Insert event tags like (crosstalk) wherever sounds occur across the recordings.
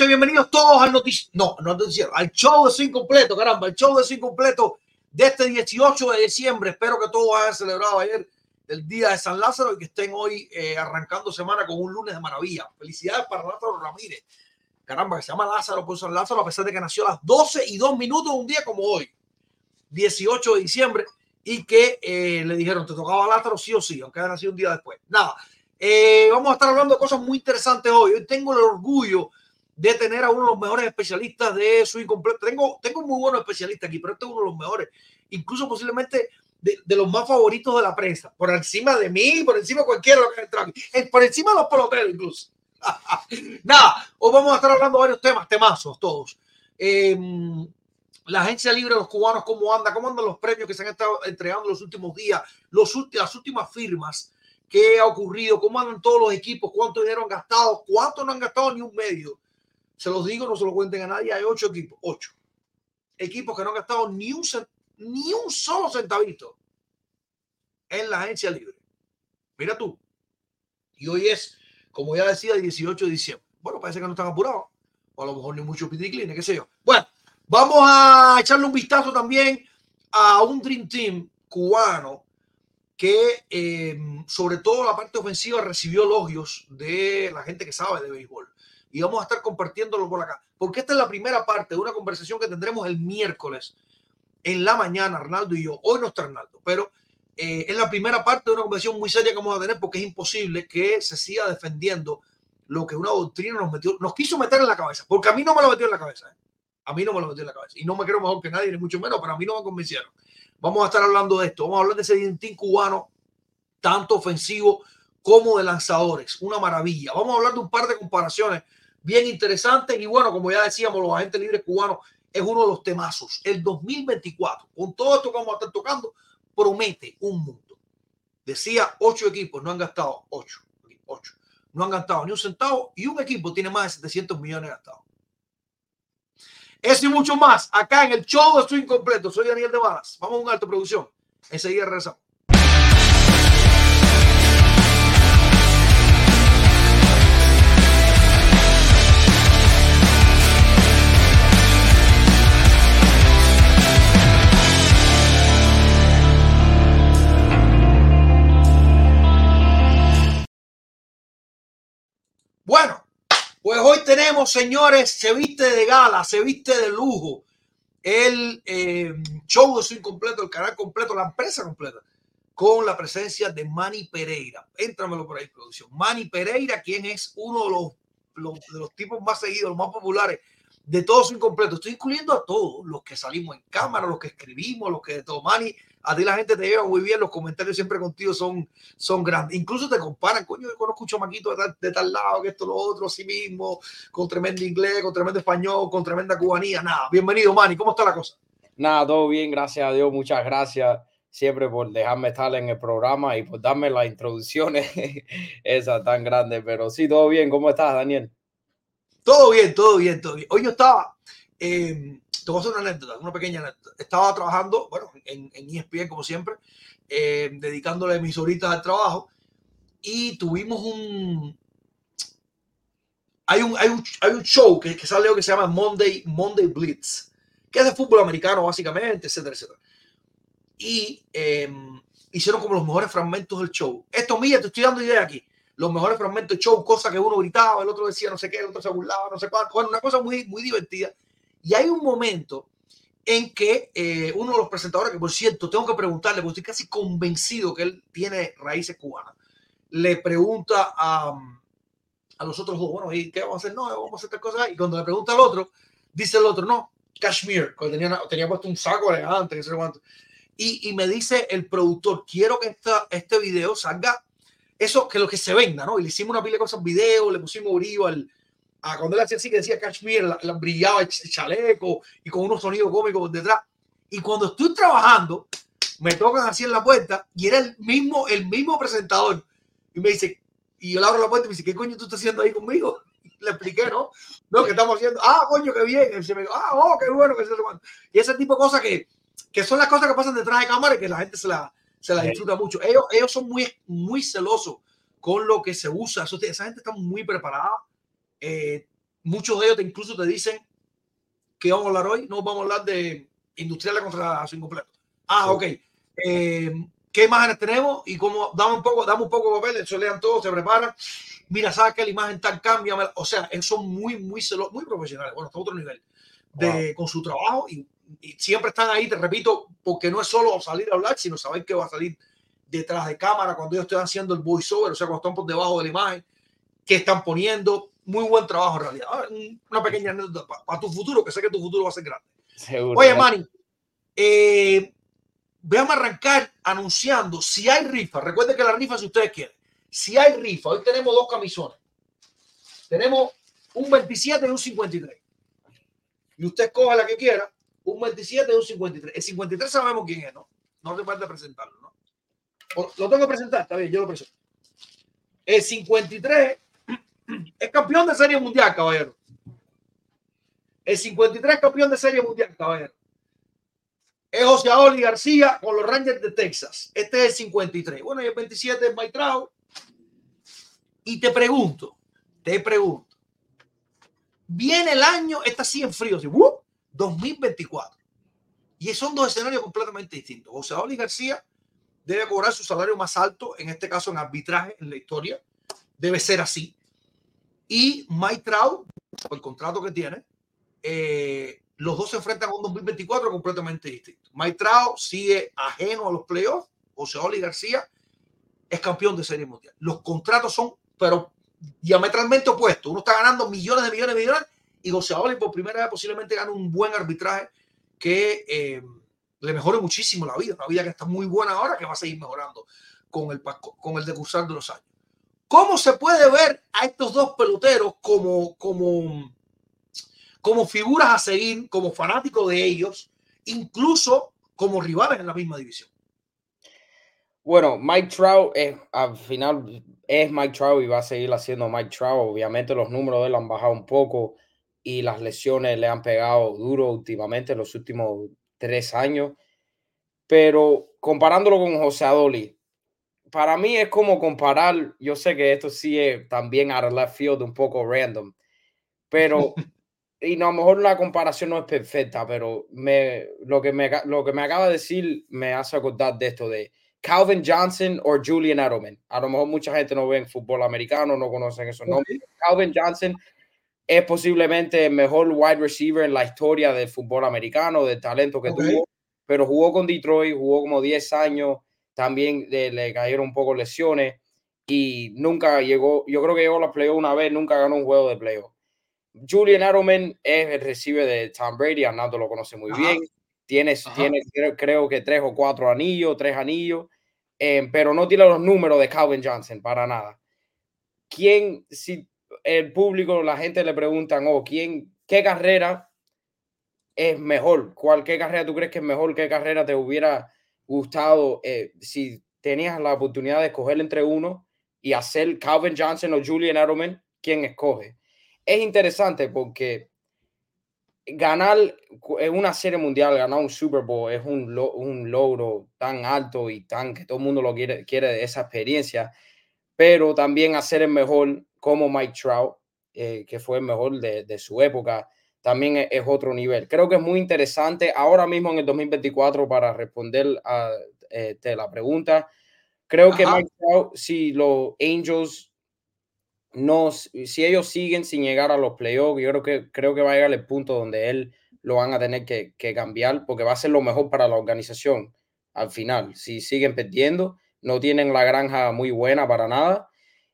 noches, bienvenidos todos al noticiero, no, no al noticiero, al show de Sin Completo, caramba, el show de Sin Completo de este 18 de diciembre. Espero que todos hayan celebrado ayer el día de San Lázaro y que estén hoy eh, arrancando semana con un lunes de maravilla. Felicidades para Lázaro Ramírez. Caramba, que se llama Lázaro por San Lázaro, a pesar de que nació a las 12 y 2 minutos un día como hoy, 18 de diciembre, y que eh, le dijeron, te tocaba Lázaro sí o sí, aunque haya nacido un día después. Nada, eh, vamos a estar hablando de cosas muy interesantes hoy. Hoy tengo el orgullo de tener a uno de los mejores especialistas de su incompleto. Tengo, tengo muy buenos especialistas aquí, pero este es uno de los mejores, incluso posiblemente de, de los más favoritos de la prensa, por encima de mí, por encima de cualquiera que entra aquí, Eh, por encima de los peloteros incluso. (laughs) Nada, hoy vamos a estar hablando de varios temas, temazos todos. Eh, la agencia libre de los cubanos, cómo anda, cómo andan los premios que se han estado entregando los últimos días, los, las últimas firmas, qué ha ocurrido, cómo andan todos los equipos, cuánto dinero han gastado, cuánto no han gastado ni un medio. Se los digo, no se lo cuenten a nadie, hay ocho equipos, ocho equipos que no han gastado ni un, ni un solo centavito en la agencia libre. Mira tú. Y hoy es, como ya decía, el 18 de diciembre. Bueno, parece que no están apurados. O a lo mejor ni mucho piticline, qué sé yo. Bueno, vamos a echarle un vistazo también a un Dream Team cubano que eh, sobre todo la parte ofensiva recibió elogios de la gente que sabe de béisbol. Y vamos a estar compartiéndolo por acá. Porque esta es la primera parte de una conversación que tendremos el miércoles en la mañana, Arnaldo y yo. Hoy no está Arnaldo, pero eh, es la primera parte de una conversación muy seria que vamos a tener porque es imposible que se siga defendiendo lo que una doctrina nos metió, nos quiso meter en la cabeza. Porque a mí no me lo metió en la cabeza. ¿eh? A mí no me lo metió en la cabeza. Y no me creo mejor que nadie, ni mucho menos, pero a mí no me convencieron. Vamos a estar hablando de esto. Vamos a hablar de ese dentín cubano, tanto ofensivo como de lanzadores. Una maravilla. Vamos a hablar de un par de comparaciones bien interesantes. Y bueno, como ya decíamos, los agentes libres cubanos es uno de los temazos. El 2024, con todo esto que vamos a estar tocando, promete un mundo. Decía, ocho equipos no han gastado, ocho, ocho, no han gastado ni un centavo y un equipo tiene más de 700 millones gastados. Eso y mucho más acá en el show de Swing Completo. Soy Daniel de Balas. Vamos a un alto producción. Enseguida regresamos. Tenemos, señores, se viste de gala, se viste de lujo. El eh, show de Swing completo, el canal completo, la empresa completa, con la presencia de Manny Pereira. Éntramelo por ahí, producción. Manny Pereira, quien es uno de los, tipos más seguidos, los más populares de todos incompletos. Estoy incluyendo a todos los que salimos en cámara, los que escribimos, los que de todo Mani. A ti la gente te lleva muy bien, los comentarios siempre contigo son, son grandes. Incluso te comparan, coño, yo conozco un chamaquito de tal, de tal lado, que esto, lo otro, sí mismo, con tremendo inglés, con tremendo español, con tremenda cubanía. Nada, bienvenido, Mani. ¿Cómo está la cosa? Nada, todo bien, gracias a Dios. Muchas gracias siempre por dejarme estar en el programa y por darme las introducciones (laughs) esas tan grandes. Pero sí, todo bien. ¿Cómo estás, Daniel? Todo bien, todo bien, todo bien. Hoy yo estaba, eh, te voy a hacer una anécdota, una pequeña anécdota. Estaba trabajando, bueno, en, en ESPN como siempre, eh, dedicándole mis horitas al trabajo y tuvimos un... Hay un, hay un, hay un show que, que sale que se llama Monday, Monday Blitz, que es de fútbol americano básicamente, etcétera, etcétera. Y eh, hicieron como los mejores fragmentos del show. Esto, mía, te estoy dando idea aquí los mejores fragmentos de show, cosas que uno gritaba, el otro decía no sé qué, el otro se burlaba, no sé cuánto. Bueno, una cosa muy, muy divertida. Y hay un momento en que eh, uno de los presentadores, que por cierto, tengo que preguntarle, porque estoy casi convencido que él tiene raíces cubanas, le pregunta a, a los otros dos, bueno, ¿y qué vamos a hacer? No, vamos a hacer estas cosas. Y cuando le pregunta al otro, dice el otro, no, Kashmir, porque tenía, tenía puesto un saco elegante, no sé cuánto. Y, y me dice el productor, quiero que esta, este video salga eso que lo que se venda, ¿no? Y le hicimos una pila de cosas, video, le pusimos brillo al, a cuando él hacía así que decía Kashmir, la, la brillaba el chaleco y con unos sonidos cómicos por detrás. Y cuando estoy trabajando, me tocan así en la puerta y era el mismo, el mismo presentador. Y me dice, y yo le abro la puerta y me dice, ¿qué coño tú estás haciendo ahí conmigo? (laughs) le expliqué, ¿no? No, que estamos haciendo, ah, coño, qué bien. Y se me dijo, ah, oh, qué bueno, que se Y ese tipo de cosas que, que son las cosas que pasan detrás de cámara y que la gente se la, se la disfruta mucho. Ellos, ellos son muy, muy celosos con lo que se usa. Esa gente está muy preparada. Eh, muchos de ellos te, incluso te dicen que vamos a hablar hoy. No vamos a hablar de industriales contra su incompleto. Ah, sí. ok. Eh, ¿Qué imágenes tenemos? Y cómo damos un poco, damos un poco de papel, eso lean todo, se preparan. Mira, sabes que la imagen tan cambia. O sea, son muy, muy celosos, muy profesionales. Bueno, está a otro nivel de, wow. con su trabajo y y siempre están ahí, te repito, porque no es solo salir a hablar, sino saber que va a salir detrás de cámara cuando ellos estén haciendo el voiceover, o sea, cuando están por debajo de la imagen, que están poniendo. Muy buen trabajo en realidad. Una pequeña anécdota para, para tu futuro, que sé que tu futuro va a ser grande. Seguro, Oye, Manny, eh, veamos arrancar anunciando si hay rifa. Recuerden que la rifa, si ustedes quieren, si hay rifa, hoy tenemos dos camisones. Tenemos un 27 y un 53. Y usted coge la que quiera un 27 y un 53. El 53 sabemos quién es, ¿no? No hace falta presentarlo, ¿no? O, lo tengo que presentar, está bien, yo lo presento. El 53 es campeón de serie mundial, caballero. El 53 es campeón de serie mundial, caballero. Es José Oli García con los Rangers de Texas. Este es el 53. Bueno, y el 27 es Trout. Y te pregunto, te pregunto. Viene el año, está así en frío, así, ¡uh! 2024. Y son dos escenarios completamente distintos. José Oli García debe cobrar su salario más alto, en este caso en arbitraje en la historia. Debe ser así. Y Mike Trout, por el contrato que tiene, eh, los dos se enfrentan a un 2024 completamente distinto. Mike Trout sigue ajeno a los playoffs. José Oli García es campeón de serie mundial. Los contratos son, pero diametralmente opuestos. Uno está ganando millones de millones de millones y José Oli por primera vez posiblemente gana un buen arbitraje que eh, le mejore muchísimo la vida, una vida que está muy buena ahora, que va a seguir mejorando con el, con el decursar de los años. ¿Cómo se puede ver a estos dos peloteros como, como, como figuras a seguir, como fanáticos de ellos, incluso como rivales en la misma división? Bueno, Mike Trout es, al final es Mike Trout y va a seguir haciendo Mike Trout. Obviamente los números de él han bajado un poco y las lesiones le han pegado duro últimamente en los últimos tres años. Pero comparándolo con José Adoli, para mí es como comparar, yo sé que esto sí es también out of left field, un poco random, pero, (laughs) y no, a lo mejor la comparación no es perfecta, pero me, lo, que me, lo que me acaba de decir me hace acordar de esto de Calvin Johnson o Julian Edelman. A lo mejor mucha gente no ve en fútbol americano, no conocen esos nombres. Calvin Johnson es posiblemente el mejor wide receiver en la historia del fútbol americano, del talento que okay. tuvo, pero jugó con Detroit, jugó como 10 años, también le, le, cayeron un poco lesiones y nunca llegó, yo creo que llegó a la playoff una vez, nunca ganó un juego de playoff. Julian Edelman es el recibe de Tom Brady, Arnaldo lo conoce muy Ajá. bien. Tiene, Ajá. tiene creo, creo que tres o cuatro anillos, tres anillos, eh, pero no tiene los números de Calvin Johnson para nada. ¿Quién, si el público, la gente le preguntan, oh, ¿quién, qué carrera es mejor? ¿Cuál, qué carrera tú crees que es mejor? ¿Qué carrera te hubiera gustado eh, si tenías la oportunidad de escoger entre uno y hacer Calvin Johnson o Julian Edelman? ¿Quién escoge? Es interesante porque ganar una serie mundial, ganar un Super Bowl es un, lo, un logro tan alto y tan que todo el mundo lo quiere, quiere esa experiencia, pero también hacer el mejor como Mike Trout, eh, que fue el mejor de su época, también es, es, otro nivel. Creo que es muy interesante ahora mismo en el 2024 para responder a eh, la pregunta. Creo Ajá. que Mike Trout, si los Angels no, si ellos siguen sin llegar a los playoffs, yo creo que, creo que va a llegar el punto donde él lo van a tener que, que, cambiar porque va a ser lo mejor para la organización al final. Si siguen perdiendo, no tienen la granja muy buena para nada.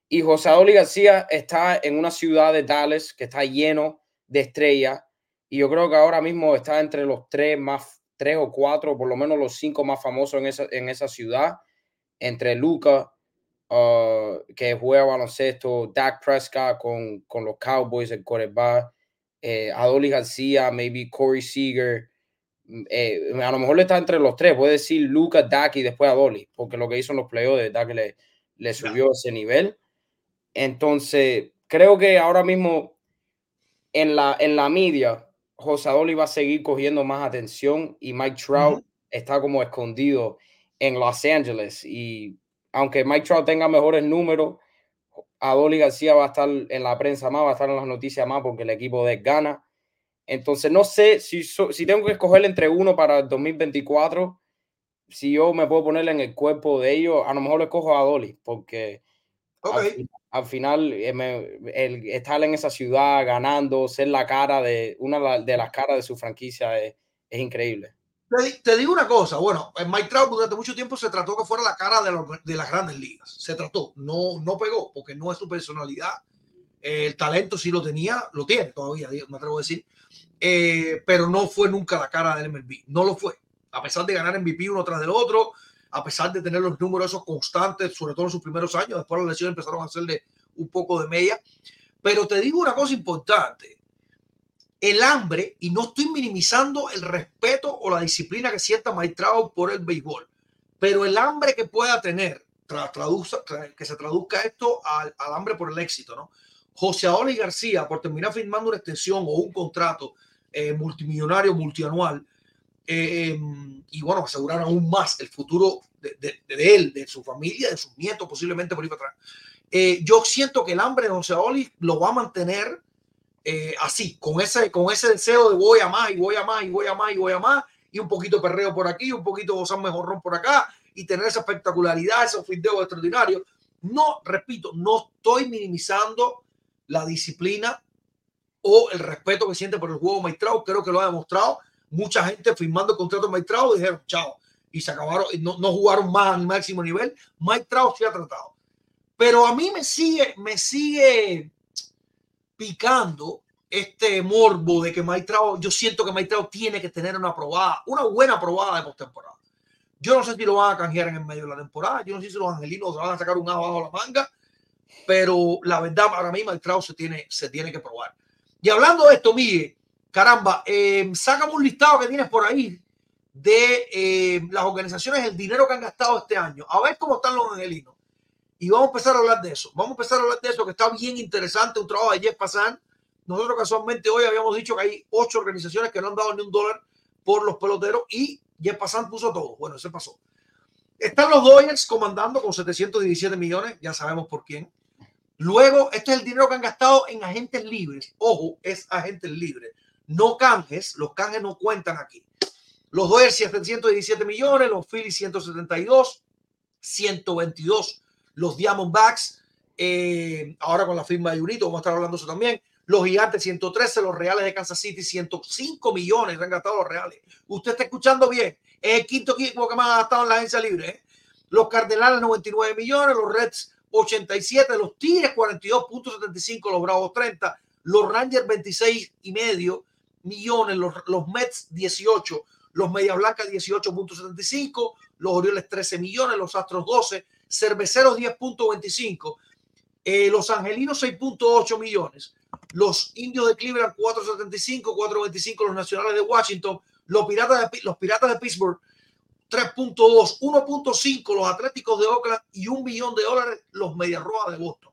Y José Oli García está en una ciudad de Dallas que está lleno de estrellas y yo creo que ahora mismo está entre los tres más, tres o cuatro, por lo menos los cinco más famosos en esa, en esa ciudad, entre Luca, Uh, que juega baloncesto, Dak Prescott con, con los Cowboys, el quarterback, eh, Adoli García, maybe Corey Seager. Eh, a lo mejor está entre los tres, puede decir Lucas, Dak y después Adoli, porque lo que hizo en los playoffs de Dak le, le subió ese nivel. Entonces, creo que ahora mismo en la, en la media, José Adoli va a seguir cogiendo más atención y Mike Trout uh -huh. está como escondido en Los Ángeles y aunque Mike Trout tenga mejores números, Adoli García va a estar en la prensa más, va a estar en las noticias más porque el equipo de gana. Entonces, no sé si, si tengo que escoger entre uno para el 2024, si yo me puedo poner en el cuerpo de ellos, a lo mejor le escojo a Adoli, porque okay. Al, al, final eh, el estar en esa ciudad ganando, ser la cara de una de las caras de su franquicia es, increíble. Te, digo una cosa, bueno, Mike Trout durante mucho tiempo se trató que fuera la cara de, los, de las grandes ligas, se trató, no, no pegó porque no es su personalidad, el talento sí lo tenía, lo tiene todavía, me atrevo a decir, eh, pero no fue nunca la cara del MLB, no lo fue, a pesar de ganar MVP uno tras del otro, a pesar de tener los números esos constantes, sobre todo en sus primeros años, después las lesiones empezaron a hacerle un poco de media, pero te digo una cosa importante, el hambre, y no estoy minimizando el respeto o la disciplina que sienta Trout por el béisbol, pero el hambre que pueda tener, tra, traduzca, tra, que se traduzca esto al, al, hambre por el éxito, ¿no? José Oli García, por terminar firmando una extensión o un contrato eh, multimillonario, multianual, eh, y bueno, asegurar aún más el futuro de, de, de, él, de su familia, de sus nietos, posiblemente por ahí para atrás. Eh, yo siento que el hambre de José Oli lo va a mantener eh, así, con ese, con ese deseo de voy a más y voy a más y voy a más y voy a más y un poquito de perreo por aquí, un poquito de gozar mejorrón por acá y tener esa espectacularidad, esos fideos extraordinarios. No, repito, no estoy minimizando la disciplina o el respeto que siente por el juego Maitrao, creo que lo ha demostrado. Mucha gente firmando el contrato de Maitrao dijeron chao y se acabaron, no, no jugaron más al máximo nivel. Maitrao se ha tratado. Pero a mí me sigue, me sigue picando este morbo de que Maitrao, yo siento que Maitrao tiene que tener una probada, una buena probada de postemporada. Yo no sé si lo van a canjear en el medio de la temporada, yo no sé si los angelinos van a sacar un ajo bajo la manga, pero la verdad para mí Maitrao se tiene, se tiene que probar. Y hablando de esto, Miguel, caramba, eh, un listado que tienes por ahí de eh, las organizaciones, el dinero que han gastado este año, a ver cómo están los angelinos. Y vamos a empezar a hablar de eso. Vamos a empezar a hablar de eso, que está bien interesante, un trabajo de Jeff Passan. Nosotros casualmente hoy habíamos dicho que hay ocho organizaciones que no han dado ni un dólar por los peloteros y Jeff Passan puso todo. Bueno, eso pasó. Están los Dodgers comandando con 717 millones, ya sabemos por quién. Luego, este es el dinero que han gastado en agentes libres. Ojo, es agentes libres, no canjes. Los canjes no cuentan aquí. Los Dodgers 717 millones, los Phillies 172, 122 los Diamondbacks, eh, ahora con la firma de Junito, vamos a estar hablando eso también. Los Gigantes 113, los Reales de Kansas City 105 millones han gastado los Reales. Usted está escuchando bien, es el quinto equipo que más ha gastado en la agencia libre. ¿eh? Los Cardenales 99 millones, los Reds 87, los Tigres 42.75, los Bravos 30, los Rangers 26 y medio millones, los, los Mets 18, los Media Blancas 18.75, los Orioles 13 millones, los Astros 12, Cerveceros 10.25, eh, los Angelinos 6.8 millones, los Indios de Cleveland 4.75, 4.25 los Nacionales de Washington, los Piratas de, los Piratas de Pittsburgh 3.2, 1.5 los Atléticos de Oakland y un millón de dólares los Medias Rojas de Boston.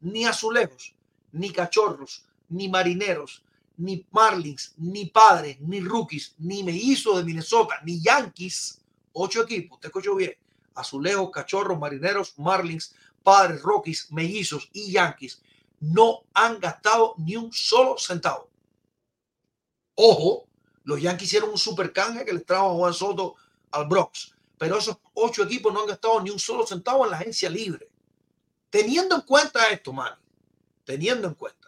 Ni azulejos, ni cachorros, ni marineros, ni Marlins, ni padres, ni rookies, ni mellizos de Minnesota, ni Yankees, ocho equipos, te escucho bien, azulejos, cachorros, marineros, Marlins, padres, rookies, mellizos y Yankees, no han gastado ni un solo centavo. Ojo, los Yankees hicieron un super canje que les trajo a Juan Soto al Bronx, pero esos ocho equipos no han gastado ni un solo centavo en la agencia libre. Teniendo en cuenta esto, man, teniendo en cuenta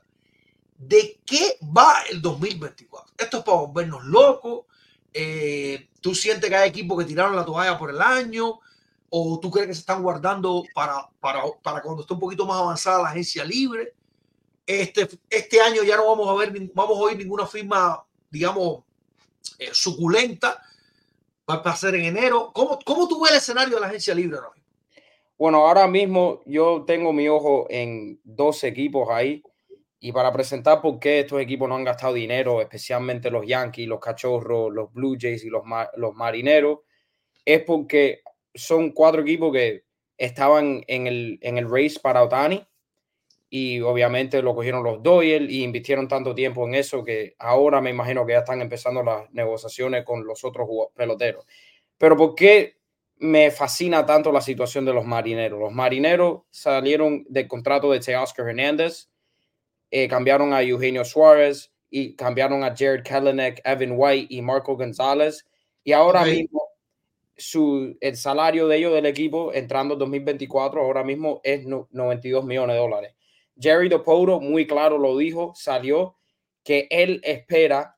de qué va el 2024. Esto es para volvernos locos. Eh, ¿Tú sientes que hay equipos que tiraron la toalla por el año? ¿O tú crees que se están guardando para, para, para cuando esté un poquito más avanzada la agencia libre? Este, este año ya no vamos a ver, vamos a oír ninguna firma, digamos, eh, suculenta. Va a ser en enero. ¿Cómo, ¿Cómo tú ves el escenario de la agencia libre ahora? Bueno, ahora mismo yo tengo mi ojo en dos equipos ahí y para presentar por qué estos equipos no han gastado dinero, especialmente los Yankees, los Cachorros, los Blue Jays y los, los Marineros, es porque son cuatro equipos que estaban en el, en el race para Otani y obviamente lo cogieron los Doyle y invirtieron tanto tiempo en eso que ahora me imagino que ya están empezando las negociaciones con los otros peloteros. Pero ¿por qué me fascina tanto la situación de los marineros? Los marineros salieron del contrato de Teoscar Hernández, eh, cambiaron a Eugenio Suárez y cambiaron a Jared Kelenic, Evan White y Marco González. Y ahora mismo su, el salario de ellos del equipo entrando en 2024 ahora mismo es 92 millones de dólares. Jerry DePoto muy claro lo dijo, salió que él espera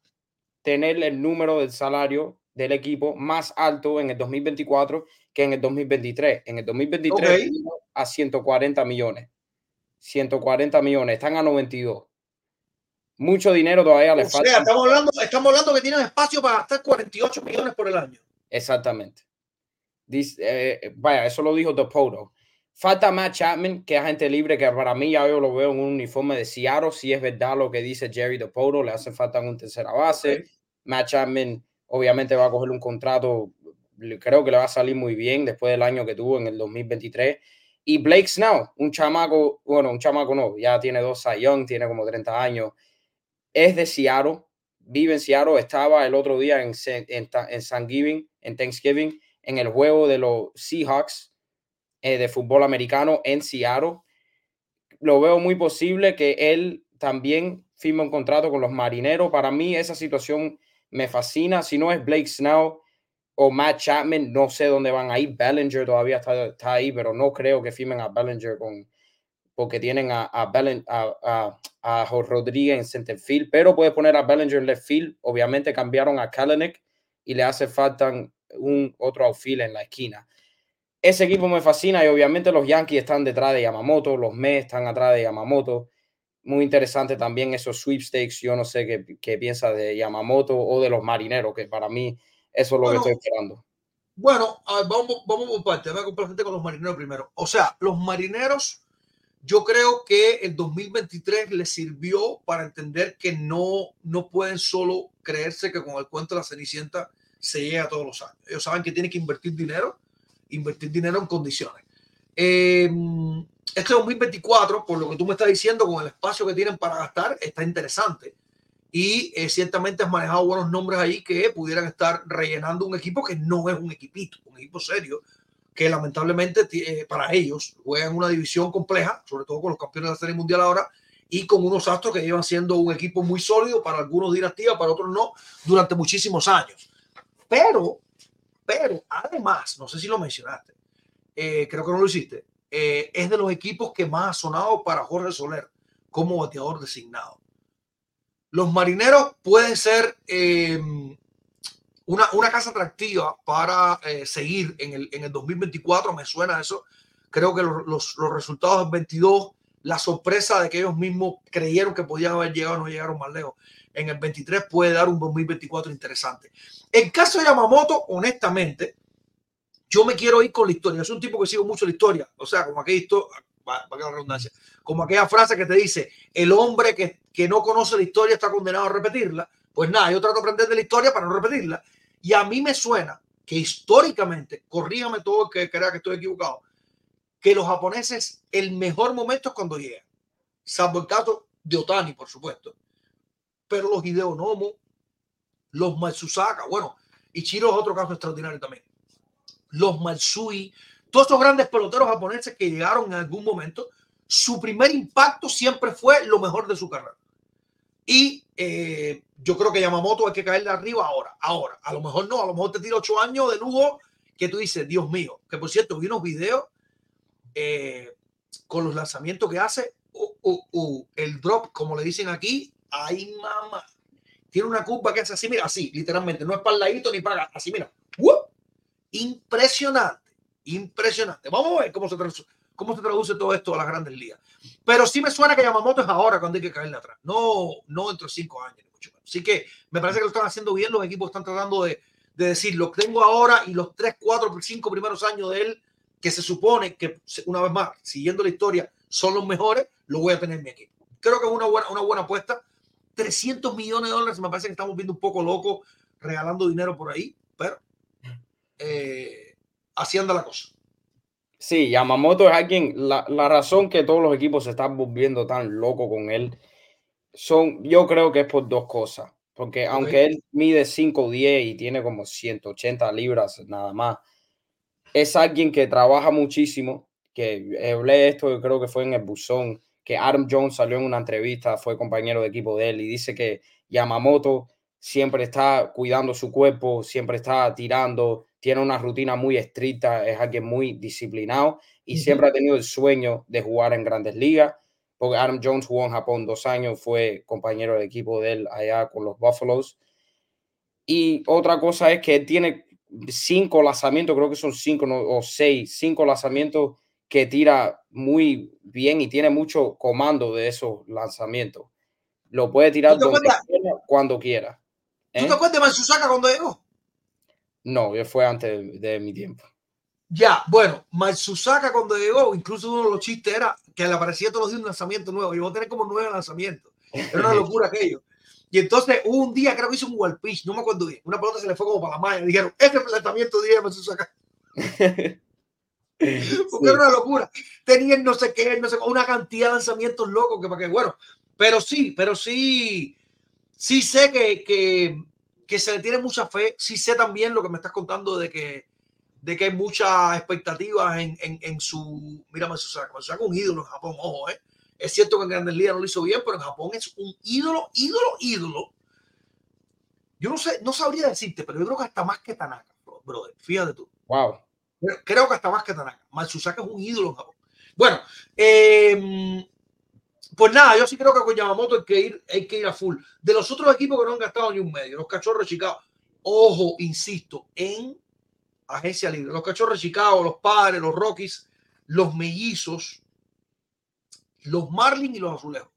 tener el número del salario del equipo más alto en el 2024 que en el 2023. En el 2023 a 140 millones. 140 millones, están a 92. Mucho dinero todavía les falta. estamos hablando, estamos hablando que tienen espacio para gastar 48 millones por el año. Exactamente. Dice, eh, vaya, eso lo dijo The Poto. Falta Matt Chapman, que es agente libre, que para mí ya yo lo veo en un uniforme de Seattle. Si es verdad lo que dice Jerry The Poto, le hace falta un tercera base. Matt Chapman obviamente va a coger un contrato, creo que le va a salir muy bien después del año que tuvo en el 2023. Y Blake Snow, un chamaco, bueno, un chamaco no, ya tiene dos Young, tiene como 30 años, es de Seattle, vive en Seattle, estaba el otro día en, en, en Thanksgiving, en Thanksgiving, en el juego de los Seahawks eh, de fútbol americano en Seattle. Lo veo muy posible que él también firme un contrato con los marineros. Para mí esa situación me fascina. Si no es Blake Snow, o Matt Chapman, no sé dónde van a ir. Bellinger todavía está, ahí, pero no creo que firmen a Bellinger con, porque tienen a, a, Rodríguez en center field, pero puede poner a Bellinger en left field. Obviamente cambiaron a Kalanick y le hace falta un otro outfield en la esquina. Ese equipo me fascina y obviamente los Yankees están detrás de Yamamoto, los Mets están atrás de Yamamoto. Muy interesante también esos sweepstakes. Yo no sé qué, qué piensa de Yamamoto o de los marineros, que para mí eso es lo que estoy esperando. Bueno, vamos, vamos por parte. Voy a comprar con los marineros primero. O sea, los marineros, yo creo que el 2023 les sirvió para entender que no, no pueden solo creerse que con el cuento de la Cenicienta se llega todos los años. Ellos saben que tienen que invertir dinero, invertir dinero en condiciones. Eh, este 2024, por lo que tú me estás diciendo, con el espacio que tienen para gastar, está interesante y eh, ciertamente has manejado buenos nombres ahí que pudieran estar rellenando un equipo que no es un equipito, un equipo serio, que lamentablemente eh, para ellos juegan una división compleja, sobre todo con los campeones de la Serie Mundial ahora, y con unos astros que llevan siendo un equipo muy sólido, para algunos dinastía, para otros no, durante muchísimos años. Pero, pero además, no sé si lo mencionaste, eh, creo que no lo hiciste, es de los equipos que más ha sonado para Jorge Soler como bateador designado los marineros pueden ser eh, una, una, casa atractiva para eh, seguir en el, en el 2024, me suena eso. Creo que los, los, resultados del 22 la sorpresa de que ellos mismos creyeron que podían haber llegado, no llegaron más lejos. En el 23 puede dar un 2024 interesante. En caso de Yamamoto, honestamente, yo me quiero ir con la historia. Es un tipo que sigo mucho la historia. O sea, como aquella historia, la redundancia, como aquella frase que te dice, el hombre que, que no conoce la historia está condenado a repetirla. Pues nada, yo trato de aprender de la historia para no repetirla. Y a mí me suena que históricamente, corríjame todo el que crea que estoy equivocado, que los japoneses, el mejor momento es cuando llegan, salvo el caso de Otani, por supuesto. Pero los Hideo Nomo, los Matsusaka, bueno, Ichiro es otro caso extraordinario también. Los Matsui, todos esos grandes peloteros japoneses que llegaron en algún momento, su primer impacto siempre fue lo mejor de su carrera. Y eh, yo creo que Yamamoto hay que caerle arriba ahora. Ahora, a lo mejor no, a lo mejor te tira ocho años de lujo que tú dices, Dios mío, que por cierto, vi unos videos eh, con los lanzamientos que hace, uh, uh, uh, el drop, como le dicen aquí, ay mamá, tiene una curva que hace así, mira, así, literalmente, no es para el ladito ni para así, mira, impresionante, impresionante. Vamos a ver cómo se, traduce, cómo se traduce todo esto a las grandes ligas. Pero sí me suena que Yamamoto es ahora cuando hay que caerle atrás, no, no dentro de cinco años. Así que me parece que lo están haciendo bien, los equipos están tratando de, de decir, lo tengo ahora y los tres, cuatro, cinco primeros años de él que se supone que, una vez más, siguiendo la historia, son los mejores, lo voy a tener en mi equipo. Creo que es una buena, una buena apuesta. 300 millones de dólares, me parece que estamos viendo un poco loco regalando dinero por ahí, pero eh, haciendo la cosa. Sí, Yamamoto es alguien, la, la, razón que todos los equipos se están volviendo tan locos con él, son, yo creo que es por dos cosas, porque aunque él mide 5'10 y tiene como 180 libras nada más, es alguien que trabaja muchísimo, que hablé esto, yo creo que fue en el buzón, que Adam Jones salió en una entrevista, fue compañero de equipo de él y dice que Yamamoto siempre está cuidando su cuerpo, siempre está tirando, tiene una rutina muy estricta, es alguien muy disciplinado y siempre ha tenido el sueño de jugar en grandes ligas, porque Adam Jones jugó en Japón dos años, fue compañero de equipo de él allá con los Buffaloes. Y otra cosa es que tiene cinco lanzamientos, creo que son cinco o seis, cinco lanzamientos que tira muy bien y tiene mucho comando de esos lanzamientos. Lo puede tirar cuando quiera. ¿Tú te ¿eh? acuerdas de Matsusaka cuando llegó? No, fue antes de, mi tiempo. Ya, bueno, Matsusaka cuando llegó, incluso uno de los chistes era que le aparecía todos los días un lanzamiento nuevo. Y a tener como nueve lanzamientos. Era una locura (laughs) aquello. Y entonces hubo un día, creo que hizo un wall pitch, no me acuerdo bien. Una pelota se le fue como para la malla. Dijeron, este planteamiento de saca. (laughs) Porque era una locura. Tenían no sé qué, no sé, una cantidad de lanzamientos locos que para que, bueno, pero sí, pero sí, sí sé que, que, que se le tiene mucha fe. Sí sé también lo que me estás contando de que, de que hay muchas expectativas en, en, en su. Mira, Matsusaka. Matsusaka un ídolo en Japón, ojo, ¿eh? Es cierto que en Grandes Ligas no lo hizo bien, pero en Japón es un ídolo, ídolo, ídolo. Yo no sé, no sabría decirte, pero yo creo que hasta más que Tanaka, brother. Fíjate tú. Wow. Creo que hasta más que Tanaka. Matsusaka es un ídolo en Japón. Bueno, eh, pues nada, yo sí creo que con Yamamoto hay que ir, hay que ir a full. De los otros equipos que no han gastado ni un medio, los cachorros de Chicago. Ojo, insisto, en agencia libre. Los cachorros de Chicago, los padres, los Rockies, los mellizos, los Marlins y los Azulejos.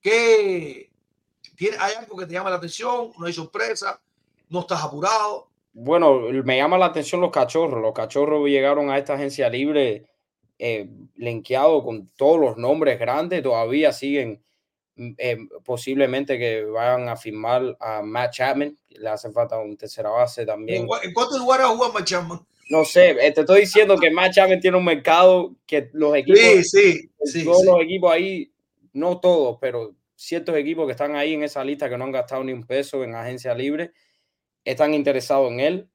¿Qué tiene, hay algo que te llama la atención? ¿No hay sorpresa? ¿No estás apurado? Bueno, me llama la atención los cachorros. Los cachorros llegaron a esta agencia libre eh, linkeado con todos los nombres grandes. Todavía siguen mm, eh, posiblemente que vayan a firmar a Matt Chapman. Le hace falta un tercera base también. ¿En cuántos lugares juega Matt Chapman? No sé, eh, te estoy diciendo que Matt Chapman tiene un mercado que los equipos, sí, sí, todos los equipos ahí, no todos, pero ciertos equipos que están ahí en esa lista que no han gastado ni un peso en agencia libre, están interesados en él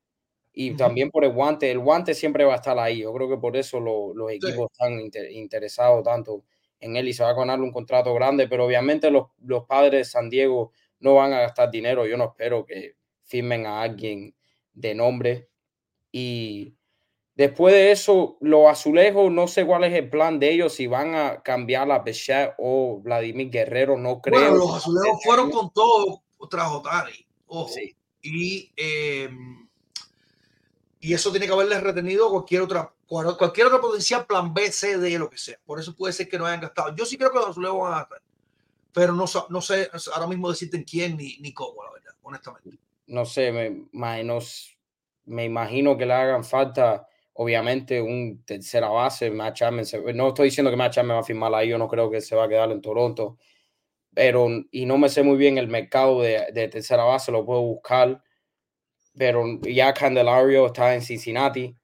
y también por el guante. El guante siempre va a estar ahí. Yo creo que por eso los equipos están interesados tanto en él y se va a ganar un contrato grande, pero obviamente los, los padres de San Diego no van a gastar dinero. Yo no espero que firmen a alguien de nombre y después de eso, los azulejos, no sé cuál es el plan de ellos, si van a cambiar a Bechet o Vladimir Guerrero, no creo. Bueno, los azulejos fueron con todo tras Otari. Ojo. Y em, Y eso tiene que haberles retenido cualquier otra, cualquier otro potencial plan B, C, D, lo que sea. Por eso puede ser que no hayan gastado. Yo sí creo que los azulejos van a gastar. Pero no, no sé ahora mismo decirte en quién ni, ni cómo, la verdad, honestamente. No sé, me, me imagino que le hagan falta, obviamente, un tercera base. Matt no estoy diciendo que Matt Chapman va a firmar ahí, yo no creo que se va a quedar en Toronto. Pero, y no me sé muy bien el mercado de, de tercera base, lo puedo buscar pero ya Candelario está en Cincinnati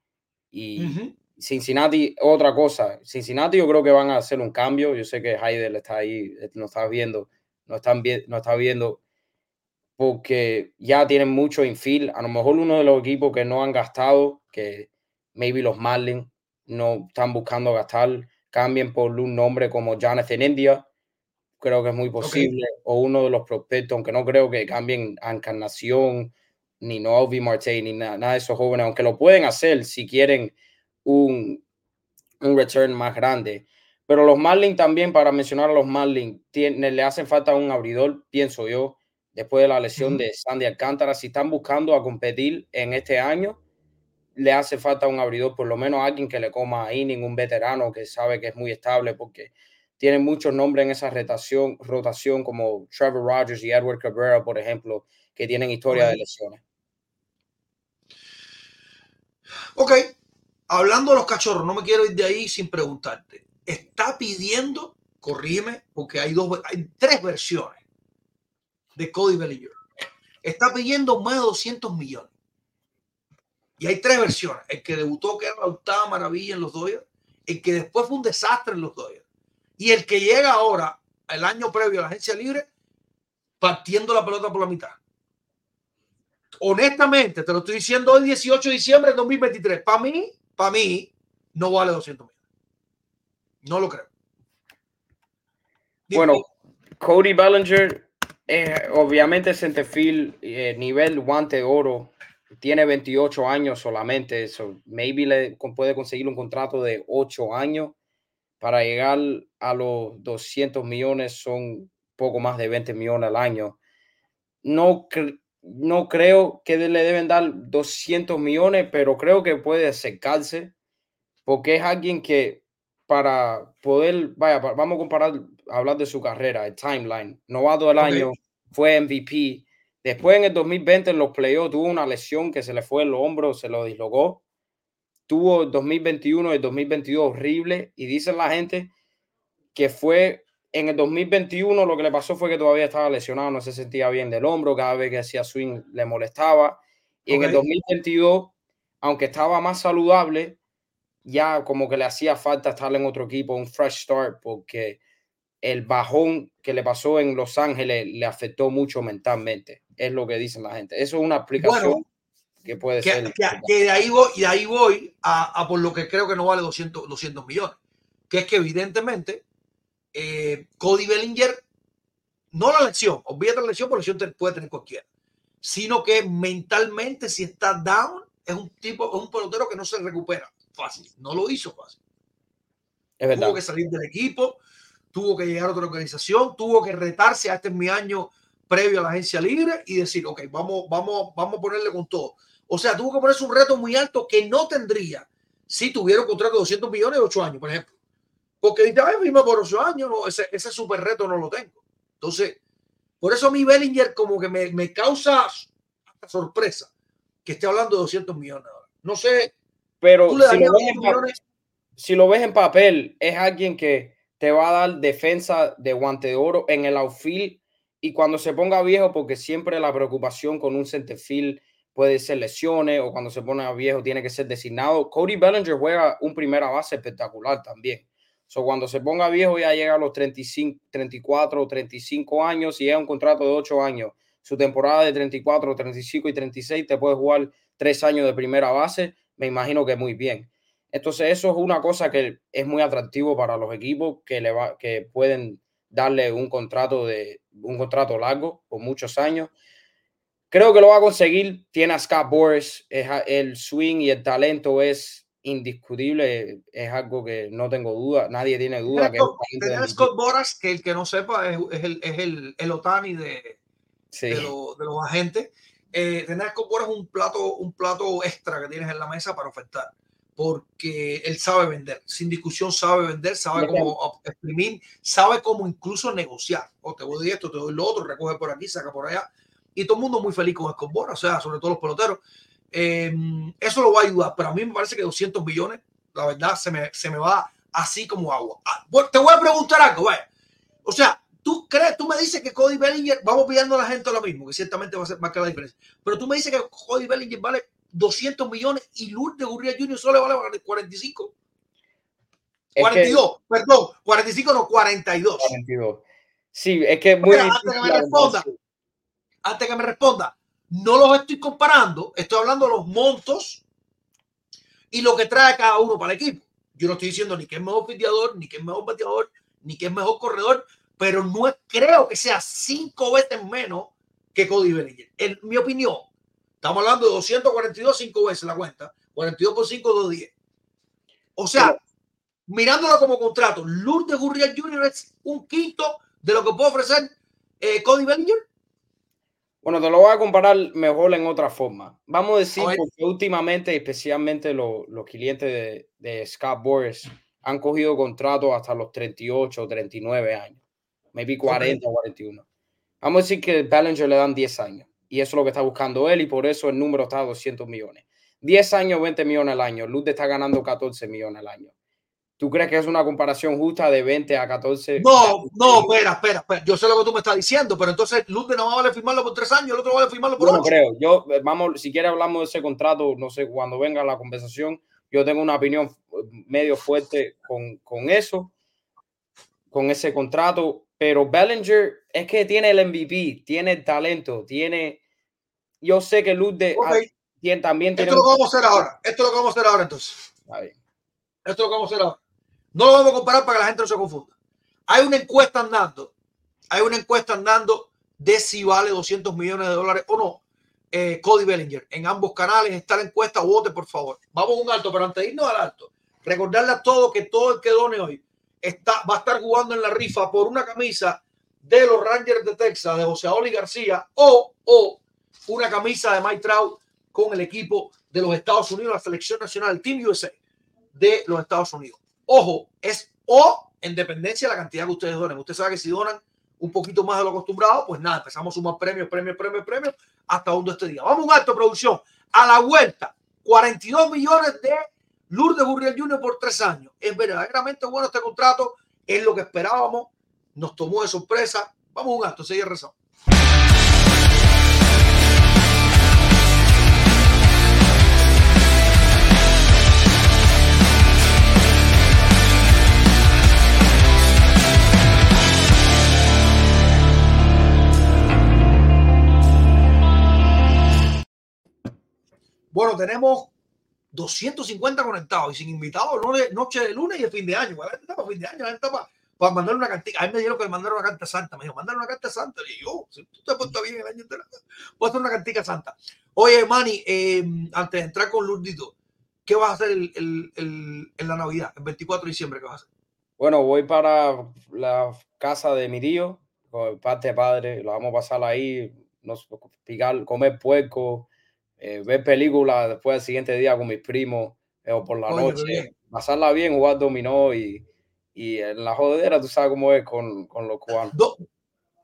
y Cincinnati, otra cosa, Cincinnati yo creo que van a hacer un cambio, yo sé que Heidel está ahí, eh, no está viendo, no, están no está viendo, porque ya tienen mucho infield, a lo mejor uno de los equipos que no han gastado, que maybe los Marlins no están buscando gastar, cambien por un nombre como Jonathan India, creo que es muy posible, o uno de los prospectos, aunque no creo que cambien a Encarnación, ni Novi Marte, ni nada, de esos jóvenes, aunque lo pueden hacer si quieren un, un return más grande. Pero los Marlins también, para mencionar a los Marlins, tiene, le hacen falta un abridor, pienso yo, después de la lesión de Sandy Alcántara. Si están buscando a competir en este año, le hace falta un abridor, por lo menos alguien que le coma ahí, ningún veterano que sabe que es muy estable, porque tienen muchos nombres en esa rotación, rotación como Trevor Rogers y Edward Cabrera, por ejemplo, que tienen historia de lesiones. Ok, hablando de los cachorros, no me quiero ir de ahí sin preguntarte. Está pidiendo, corrígeme, porque hay dos, hay tres versiones de Cody Bellinger. Está pidiendo más de 200 millones. Y hay tres versiones. El que debutó, que era la octava maravilla en los Dodgers. El que después fue un desastre en los Dodgers. Y el que llega ahora, el año previo a la agencia libre, partiendo la pelota por la mitad honestamente, te lo estoy diciendo hoy 18 de diciembre de 2023, para mí, para mí, no vale 200 mil. No lo creo. Bueno, Cody Bellinger, eh, obviamente centerfield, eh, nivel guante de oro, tiene 28 años solamente, eso maybe le puede conseguir un contrato de 8 años para llegar a los 200 millones, son poco más de 20 millones al año. No, no creo que le deben dar 200 millones, pero creo que puede acercarse porque es alguien que para poder, vaya, vamos a comparar, hablar de su carrera, el timeline, novato del año, fue MVP. Después en el 2020 en los playoffs tuvo una lesión que se le fue el hombro, se lo dislocó. Tuvo el 2021 y el 2022 horrible y dicen la gente que fue en el 2021 lo que le pasó fue que todavía estaba lesionado, no se sentía bien del hombro, cada vez que hacía swing le molestaba. Y en el 2022, aunque estaba más saludable, ya como que le hacía falta estar en otro equipo, un fresh start, porque el bajón que le pasó en Los Ángeles le afectó mucho mentalmente, es lo que dicen la gente. Eso es una aplicación que puede ser. Que, de ahí voy, de ahí voy a, por lo que creo que no vale 200, 200 millones, que es que evidentemente eh, Cody Bellinger, no la lesión, olvídate la lesión, porque lesión puede tener cualquiera, sino que mentalmente, si está down, es un tipo, es un pelotero que no se recupera fácil. No lo hizo fácil. Tuvo que salir del equipo, tuvo que llegar a otra organización, tuvo que retarse a este es mi año previo a la agencia libre y decir, ok, vamos, vamos, vamos a ponerle con todo. O sea, tuvo que ponerse un reto muy alto que no tendría si tuviera un contrato de 200 millones de 8 años, por ejemplo. Porque dice, ay, firma por ocho años, no, ese, ese super reto no lo tengo. Entonces, por eso a mí Bellinger como que me, me causa sorpresa que esté hablando de 200 millones ahora. No sé. Pero si lo, ves en papel, si lo ves en papel, es alguien que te va a dar defensa de guante de oro en el outfield y cuando se ponga viejo, porque siempre la preocupación con un centerfield puede ser lesiones o cuando se pone viejo tiene que ser designado. Cody Bellinger juega un primera base espectacular también. So, cuando se ponga viejo ya llega a los 35, 34 o 35 años y es un contrato de 8 años. Su temporada de 34, 35 y 36 te puede jugar 3 años de primera base. Me imagino que muy bien. Entonces eso es una cosa que es muy atractivo para los equipos que, le va, que pueden darle un contrato, de, un contrato largo por muchos años. Creo que lo va a conseguir. Tiene a Scott Boris. el swing y el talento es indiscutible, es algo que no tengo duda, nadie tiene duda. Que Scott Boras, que el que no sepa es, el, es el, el, Otani de, de, los agentes, eh, tener a Scott Boras es un plato, un plato extra que tienes en la mesa para ofertar. Porque él sabe vender, sin discusión sabe vender, sabe cómo exprimir, sabe cómo incluso negociar. O te doy esto, te doy lo otro, recoge por aquí, saca por allá. Y todo el mundo muy feliz con Scott Boras, o sea, sobre todo los peloteros. Eh, eso lo va a ayudar, pero a mí me parece que 200 millones, la verdad, se me, se me va así como agua. Ah, te voy a preguntar algo, vaya. O sea, tú crees, tú me dices que Cody Bellinger, vamos pidiendo a la gente lo mismo, que ciertamente va a ser más que la diferencia, pero tú me dices que Cody Bellinger vale 200 millones y Lourdes Gurria Jr. solo vale 45. 42, perdón, 45 no, 42. 42. Sí, es que muy antes que me responda, antes que me responda, no los estoy comparando, estoy hablando de los montos y lo que trae cada uno para el equipo. Yo no estoy diciendo ni que es mejor fiteador, ni que es mejor bateador, ni que es mejor corredor, pero no creo que sea cinco veces menos que Cody Bellinger. En mi opinión, estamos hablando de 242 cinco veces la cuenta, 42 por 5, 210. O sea, mirándolo como contrato, Lourdes Gurriel Jr. es un quinto de lo que puede ofrecer eh, Cody Bellinger. Bueno, te lo voy a comparar mejor en otra forma. Vamos a decir, porque últimamente, especialmente los, clientes de, de, Scott Boris, han cogido contratos hasta los 38 o 39 años, maybe 40 o 41. Vamos a decir que Ballinger le dan 10 años y eso es lo que está buscando él y por eso el número está a 200 millones. 10 años, 20 millones al año. Luz está ganando 14 millones al año. ¿Tú crees que es una comparación justa de 20 a 14? No, no, espera, espera, espera. Yo sé lo que tú me estás diciendo, pero entonces Luz no va a valer firmarlo por tres años, el otro va a firmarlo por no creo. Yo, eh, vamos, si quieres hablamos de ese contrato, no sé, cuando venga la conversación, yo tengo una opinión eh, medio fuerte con, con eso, con ese contrato, pero Bellinger es que tiene el MVP, tiene el talento, tiene... Yo sé que Luz de... también tiene... Esto lo vamos a hacer ahora, esto lo vamos a hacer ahora entonces. Esto lo vamos a hacer ahora. No lo vamos a comparar para que la gente no se confunda. Hay una encuesta andando, hay una encuesta andando de si vale 200 millones de dólares o no. Eh, Cody Bellinger. En ambos canales está la encuesta. Vote, por favor. Vamos a un alto, pero antes de irnos al alto, recordarle a todos que todo el que done hoy está, va a estar jugando en la rifa por una camisa de los Rangers de Texas, de José Oli García, o, o una camisa de Mike Trout con el equipo de los Estados Unidos, la selección nacional, Team USA de los Estados Unidos. Ojo, es o en dependencia de la cantidad que ustedes donen. Usted sabe que si donan un poquito más de lo acostumbrado, pues nada, empezamos a sumar premios, premios, premios, premios hasta donde este día. Vamos a un alto producción. A la vuelta, 42 millones de Lourdes Burriel Jr. por tres años. Es verdaderamente bueno este contrato, es lo que esperábamos, nos tomó de sorpresa. Vamos a un alto, sigue rezando. Bueno, tenemos 250 conectados y sin invitados, noche de lunes y el fin de año. La gente para fin de año, la para, para mandar una carta. A mí me dijeron que me mandaron una carta santa. Me dijo, mandar una carta santa. Le digo, oh, si tú te has puesto bien el año entero, voy a hacer una cartica santa. Oye, Manny, eh, antes de entrar con Lurdito, ¿qué vas a hacer el, el, el, en la Navidad, el 24 de diciembre? ¿Qué vas a hacer? Bueno, voy para la casa de mi tío, con el parte padre. Lo vamos a pasar ahí, nos picar, comer puerco eh, ver películas después del siguiente día con mis primos eh, o por la noche, pasarla bien, jugar dominó y, y en la jodera, tú sabes cómo es con, con los cubanos.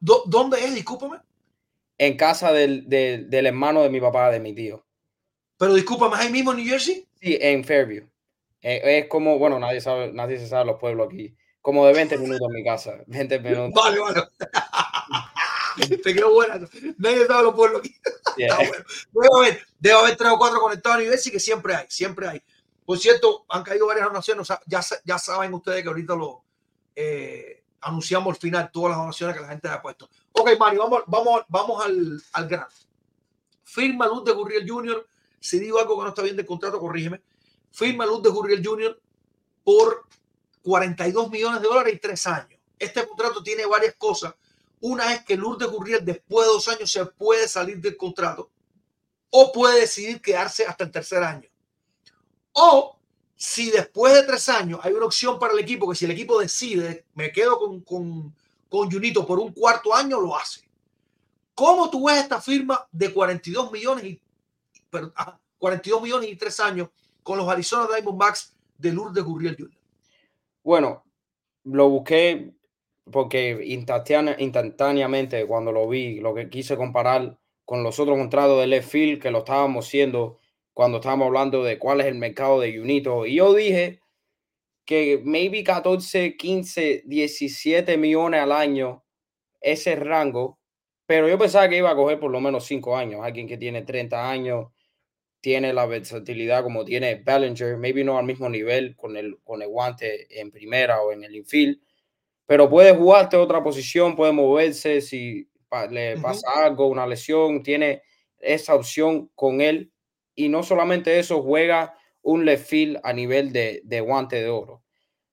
¿Dónde es? Discúlpame. En casa del, del, del, hermano de mi papá, de mi tío. Pero discúlpame, ahí mismo en New Jersey? Sí, en Fairview. Eh, es como, bueno, nadie sabe, nadie se sabe los pueblos aquí. Como de 20 minutos en mi casa. 20 (laughs) minutos. Vale, vale. (laughs) Te quedó buena. Nadie sabe los pueblos aquí. Debe, haber, debe haber tres o cuatro conectados a nivel, sí que siempre hay, siempre hay. Por cierto, han caído varias donaciones. ya, ya saben ustedes que ahorita lo eh, anunciamos al final, todas las donaciones que la gente ha puesto. Ok, Mario, vamos, vamos, vamos al, al gran. Firma Luz de Gurriel Jr. Si digo algo que no está bien del contrato, corrígeme. Firma Luz de Gurriel Jr. por 42 millones de dólares y tres años. Este contrato tiene varias cosas una es que Lourdes Gurriel después de dos años se puede salir del contrato o puede decidir quedarse hasta el tercer año. O si después de tres años hay una opción para el equipo que si el equipo decide me quedo con, con, con Junito por un cuarto año, lo hace. ¿Cómo tú ves esta firma de 42 millones y pero, 42 millones y tres años con los Arizona Diamondbacks de Lourdes Gurriel Jr.? Bueno, lo busqué porque instantáneamente cuando lo vi, lo que quise comparar con los otros contratos de left field que lo estábamos haciendo cuando estábamos hablando de cuál es el mercado de Junito. Y yo dije que maybe 14, 15, 17 millones al año, ese rango, pero yo pensaba que iba a coger por lo menos 5 años. Alguien que tiene 30 años, tiene la versatilidad como tiene Bellinger, maybe no al mismo nivel con el, con el guante en primera o en el infield, pero puede jugarte otra posición, puede moverse si le pasa algo, una lesión, tiene esa opción con él. Y no solamente eso, juega un left field a nivel de, de guante de oro.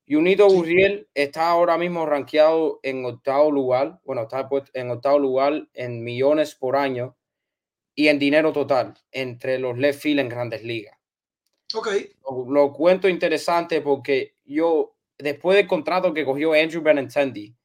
Junito Gurriel está ahora mismo rankeado en octavo lugar, bueno, está en octavo lugar en millones por año y en dinero total entre los left field en grandes ligas. Ok. Lo, cuento interesante porque yo, después del contrato que cogió Andrew Benintendi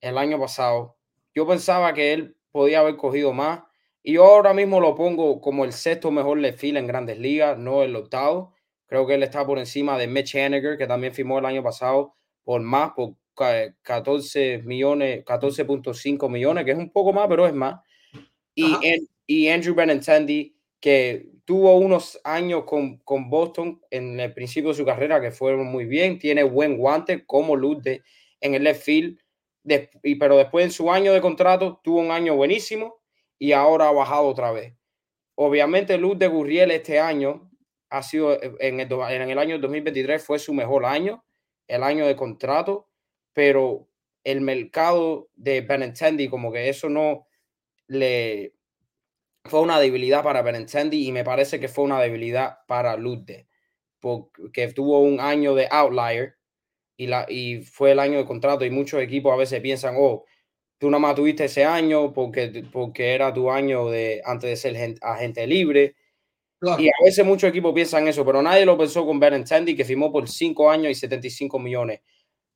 el año pasado, yo pensaba que él podía haber cogido más y yo ahora mismo lo pongo como el sexto mejor left field en grandes ligas, no el octavo. Creo que él está por encima de Mitch Haniger, que también firmó el año pasado por más, por 14 millones, 14.5 millones, que es un poco más, pero es más. Y en, y Andrew Benintendi, que tuvo unos años con, con, Boston en el principio de su carrera que fueron muy bien, tiene buen guante como luz en el left field, y, pero después en su año de contrato tuvo un año buenísimo y ahora ha bajado otra vez. Obviamente Luz de Gurriel este año ha sido, en el, en el año 2023 fue su mejor año, el año de contrato, pero el mercado de Benintendi como que eso no le, fue una debilidad para Benintendi y me parece que fue una debilidad para Ludde, porque tuvo un año de outlier y, la, y fue el año de contrato y muchos equipos a veces piensan, oh, tú nada más tuviste ese año porque, porque era tu año de antes de ser agente libre. Y a veces muchos equipos piensan eso, pero nadie lo pensó con Benintendi, que firmó por 5 años y 75 millones.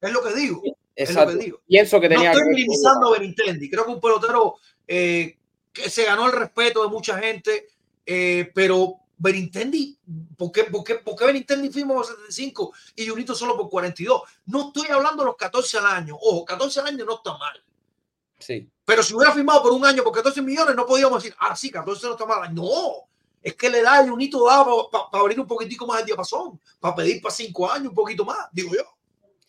Es lo que digo. Exacto. Es lo que digo. Pienso que tenía no estoy minimizando a Benintendi. Creo que un pelotero eh, que se ganó el respeto de mucha gente, eh, pero Benintendi, ¿por qué, por qué, por qué Benintendi firmó por 75 y Junito solo por 42? No estoy hablando de los 14 al año. Ojo, 14 al año no está mal. Sí. Pero si hubiera firmado por un año por 14 millones, no podíamos decir, ah, sí, 14 no está mal. No, es que le da a Junito da para abrir un poquitico más el diapasón, para pedir para 5 años un poquito más, digo yo.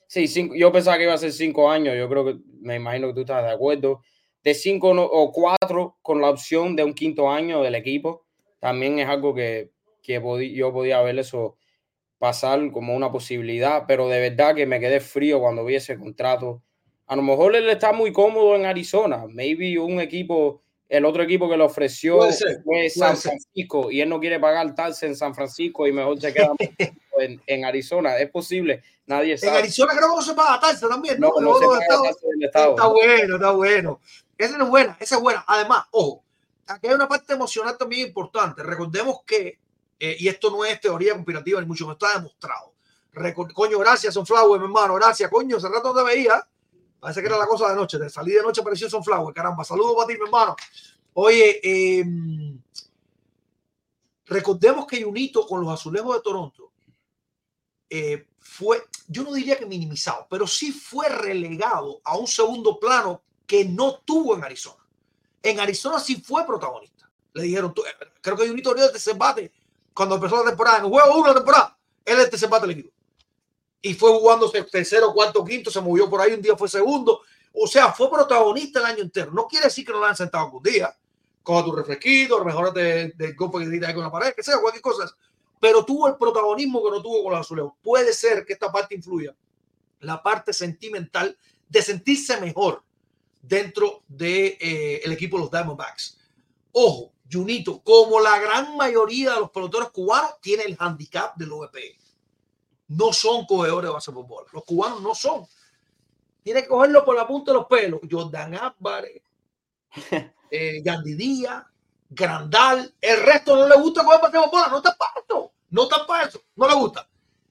Sí, cinco, yo pensaba que iba a ser 5 años. Yo creo que me imagino que tú estás de acuerdo de cinco o cuatro con la opción de un quinto año del equipo, también es algo que, que yo podía ver eso pasar como una posibilidad, pero de verdad que me quedé frío cuando vi ese contrato. A lo mejor él está muy cómodo en Arizona, maybe un equipo, el otro equipo que le ofreció fue San Francisco y él no quiere pagar taxes en San Francisco y mejor se queda (laughs) en, en, Arizona. Es posible, nadie sabe. En Arizona creo que no se paga taxes también, ¿no? no, no se paga Está bueno, está bueno. Esa es buena, esa es buena. Además, ojo, aquí hay una parte emocional también importante. Recordemos que, eh, y esto no es teoría conspirativa ni mucho, no está demostrado. coño, gracias, Sunflower, mi hermano, gracias, coño, hace rato te veía. Parece que era la cosa de noche. De salir de noche apareció Sunflower, caramba. Saludos para ti, mi hermano. Oye, em, recordemos que Junito con los azulejos de Toronto eh, fue, yo no diría que minimizado, pero sí fue relegado a un segundo plano que no tuvo en Arizona. En Arizona sí fue protagonista. Le dijeron, tú, creo que Junito dio este bate cuando empezó la temporada, en el juego de la temporada, él este bate el equipo. Y fue jugando tercero, cuarto, quinto, se movió por ahí, un día fue segundo. O sea, fue protagonista el año entero. No quiere decir que no lo han sentado algún día. Coja tu refresquito, mejor de, de golpe que te con la pared, que sea, cualquier cosa. Pero tuvo el protagonismo que no tuvo con los azulejos. Puede ser que esta parte influya. La parte sentimental de sentirse mejor dentro del de, eh, el equipo de los Diamondbacks. Ojo, Junito, como la gran mayoría de los peloteros cubanos, tiene el handicap del OVP. No son cogedores de base por bola. Los cubanos no son. Tiene que cogerlo por la punta de los pelos. Jordan Álvarez, (laughs) eh, Gandhi Díaz, Grandal. El resto no le gusta coger base por bola. No está para eso. No está para eso. No le gusta.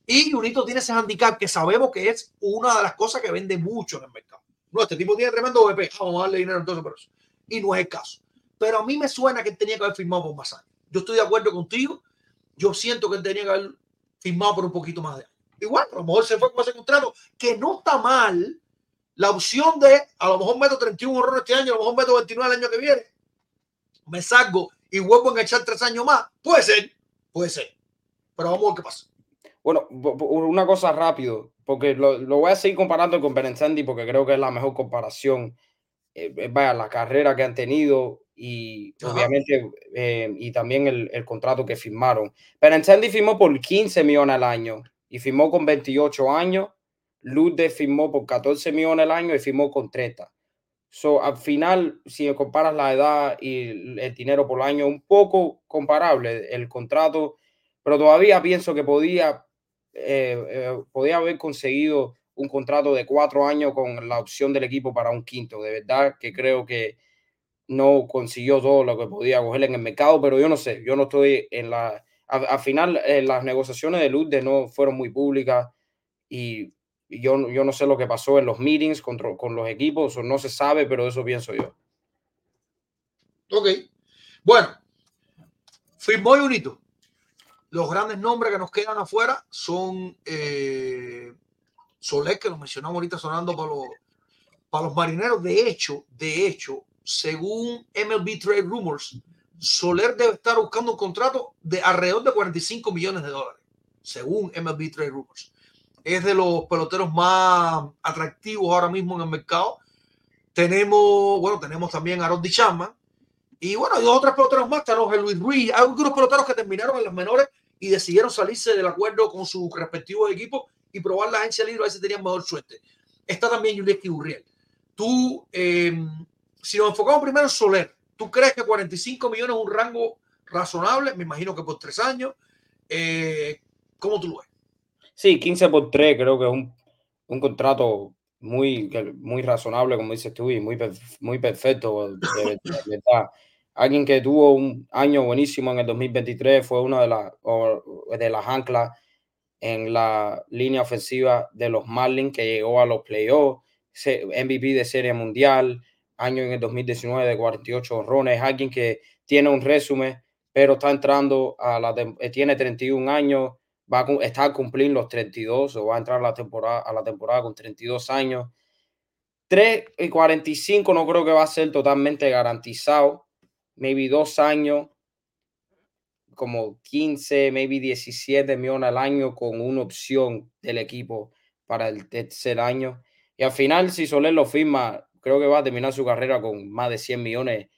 Y Junito tiene ese handicap que sabemos que es una de las cosas que vende mucho en el mercado. No, este tipo tiene tremendo VP. Vamos a darle dinero entonces por eso. y no es el caso. Pero a mí me suena que él tenía que haber firmado por más años. Yo estoy de acuerdo contigo. Yo siento que él tenía que haber firmado por un poquito más de años. Igual, a lo mejor se fue con ese contrato, que no está mal. La opción de a lo mejor meto 31 horrores este año, a lo mejor meto 29 el año que viene. Me salgo y vuelvo a echar tres años más. Puede ser, puede ser. Pero vamos a ver qué pasa. Bueno, una cosa rápido, porque lo, lo voy a seguir comparando con Berencendi porque creo que es la mejor comparación. Eh, eh, vaya, la carrera que han tenido y obviamente eh, y también el, el, contrato que firmaron. Berencendi firmó por 15 millones al año y firmó con 28 años. Lude firmó por 14 millones al año y firmó con 30. So, al final, si comparas la edad y el dinero por año, un poco comparable el contrato, pero todavía pienso que podía eh, eh, podía haber conseguido un contrato de cuatro años con la opción del equipo para un quinto. De verdad que creo que no consiguió todo lo que podía coger en el mercado, pero yo no sé, yo no estoy en la... Al, final, eh, las negociaciones de Lourdes no fueron muy públicas y yo, yo no sé lo que pasó en los meetings con, con los equipos, o no se sabe, pero eso pienso yo. Ok. Bueno, firmó y unito los grandes nombres que nos quedan afuera son eh, Soler, que lo mencionamos ahorita sonando para los, para los marineros. De hecho, de hecho, según MLB Trade Rumors, Soler debe estar buscando un contrato de alrededor de 45 millones de dólares, según MLB Trade Rumors. Es de los peloteros más atractivos ahora mismo en el mercado. Tenemos, bueno, tenemos también a Roddy Chapman. Y bueno, hay dos otros peloteros más. Tenemos a Luis Ruiz. Hay algunos peloteros que terminaron en las menores y decidieron salirse del acuerdo con su respectivo equipo y probar la agencia libre a si tenían mejor suerte. Está también Yuleski Burriel. Tú, em, si nos enfocamos primero en Soler, ¿tú crees que 45 millones es un rango razonable? Me imagino que por tres años. Eh, ¿Cómo tú lo ves? Sí, 15 por 3 creo que es un, un contrato muy, muy razonable, como dices tú, y muy, muy perfecto. Alguien que tuvo un año buenísimo en el 2023, fue una de, las anclas en la línea ofensiva de los Marlins que llegó a los playoffs, MVP de Serie Mundial, año en el 2019 de 48 honrones, alguien que tiene un resumen, pero está entrando a la eh, tiene 31 años, va a, está a cumplir los 32 o va a entrar a la temporada, a la temporada con 32 años. 3 y 45 no creo que va a ser totalmente garantizado, maybe dos años, como 15, maybe 17 millones al año con una opción del equipo para el tercer año. Y al final, si Soler lo firma, creo que va a terminar su carrera con más de 100 millones.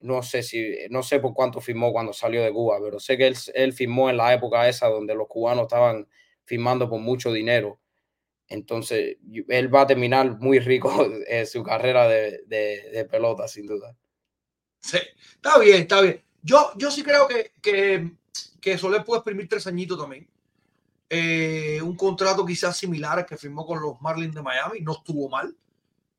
No sé si, no sé por cuánto firmó cuando salió de Cuba, pero sé que él, él firmó en la época esa donde los cubanos estaban firmando por mucho dinero. Entonces, él va a terminar muy rico (laughs) su carrera de, de pelota, sin duda. Sí, está bien, está bien. Yo, yo sí creo que, que, que Soler puede exprimir tres añitos también. Eh, un contrato quizás similar al que firmó con los Marlins de Miami, no estuvo mal.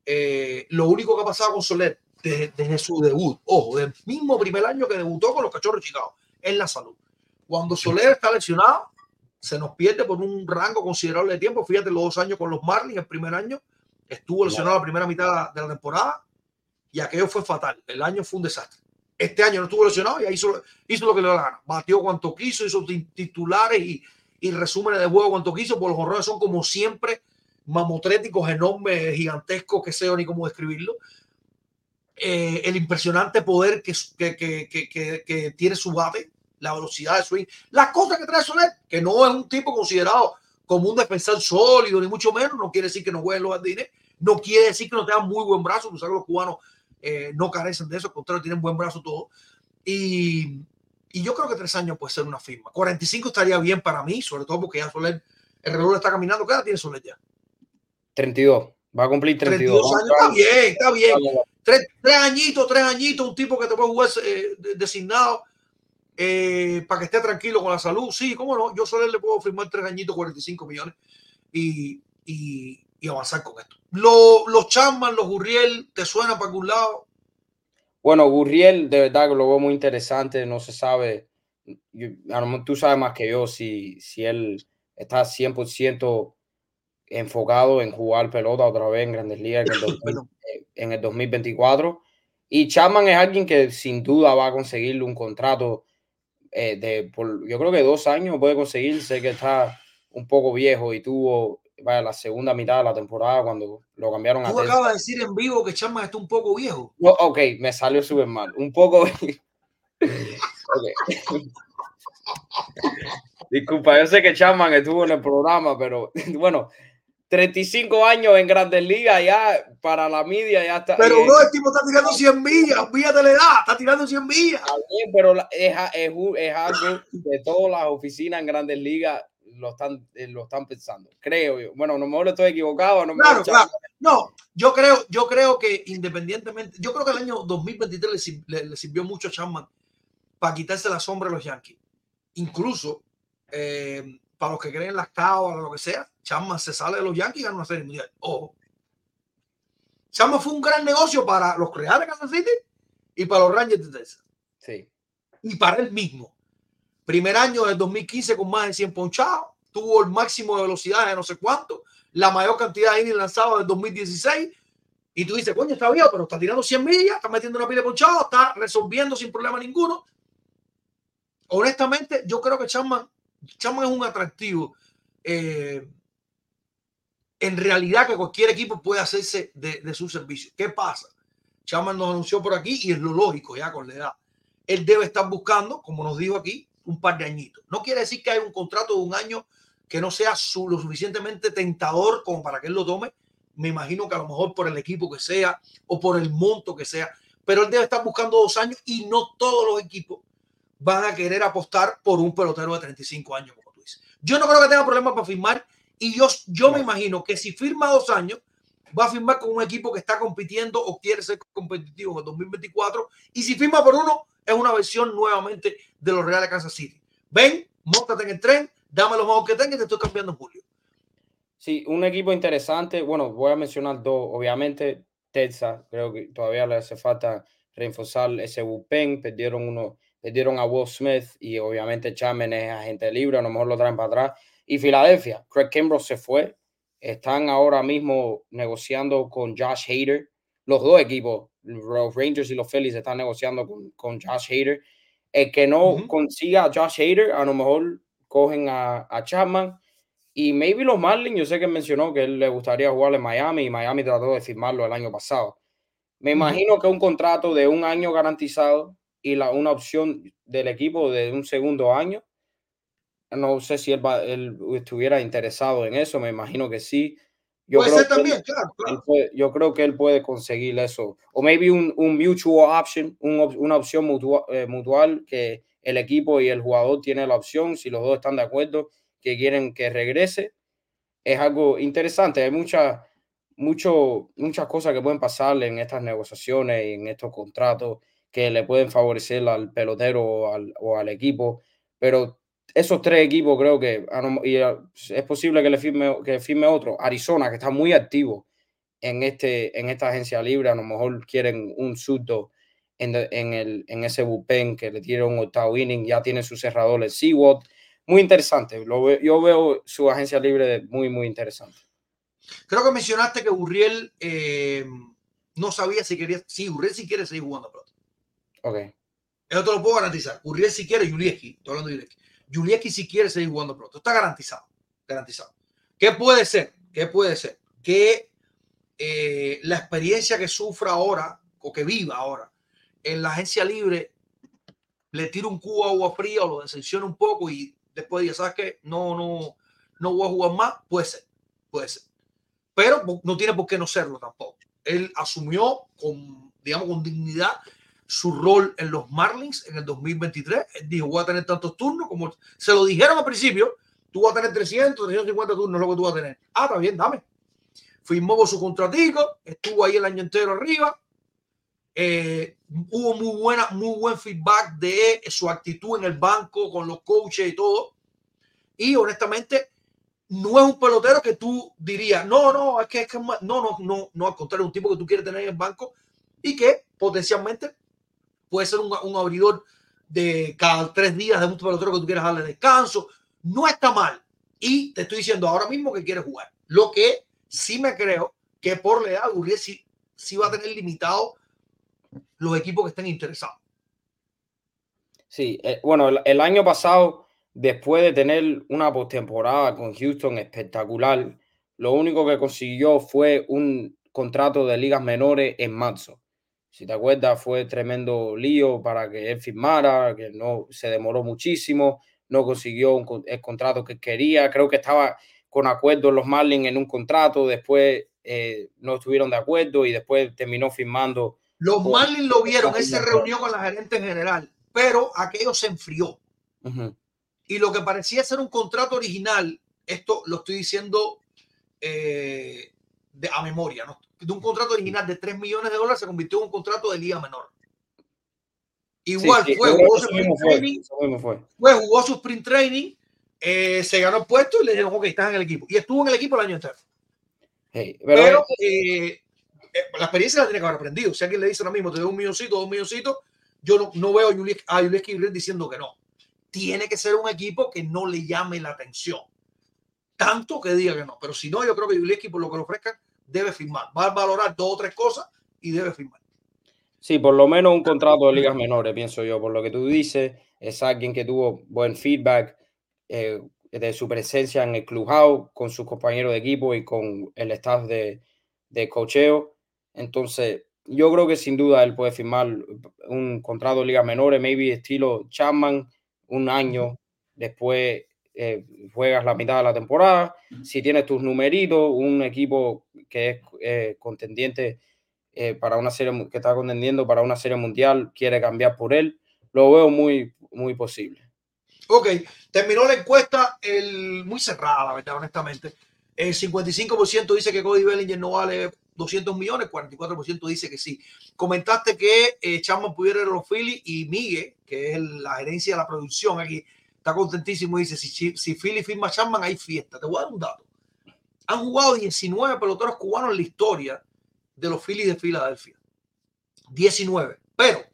Eh, lo único que ha pasado con Soler desde, desde, su debut, ojo, del mismo primer año que debutó con los Cachorros de Chicago, es la salud. Cuando Soler está lesionado, se nos pierde por un rango considerable de tiempo. Fíjate, los dos años con los Marlins, el primer año, estuvo lesionado la primera mitad de la temporada y aquello fue fatal. El año fue un desastre. Este año no estuvo lesionado y hizo, hizo lo que le dio la gana. Batió cuanto quiso, hizo titulares y, y resúmenes de juego cuanto quiso. Por los horrores son como siempre mamotréticos, enormes, gigantescos, que sé ni cómo describirlo. Eh, el impresionante poder que, que, que, que, tiene su bate, la velocidad de swing, las cosas que trae Soler, que no es un tipo considerado como un defensor sólido, ni mucho menos, no quiere decir que no juegue los jardines, no quiere decir que no tenga muy buen brazo, tú sabes los cubanos eh, no carecen de eso, al contrario, tienen buen brazo todo. Y, y, yo creo que tres años puede ser una firma. 45 estaría bien para mí, sobre todo porque ya Soler, el reloj está caminando. ¿Qué edad tiene Soler ya? 32. Va a cumplir 32. 32 años. Está bien, está bien. Tres, tres, añitos, tres añitos, un tipo que te puede jugar eh, designado eh, para que esté tranquilo con la salud. Sí, cómo no. Yo Soler le puedo firmar tres añitos, 45 millones y, y, y avanzar con esto. Lo, los Chapman, los Gurriel, ¿te suena para algún lado? Bueno, Gurriel, de verdad que lo veo muy interesante. No se sabe, yo, tú sabes más que yo si, si él está 100% enfocado en jugar pelota otra vez en Grandes Ligas en el, en el 2024. Y Chapman es alguien que sin duda va a conseguirle un contrato eh, de, por, yo creo que dos años puede conseguir. Sé que está un poco viejo y tuvo vaya, la segunda mitad de la temporada cuando lo cambiaron Tú a acabas de decir en vivo que Chapman está un poco viejo. No, ok, me salió súper mal. Un poco. (laughs) (laughs) Disculpa, yo sé que Chapman estuvo en el programa, pero (laughs) bueno, 35 años en Grandes Ligas ya para la media ya está. Pero no, el tipo está tirando 100 millas, fíjate la edad, está tirando 100 millas. pero es, es, es algo que todas las oficinas en Grandes Ligas lo están, eh, lo están pensando, creo yo. Bueno, a lo mejor estoy equivocado. No me Claro, a claro. No, yo creo, yo creo que independientemente, yo creo que el año 2023 le, le- le sirvió mucho a Chapman para quitarse la sombra de los Yankees. Incluso eh, para los que creen en las cábalas, lo que sea, Chapman se sale de los Yankees y gana una serie mundial. Ojo. Chapman fue un gran negocio para los Reales de Kansas City y para los Rangers de Texas. Sí, y para él mismo. Primer año del 2015 con más de 100 ponchados, tuvo el máximo de velocidad de no sé cuánto, la mayor cantidad de innings lanzados del 2016. Y tú dices, coño, está bien, pero está tirando 100 millas, está metiendo una pila de ponchados, está resolviendo sin problema ninguno. Honestamente, yo creo que Chapman, Chapman es un atractivo. eh, en realidad que cualquier equipo puede hacerse de, de su servicio. ¿Qué pasa? Chapman nos anunció por aquí y es lo lógico ya con la edad él debe estar buscando, como nos dijo aquí, un par de añitos. No quiere decir que hay un contrato de un año que no sea su- lo suficientemente tentador como para que él lo tome. Me imagino que a lo mejor por el equipo que sea o por el monto que sea, pero él debe estar buscando dos años y no todos los equipos van a querer apostar por un pelotero de 35 años, como tú dices. Yo no creo que tenga problemas para firmar y yo, yo me No. imagino que si firma dos años, va a firmar con un equipo que está compitiendo o quiere ser competitivo en el 2024 y si firma por uno, es una versión nuevamente de los Reales Kansas City. Ven, montate en el tren, dame lo mejor que tengas y te estoy cambiando julio. Sí, un equipo interesante. Bueno, voy a mencionar dos. Obviamente, Texas, creo que todavía le hace falta reforzar ese bullpen. Perdieron uno, perdieron a Will Smith y obviamente Chapman es agente libre, a lo mejor lo traen para atrás. Y Filadelfia, Craig Kimbrough se fue. Están ahora mismo negociando con Josh Hader. Los dos equipos, los Rangers y los Phillies, están negociando con, con Josh Hader. El que no consiga a Josh Hader, a lo mejor cogen a, a Chapman. Y maybe los Marlins, yo sé que mencionó que él le gustaría jugar en Miami y Miami trató de firmarlo el año pasado. Me imagino que un contrato de un año garantizado y la, una opción del equipo de un segundo año. No sé si él, va- él estuviera interesado en eso, me imagino que sí. Yo Puede creo ser él- también, claro, claro. puede- yo creo que él puede conseguir eso. O maybe un, un mutual option, un una opción mutua- eh, mutual que el equipo y el jugador tienen la opción, si los dos están de acuerdo, que quieren que regrese. Es algo interesante. Hay muchas mucho, muchas cosas que pueden pasarle en estas negociaciones y en estos contratos que le pueden favorecer al pelotero o al, o al equipo. Pero esos tres equipos creo que y, ah, es posible que le firme, que firme otro. Arizona, que está muy activo en, este, en esta agencia libre, a lo mejor quieren un surdo en, de- en, el, en ese bullpen que le un octavo inning, ya tiene su cerrador el. Muy interesante. Lo yo veo su agencia libre muy, muy interesante. Creo que mencionaste que Burriel eh, no sabía si quería. Sí, Burriel si quiere seguir jugando pelota. Ok. Eso te lo puedo garantizar. Burriel si quiere, Julieski. Estoy hablando de Julieski. Julieski si quiere seguir jugando pelota. Está garantizado. Garantizado. ¿Qué puede ser? ¿Qué puede ser? Que eh, la experiencia que sufra ahora o que viva ahora en la agencia libre le tire un cubo de agua fría o lo decepcione un poco y después diga, ¿sabes qué? No, no, no voy a jugar más. Puede ser. Puede ser. Pero no tiene por qué no serlo tampoco. Él asumió con, digamos, con dignidad su rol en los Marlins en el 2023. Él dijo, voy a tener tantos turnos como se lo dijeron al principio. Tú vas a tener 300, 350 turnos, lo que tú vas a tener. Ah, está bien, dame. Firmó por su contratico, estuvo ahí el año entero arriba. Eh, hubo muy buena, muy buen feedback de su actitud en el banco con los coaches y todo. Y honestamente, no es un pelotero que tú dirías, no, no, es que es que es ma-". no, no, no, no, al contrario, es un tipo que tú quieres tener en el banco y que potencialmente puede ser un, un abridor de cada tres días de un pelotero que tú quieras darle descanso. No está mal. Y te estoy diciendo ahora mismo que quiere jugar. Lo que sí me creo que por la edad Uriel sí, sí va a tener limitado los equipos que estén interesados. Sí, eh, bueno, el año pasado, después de tener una postemporada con Houston espectacular, lo único que consiguió fue un contrato de ligas menores en marzo. Si te acuerdas, fue tremendo lío para que él firmara, que no se demoró muchísimo, no consiguió un con- el contrato que quería. Creo que estaba con acuerdo los Marlins en un contrato, después eh, no estuvieron de acuerdo y después terminó firmando. Los Bueno, Marlins lo vieron, él se reunió con la gerente en general, pero aquello se enfrió. Y lo que parecía ser un contrato original, esto lo estoy diciendo eh, de, a memoria, ¿no? De un contrato original de 3 millones de dólares se convirtió en un contrato de liga menor. Igual Sí, sí, fue, jugó su sprint training, fue. fue, jugó su sprint training, eh, se ganó el puesto y le dijeron, ok, estás en el equipo. Y estuvo en el equipo el año entero. Hey, pero, Pero eh, eh, la experiencia la tiene que haber aprendido. Si alguien le dice ahora mismo, te doy un milloncito, dos milloncitos, yo no, no veo a Julius, Kibler diciendo que no. Tiene que ser un equipo que no le llame la atención. Tanto que diga que no. Pero si no, yo creo que Julius por lo que le ofrezcan, debe firmar. Va a valorar dos o tres cosas y debe firmar. Sí, por lo menos un contrato de ligas menores, pienso yo, por lo que tú dices, es alguien que tuvo buen feedback eh, de su presencia en el clubhouse con sus compañeros de equipo y con el staff de, de cocheo. Entonces, yo creo que sin duda él puede firmar un contrato de ligas menores, maybe estilo Chapman, un año, después eh, juegas la mitad de la temporada. Si tienes tus numeritos, un equipo que es eh, contendiente eh, para una serie que está contendiendo para una serie mundial, quiere cambiar por él, lo veo muy, muy posible. Ok, terminó la encuesta el, muy cerrada, la verdad, honestamente. El 55% dice que Cody Bellinger no vale 200 millones, 44% dice que sí. Comentaste que eh, Chapman pudiera ir a los Phillies y Miguel, que es el- la gerencia de la producción aquí, está contentísimo y dice, si, si, Philly firma Chapman hay fiesta. Te voy a dar un dato. Han jugado 19 peloteros cubanos en la historia de los Phillies de Filadelfia. 19. Pero,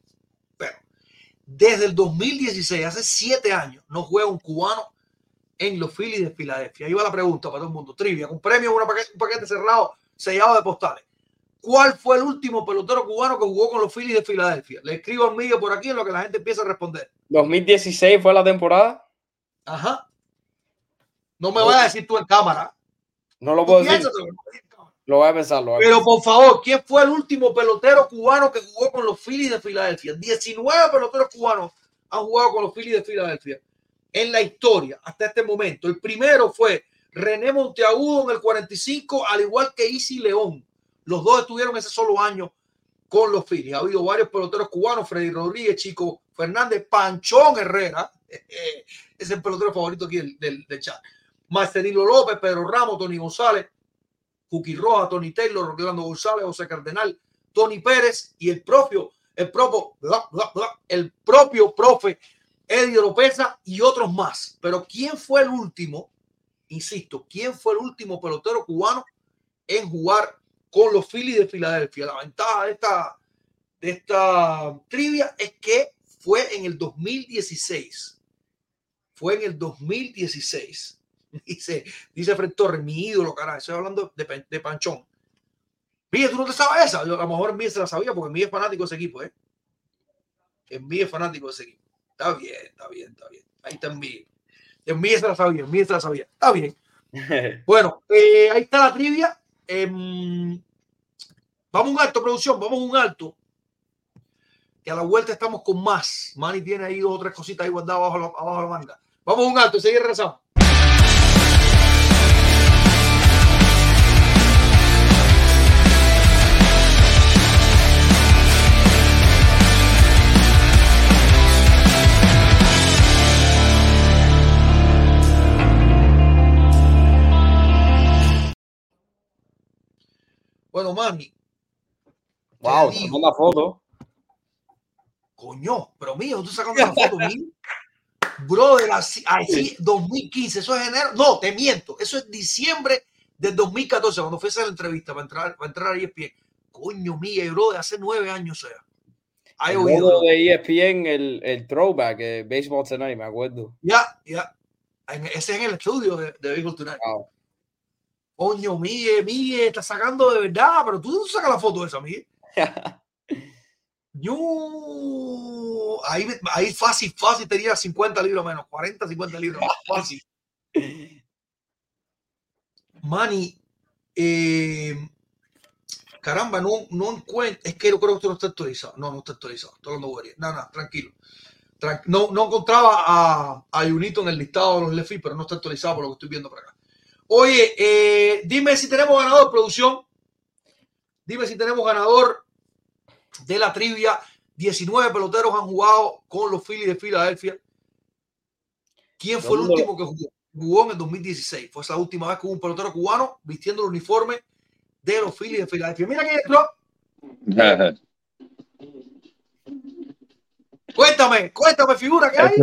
pero, desde el 2016, hace siete años, no juega un cubano en los Phillies de Filadelfia. Ahí va la pregunta para todo el mundo. Trivia, con premio, un paquete cerrado, sellado de postales. ¿Cuál fue el último pelotero cubano que jugó con los Phillies de Filadelfia? Le escribo al Miguel por aquí en lo que la gente empieza a responder. 2016 fue la temporada, Ajá. No me vayas a decir tú en cámara. no lo puedo decir, lo voy a pensar, lo voy a Pero por favor, ¿quién fue el último pelotero cubano que jugó con los Phillies de Filadelfia? 19 peloteros cubanos han jugado con los Phillies de Filadelfia en la historia hasta este momento. El primero fue René Monteagudo en el 45, al igual que Isi León. Los dos estuvieron ese solo año con los Phillies. Ha habido varios peloteros cubanos, Freddy Rodríguez, Chico Fernández, Panchón Herrera, (laughs) es el pelotero favorito aquí del, chat. Marcelino López, Pedro Ramos, Tony González, Cookie Roja, Tony Taylor, Orlando González, José Cardenal, Tony Pérez y el propio, el propio, el propio profe Eddie Lopeza y otros más. Pero ¿quién fue el último? Insisto, ¿quién fue el último pelotero cubano en jugar con los Phillies de Filadelfia? La ventaja de esta, de esta trivia es que fue en el 2016. Fue en el 2016. (laughs) Dice, dice Fred Torres, mi ídolo, carajo. Estoy hablando de, de Panchón. Miguel, tú no te sabes esa. Yo, a lo mejor Miguel se la sabía porque Miguel es fanático de ese equipo, ¿eh? Miguel es fanático de ese equipo. Está bien, está bien, está bien. Ahí está Miguel. Miguel se la sabía, Miguel se la sabía. Está bien. (laughs) Bueno, eh, ahí está la trivia. Em, vamos a un alto, producción, vamos a un alto. Que a la vuelta estamos con más. Manny tiene ahí dos o tres cositas ahí guardadas abajo, abajo la manga. Vamos a un alto seguir regresamos. Bueno, Manny, wow, digo. tremenda foto. coño, pero mío, tú sacando una foto mío. Brother, así, así, 2015, eso es enero. No, te miento, eso es diciembre del 2014, cuando fue a hacer la entrevista para entrar, para entrar a ESPN. Coño, mía, bro, de hace nueve años, o sea. Hay El oído. de ESPN, el, el throwback, el Baseball Tonight, me acuerdo. Ya, ya. En- Ese es en el estudio de, de Baseball Tonight. Wow. Coño, Miguel, Miguel, está sacando de verdad, pero tú no sacas la foto de esa, Miguel. (laughs) Ñu- Ahí, ahí fácil, fácil tenía 50 libras menos, 40, 50 libras más, fácil. Manny, eh, caramba, no, no encuentro, es que yo creo que esto no está actualizado. No, no está actualizado. Estoy hablando bobería. No, no, tranquilo. Tran- no, no encontraba a, a Junito en el listado de los Lefi, pero no está actualizado por lo que estoy viendo por acá. Oye, eh, dime si tenemos ganador, producción. Dime si tenemos ganador de la trivia. 19 peloteros han jugado con los Phillies de Filadelfia. ¿Quién fue el último que jugó? Jugó en el 2016. Fue esa última vez que hubo un pelotero cubano vistiendo el uniforme de los Phillies de Filadelfia. Mira que entró. (laughs) Cuéntame, cuéntame, figura, ¿qué hay?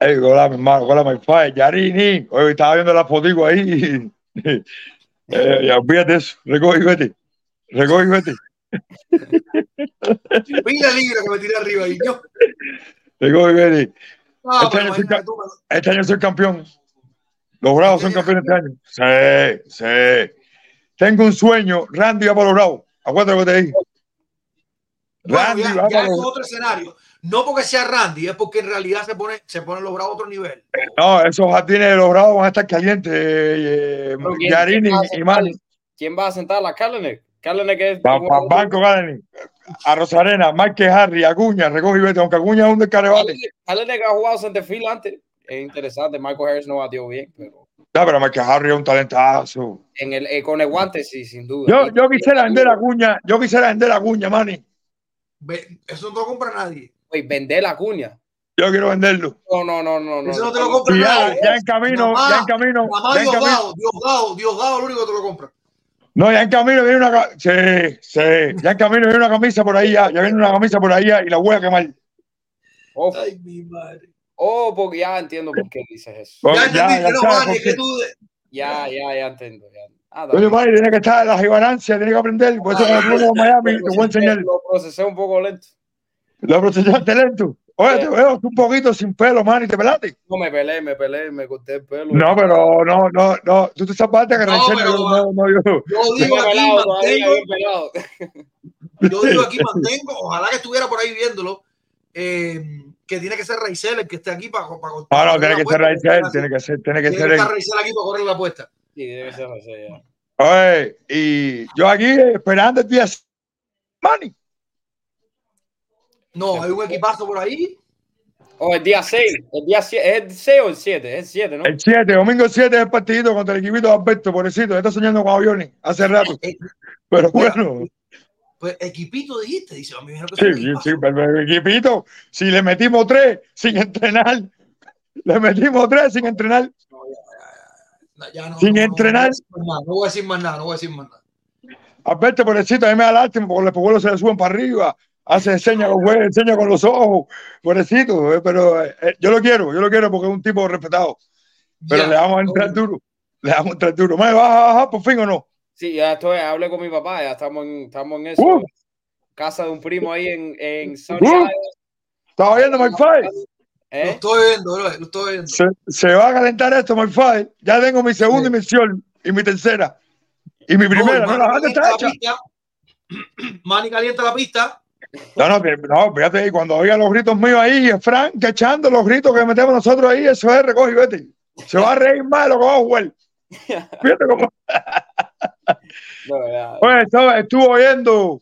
Ey, hola, mi hermano, hola, my father, Yarini. Hoy estaba viendo la fotico ahí. (laughs) eh, ya olvídate eso. Recoge y vete. Recoge y vete. (laughs) Pila libre que me tiré arriba ahí. Yo, Recoge y vete. ah, Este año soy imagínate tú, Este año soy campeón. Los Bravos son campeones este año. Sí, sí. Tengo un sueño. Randy va para los Bravos. Acuérdate lo que te dije. Bueno, Randy ya, va ya para es los otro escenario. No porque sea Randy, es porque en realidad se pone, se ponen los bravos a otro nivel. No, esos jardines de los Bravos van a estar calientes. eh, ¿quién- Yarini quién va a y sentar- Manny. ¿Quién va a sentar a Kalenic? Kalenic es Va Banco Galen, a Rosarena, Márquez Harry, Acuña, recoge y vete, aunque Acuña es un descarevale. Kalenic Kalenic ha jugado centerfield antes. Es interesante. Michael Harris no batió bien, pero No, pero Márquez Harry es un talentazo. en el, eh, con el guante sí, sin duda. Yo, yo quisiera vender a Acuña, yo quisiera vender a Acuña, Manny. Eso no lo compra nadie. Oye, vender la cuña. Yo quiero venderlo. No, no, no, no. no Eso no te lo compra ya, nadie. ya en camino, Nada más- ya en camino, Nada más ya en camino. Diosdado, Diosdado, Diosdado, lo único que te lo compra. No, ya en camino viene una ca- sí, sí, ya en camino viene una camisa por ahí, ya, ya viene una camisa por ahí ya, y la voy a quemar. Oh, Ay, mi madre. oh, porque ya entiendo por qué dices eso. Pues Ya ya, entendí ya no, sabes que tú. Ya, ya, ya entiendo. Ya. Ah, Oye. Manny, tiene que estar en la gibanancia, tiene que aprender. Por eso cuando tú vengas a Miami, te voy a enseñar. Lo procesé un poco lento. La procesión de lento. Oye, te veo un poquito sin pelo, Manny, te pelaste. No, me peleé, me peleé, me corté el pelo. No, pero no, no, no. Tú te zapaste que No, pero- no, no, yo. Yo Yo digo aquí, pelado mantengo, pelado. yo digo aquí, mantengo, ojalá que estuviera por ahí viéndolo, eh, que tiene que ser Raizel el que esté aquí para, para, No, no, tiene que ser Raizel, tiene que ser, tiene que Tiene ser que Raizel aquí para correr la apuesta. Sí, debe ser así, ya. Oye, y yo aquí esperando el día. Manny, No, hay un equipazo por ahí. Oh, el día 6, el día 7, ¿es el 6 o el 7? Es el 7, ¿no? el 7, domingo 7 es el partidito contra el equipito de Alberto, pobrecito, está soñando con aviones hace rato. Eh, Pero bueno, Pues equipito dijiste, dice, a mí me que sí, sí, pero equipito, si le metimos tres sin entrenar, le metimos tres sin entrenar. No, ya no, Sin no, no, entrenar. No, voy a decir más nada, no voy a decir más nada. No voy a decir más nada. Alberto, pobrecito, a mí me da lástima porque los pueblos se le suben para arriba, hace señas con, hue- señas con los ojos, pobrecito, eh, pero eh, eh, yo lo quiero, yo lo quiero porque es un tipo respetado, pero Ya, le vamos a entrar duro, le vamos a entrar duro. ¿Me vas a bajar por fin o no? Sí, ya estoy, hablé con mi papá, ya estamos en, estamos en eso. Uh. Casa de un primo ahí en, en Uh. ¿Estás oyendo, my fight? Lo ¿eh? estoy viendo, bro, lo estoy viendo. Se, se va a calentar esto, my fight. Ya tengo mi segunda Sí. misión y mi tercera. Y mi primera, no, la está hecha. (clears throat) Manny calienta la pista. No, no, no, fíjate, cuando oiga los gritos míos ahí, Frank echando los gritos que metemos nosotros ahí, eso es recoge y vete. Se va a reír más lo que jugar. (laughs) Fíjate cómo. No. Oye, estaba- estuvo oyendo,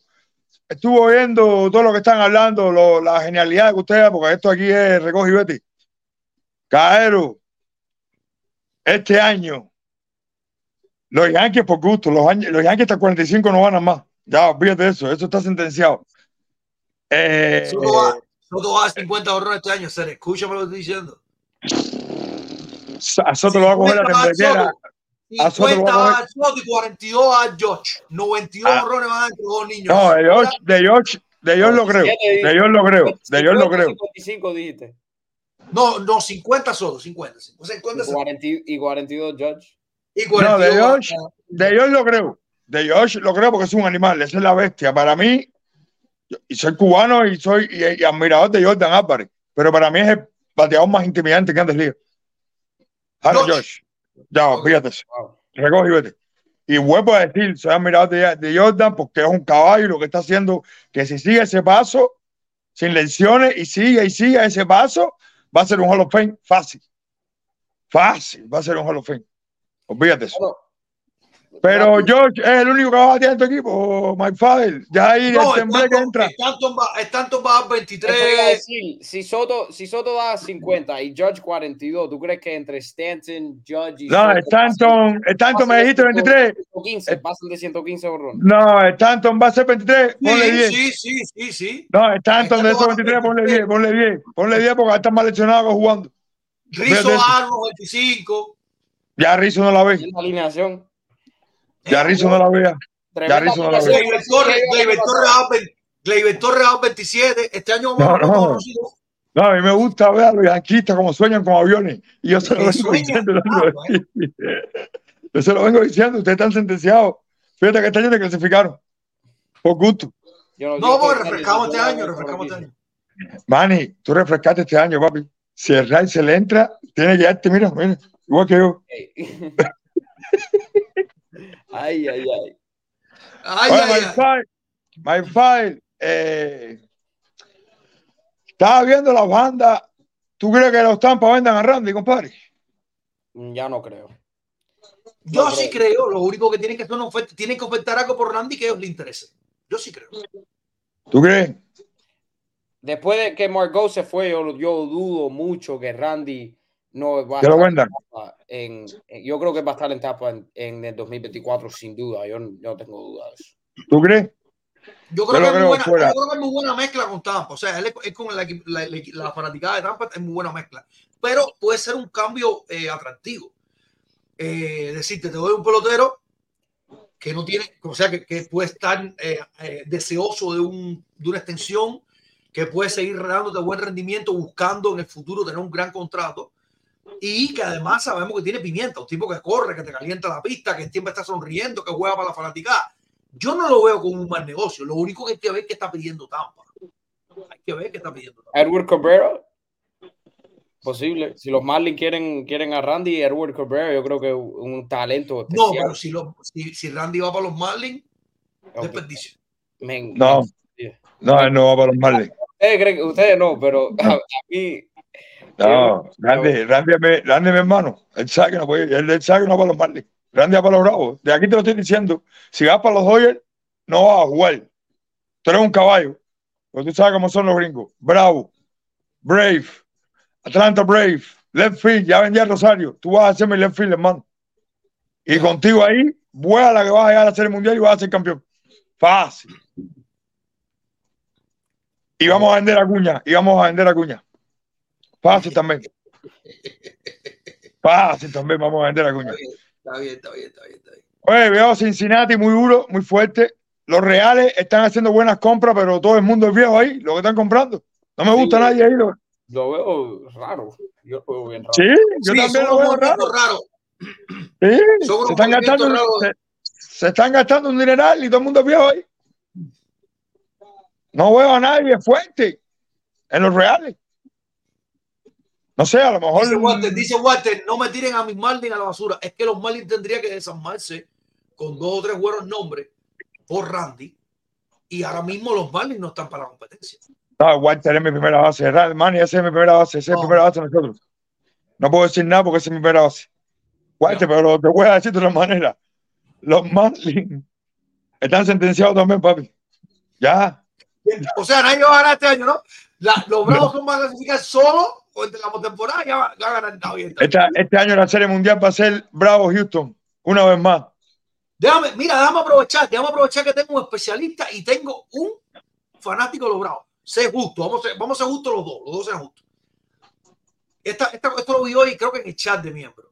estuvo oyendo todo lo que están hablando, lo- la genialidad que ustedes, porque esto aquí es recoge y vete. Caero, este año, los Yankees por gusto, los, años- los Yankees hasta 45 no van a más. Ya, olvídate eso, eso está sentenciado. Eh, Soto va, Soto va a 50 horrores este año, Ser. Escúchame lo que estoy diciendo. a Soto lo va a coger la 50 va a. Soto, a Soto lo 50 va a va a Soto y 42 a George. 92 Ah. horrores van entre dos niños. No, de George, de George, de George lo creo. De George lo creo. De George lo creo. 55 dijiste. No, no, 50 Soto, 50. 50 Y 40 y 42 Judge. y No, 42 de va- George, de George lo creo. De George lo creo porque es un animal, esa es la bestia. Para mí, yo- y soy cubano y soy y, y admirador de Jordan Álvarez, pero para mí es el bateador más intimidante que antes liga. Ahora George. George. Ya, fíjate eso. Wow. Recoge y vete. Y vuelvo a decir, soy admirador de, de Jordan porque es un caballo y lo que está haciendo, que si sigue ese paso, sin lesiones y sigue y sigue ese paso, va a ser un Hall of Fame fácil. Fácil, va a ser un Hall of Fame. Olvídate eso. Bueno, Pero George es el único que va a batear en tu equipo, Mike Fadel. Ya ahí No, el temblé que entra. Iba a 23. decir, si Soto, si Soto da 50 y Judge 42, ¿tú crees que entre Stanton, Judge y No, Soto Stanton, Stanton me dijiste 23. 115, pasan de 115 borrones? No, Stanton va a ser 23. Ponle 10. Sí, sí, sí, sí. No, Stanton de esos Stanton va a 23, ser ponle 23. 10, ponle 10. Ponle 10 porque está más lesionado que jugando. Rizzo. Arnold 25. Ya Rizzo no la ve. La alineación. Ya Rizzo no la vea. Rizzo no la ve. alineación. Gleyber Torres, va a 20 Gleyber Torres va a 27. Este año No, vamos a no. conocido. No, a mí me gusta ver a los yanquistas como sueñan con aviones. Y yo se lo vengo diciendo. Ah. (laughs) Yo se lo vengo diciendo. Ustedes están sentenciados. Fíjate que este año te clasificaron. Por gusto. Yo No, porque estoy- refrescamos este año, no refrescamos este año. Manny, tú refrescaste este año, papi. Si el Ray se le entra, tiene que darte, mira, mira, igual que yo. (laughs) Ay, ay, ay. Ay, ay, my ay. file, my file, eh, estaba viendo las bandas. ¿Tú crees que los Tampa vendan a Randy, compadre? Ya no creo. Yo No, sí pero- creo. Lo único que tienen que hacer oferta, tienen que ofertar algo por Randy que a ellos les interese. Yo sí creo. ¿Tú crees? Después de que Margot se fue, yo, yo dudo mucho que Randy no va a estar en, en- yo creo que va a estar en Tampa en, en el 2024 sin duda. Yo no yo no tengo dudas. de eso. ¿Tú crees? Yo creo, Yo que, es muy buena, yo creo que es muy buena mezcla con Tampa. O sea, él es, es con la, la, la, la fanaticada de Tampa, es muy buena mezcla. Pero puede ser un cambio eh, atractivo. Eh, decirte, te doy un pelotero que no tiene, o sea, que, que puede estar eh, eh, deseoso de, un, de una extensión, que puede seguir dándote buen rendimiento, buscando en el futuro tener un gran contrato. Y que además sabemos que tiene pimienta, un tipo que corre, que te calienta la pista, que siempre está sonriendo, que juega para la fanaticada. Yo no lo veo como un mal negocio. Lo único que hay que ver es que está pidiendo Tampa. Hay que ver qué está pidiendo Tampa. Edward Cabrera, posible. Si los Marlins quieren, quieren a Randy, Edward Cabrera, yo creo que un talento No, pero si, lo, si, si Randy va para los Marlins, Ok. desperdicio. Men- No. No, él no va para los Marlins. Ustedes creen que ustedes no, pero a, a mí No, Randy, Randy, es mi- hermano. Él sabe que no puede, él, él sabe que no va para los Marlins. Va para los Bravos. De aquí te lo estoy diciendo. Si vas para los Dodgers, no vas a jugar. Tú eres un caballo. Porque tú sabes cómo son los gringos. Bravo, Brave, Atlanta Brave, Left Field, ya vendía Rosario. Tú vas a ser mi Left Field, hermano. Y contigo ahí, vuela la que vas a llegar a ser mundial y vas a ser campeón. Fácil. Y vamos a vender a Cuña. Y vamos a vender a Cuña. Fácil también. Fácil también vamos a vender a Cuña. Está bien, está bien, está bien, está bien. Oye, veo Cincinnati muy duro, muy fuerte. Los reales están haciendo buenas compras, pero todo el mundo es viejo ahí, lo que están comprando. No me gusta Sí. nadie ahí. lo- lo veo raro. Yo lo veo bien raro. Sí, yo Sí, también lo veo raro. raros. Sí, se están gastando, se, se están gastando un dineral y todo el mundo es viejo ahí. No veo a nadie fuerte en los reales. No sé, a lo mejor. Dice Walter, dice Walter, no me tiren a mis Marlins a la basura. Es que los Marlins tendrían que desarmarse con dos o tres buenos nombres por Randy. Y ahora mismo los Marlins no están para la competencia. No, Walter es mi primera base. Manny, esa es mi primera base. Esa es No. mi primera base de nosotros. No puedo decir nada porque esa es mi primera base. Walter, pero te voy a decir de otra manera. Los Marlins están sentenciados también, papi. Ya. O sea, nadie va a ganar este año, ¿no? La- los Bravos son más clasificar solo o entre la temporada ya va, a ganar. Esta- este año la Serie Mundial va a ser Bravo Houston. Una vez más. Déjame, mira, déjame aprovechar, déjame aprovechar que tengo un especialista y tengo un fanático de los Bravos. Sé justo, vamos a ser, vamos a ser justos los dos, los dos sean justos. Esta, esta- esto lo vi hoy, creo que en el chat de miembros.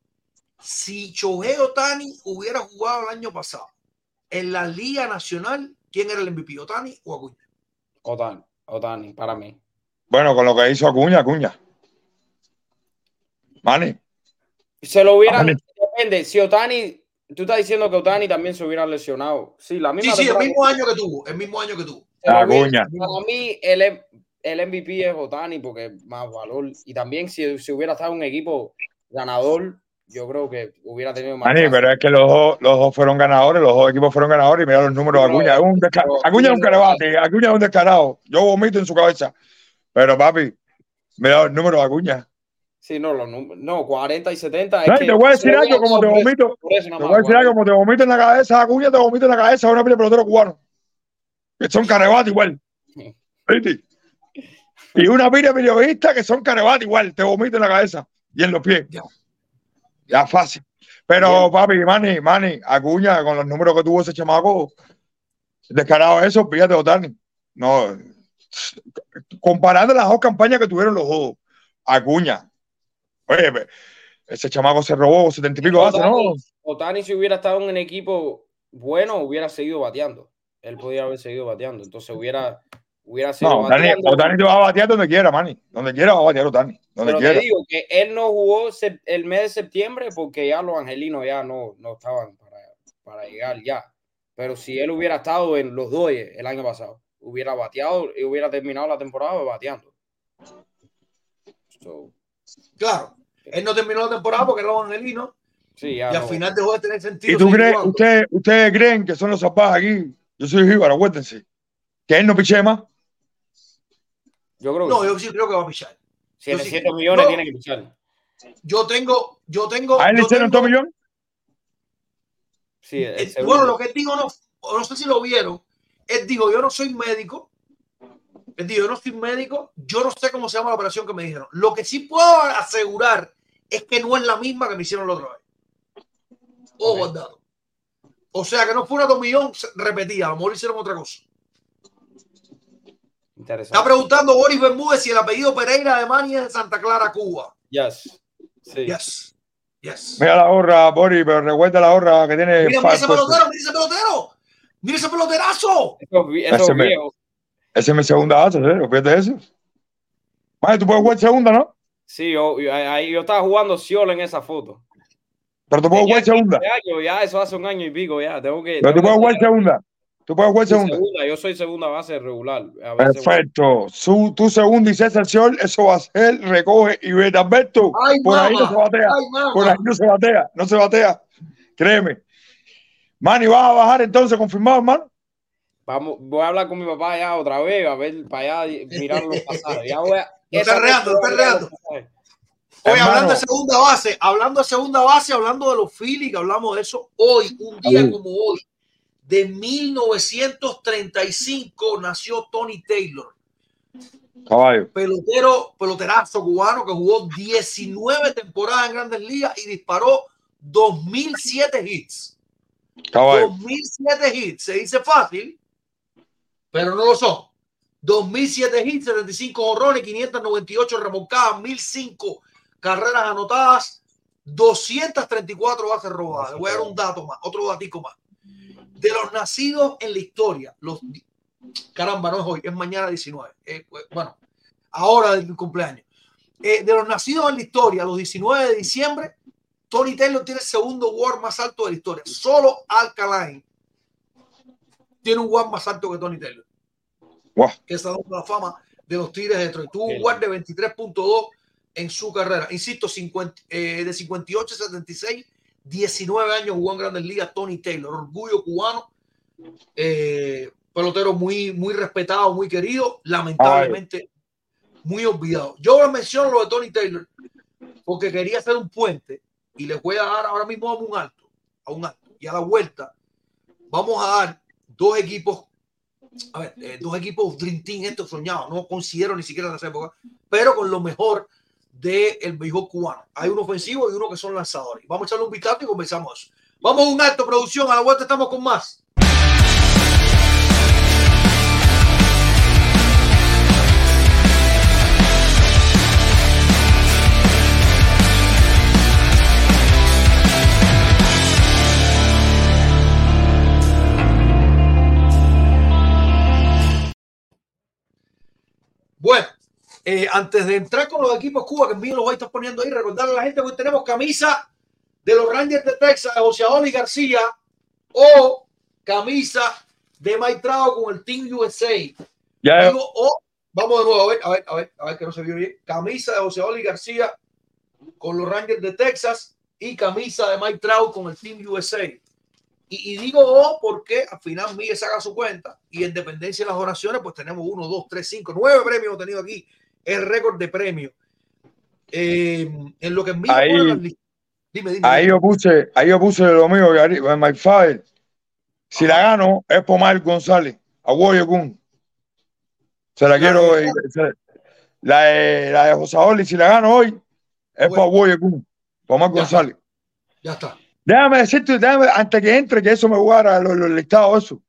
Si Shohei Otani hubiera jugado el año pasado en la Liga Nacional, ¿quién era el MVP? ¿Otani o Acuña? Otani, Otani, para mí. Bueno, con lo que hizo Acuña, Acuña. Manny. Se lo hubieran, depende, si Otani, tú estás diciendo que Otani también se hubiera lesionado. Sí, la Sí, misma sí, el temporada- mismo año que tuvo, el mismo año que hubiera- Acuña. Para mí, el, el MVP es Otani porque es más valor. Y también si, si hubiera estado un equipo ganador, yo creo que hubiera tenido más. Chance. pero es que los dos, los dos fueron ganadores, los dos equipos fueron ganadores y mira los números de Acuña. Es un desca- pero- Acuña es un carebate, Acuña es un descarado. Yo vomito en su cabeza. Pero papi, mira los números de Acuña. Sí, no, los números. No, 40 y 70. es No, que te voy a decir algo, como te vomito, te voy a decir 40. algo, como te vomito en la cabeza, Acuña te vomito en la cabeza, una pila de pelotero cubano. Que son carebate igual. (laughs) ¿Viste? Y una pila de periodistas que son carebate igual, te vomito en la cabeza y en los pies. Ya. Ya fácil. Pero, Bien. papi, Manny, Manny, Acuña, con los números que tuvo ese chamaco, descarado eso, fíjate, Otani. No, comparando las dos campañas que tuvieron los dos, Acuña. Oye, ese chamaco se robó setenta y pico bases, ¿no? Otani, si hubiera estado en un equipo bueno, hubiera seguido bateando. Él podía haber seguido bateando. Entonces hubiera, hubiera seguido No, Otani, bateando. Otani te va a batear donde quiera, Manny. Donde quiera va a batear Otani. Donde Pero quiera. te digo que él no jugó el mes de septiembre porque ya los angelinos ya no, no estaban para, para llegar ya. Pero si él hubiera estado en los Dodgers el año pasado, hubiera bateado y hubiera terminado la temporada bateando. So, Claro. Él no terminó la temporada porque era un angelino sí, ya y al final dejó de tener sentido. ¿Y tú crees, ustedes, ustedes creen que son los zapatos aquí? Yo soy Jíbaro, acuérdense. Que él no piche más. Yo creo que No, sí. yo sí creo que va a pichar. yo sí 700 creo. millones No. tienen que pichar. Yo tengo, yo tengo. ¿A él le hicieron tengo- dos millones? Sí, el Eh, segundo. bueno, lo que él dijo, no, no sé si lo vieron. Él dijo, yo no soy médico. Yo no soy médico. Yo no sé cómo se llama la operación que me dijeron. Lo que sí puedo asegurar es que no es la misma que me hicieron la otra vez. O Ok. guardado. O sea que no fue una tomillón repetida. A lo mejor hicieron otra cosa. Interesante. Está preguntando Boris Bermúdez si el apellido Pereira de Mani es de Santa Clara, Cuba. Yes. Sí. Yes. Yes. Mira la gorra, Boris, pero recuerda la gorra que tiene. Mira, mira ese pelotero, mira ese pelotero. Mira ese peloterazo. Esos, vi- esos viejos. Ese es mi segunda base, ¿eh? Fíjate eso. Vale, tú puedes jugar segunda, ¿no? Sí, yo, yo, ahí yo estaba jugando Ciol en esa foto. Pero tú puedes jugar segunda. 15 años, ya, eso hace un año y pico ya. Tengo que. Pero tú puedes jugar segunda. Tú puedes jugar segunda. segunda, Yo soy segunda base regular. A veces- Perfecto. Su, tu segunda y César eso va a ser, recoge y vete. Alberto, Ay, por ahí no se batea. Ay. Por ahí no se batea. No se batea. Créeme. Manny, vas a bajar entonces, confirmado, hermano. Vamos, voy a hablar con mi papá ya otra vez, a ver para allá (laughs) mirar los pasajes. Ya voy a, (laughs) No reando, noche no los pasajes. Hoy hablando de segunda base, hablando de segunda base, hablando de los Phillies, que hablamos de eso hoy, un día como hoy, de 1935 nació Tony Taylor, Caballo. pelotero, peloterazo cubano que jugó 19 temporadas en Grandes Ligas y disparó 2007 hits. Caballo. 2007 hits, se dice fácil, pero no lo son. 2007 hits, 75 horrones, 598 remolcadas, 1005 carreras anotadas, 234 bases robadas. Le voy a dar un dato más, otro datico más. De los nacidos en la historia, los caramba, no es hoy, es mañana 19. Eh, bueno, ahora del cumpleaños. Eh, de los nacidos en la historia, los 19 de diciembre, Tony Taylor tiene el segundo WAR más alto de la historia. Solo Alkaline tiene un WAR más alto que Tony Taylor. Guau. Que está dando la fama de los Tigres de Detroit. Tuvo un WAR de 23.2 en su carrera. Insisto, 50, eh, de 58 a 76, 19 años jugó en Grandes Ligas Tony Taylor. Orgullo cubano. eh, pelotero muy, muy respetado, muy querido. Lamentablemente, muy olvidado. Yo menciono lo de Tony Taylor porque quería hacer un puente y les voy a dar ahora mismo a un alto, a un alto. Y a la vuelta vamos a dar dos equipos, a ver, eh, dos equipos Dream Team, estos soñados, no considero ni siquiera en esa época, pero con lo mejor del béisbol cubano. Hay uno ofensivo y uno que son lanzadores. Vamos a echarle un vistazo y comenzamos. Vamos a un alto, producción. A la vuelta estamos con más. Bueno, eh, antes de entrar con los equipos Cuba, que envío los voy a estar poniendo ahí, recordarle a la gente que hoy tenemos camisa de los Rangers de Texas, de José Oli García, o camisa de Mike Trout con el Team USA. Ya, Digo, o, vamos de nuevo, a ver, a ver, a ver, a ver que no se vio bien. Camisa de José Oli García con los Rangers de Texas y camisa de Mike Trout con el Team USA. Y, y digo oh porque al final Miguel saca su cuenta y en dependencia de las oraciones, pues tenemos uno, dos, tres, cinco, nueve premios hemos tenido aquí. El récord de premios. Eh, en lo que Miguel Ahí- pone las listas. Dime, dime. Ahí yo puse, ahí yo puse lo mío, en my file. Si la gano, es por Mar González, a Warrior Kun. Se la quiero. eh, La de, la de José Oli, si la gano hoy, es Bueno. para Warrior Kun, por Mar Ya. González. Ya está. Déjame decirte, déjame, antes que entre, que eso me guarda los, los listados, eso.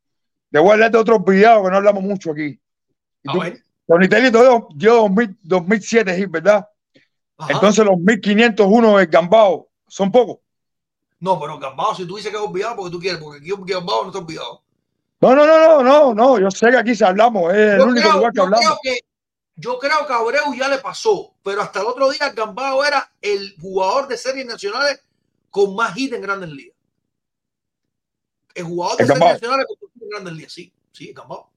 De guardar de otros videos que no hablamos mucho aquí. Y A tú- dio, dio 2000, 2007 hit, ¿verdad? Ajá. Entonces los 1501 del Gambao son pocos. no, pero Gambao, si tú dices que es olvidado, porque tú quieres, porque aquí Gambao no está olvidado. No, no, no, no, no, no. Yo sé que aquí se hablamos, es el Yo único creo, lugar que yo hablamos. creo que yo creo que a Abreu ya le pasó, pero hasta el otro día Gambao era el jugador de series nacionales con más hit en Grandes Ligas. El jugador de El nacionales con más hit en Grandes Ligas, sí, sí, Gambao.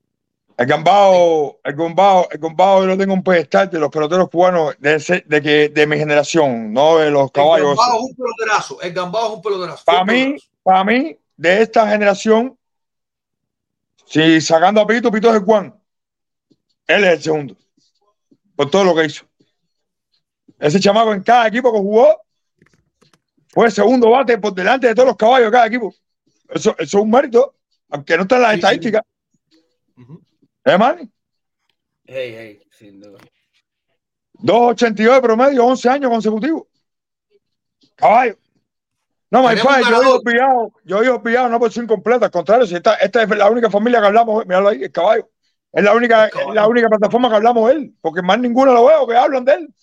El Gambao, el Gambao, el Gambao, yo lo tengo un pedestal de los peloteros cubanos de, ese- de que de mi generación, no de los El caballos. Gambao es un peloterazo, el Gambao es un peloterazo. Para mí, peloterazo. para mí, de esta generación, si sacando a Pito, Pito es el Juan. Él es el segundo. Por todo lo que hizo. Ese chamaco en cada equipo que jugó fue el segundo bate por delante de todos los caballos de cada equipo. Eso, eso es un mérito, aunque no está en las Sí, sí. estadísticas. Ujú. ¿Eh, Manny? Hey, hey, sin duda. 2.82 de promedio, 11 años consecutivos. Caballo. No, my un yo he ganador. pillado, yo he pillado no por ser incompleto, al contrario, si esta, esta es la única familia que hablamos, míralo ahí, el caballo. Es la única, es la única plataforma que hablamos de él, porque más ninguna lo veo que hablan de él.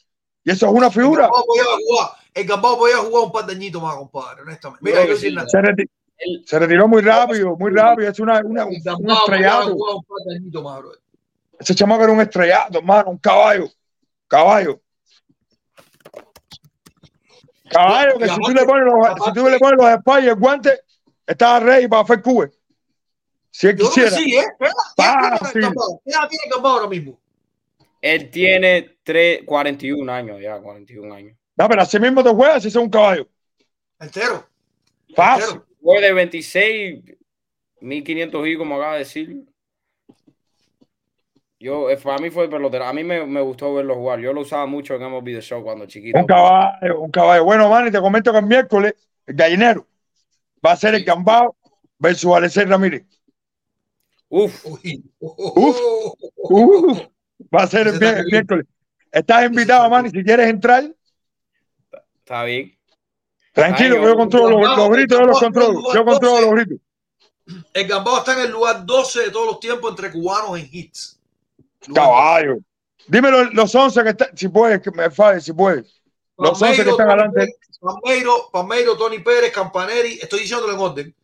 Y eso es una figura. Gambao podía jugar, el Gambao podía jugar un par de añitos más, compadre, honestamente. Mira, Creo yo sí. Se, reti- Él- se retiró muy rápido, muy rápido. Es una, una- un, El un Gambao podía estrellato. jugar un par de añitos más, bro. Ese chamaco era un estrellato, hermano, un caballo. Caballo. Caballo, que si tú le pones los, si tú le pones los espaldas y el guante, estaba ready para hacer cube. Si él Yo quisiera. sí, ¿eh? ¿Qué edad edad tiene Gambao ahora mismo? Él tiene tres, 41 años ya, 41 años. No, pero así mismo te juegas si es un caballo. Entero. Fácil. Fue de 26, 1500 y como acaba de decir. Yo, eh, para mí fue el pelotero. A mí me, me gustó verlo jugar. Yo lo usaba mucho en MLB The Show cuando chiquito. Un caballo, un caballo. Bueno, man, y te comento que el miércoles, el gallinero va a ser el Gambao versus Alexei Ramírez. Uf, Uy. Uf. Uh, va a ser el, el miércoles. Estás invitado, man, y si quieres entrar, está bien. tranquilo, Ay, yo controlo los, los gritos, yo los controlo. Yo controlo los gritos. El Gambao está en el lugar 12 de todos los tiempos entre cubanos en hits. Lugar Caballo. Dime los, los 11 que están, si puedes, que me falle, si puedes. Los 11 que están adelante. Palmeiro, Palmeiro, Tony Pérez, Campaneri, estoy diciéndolo en orden.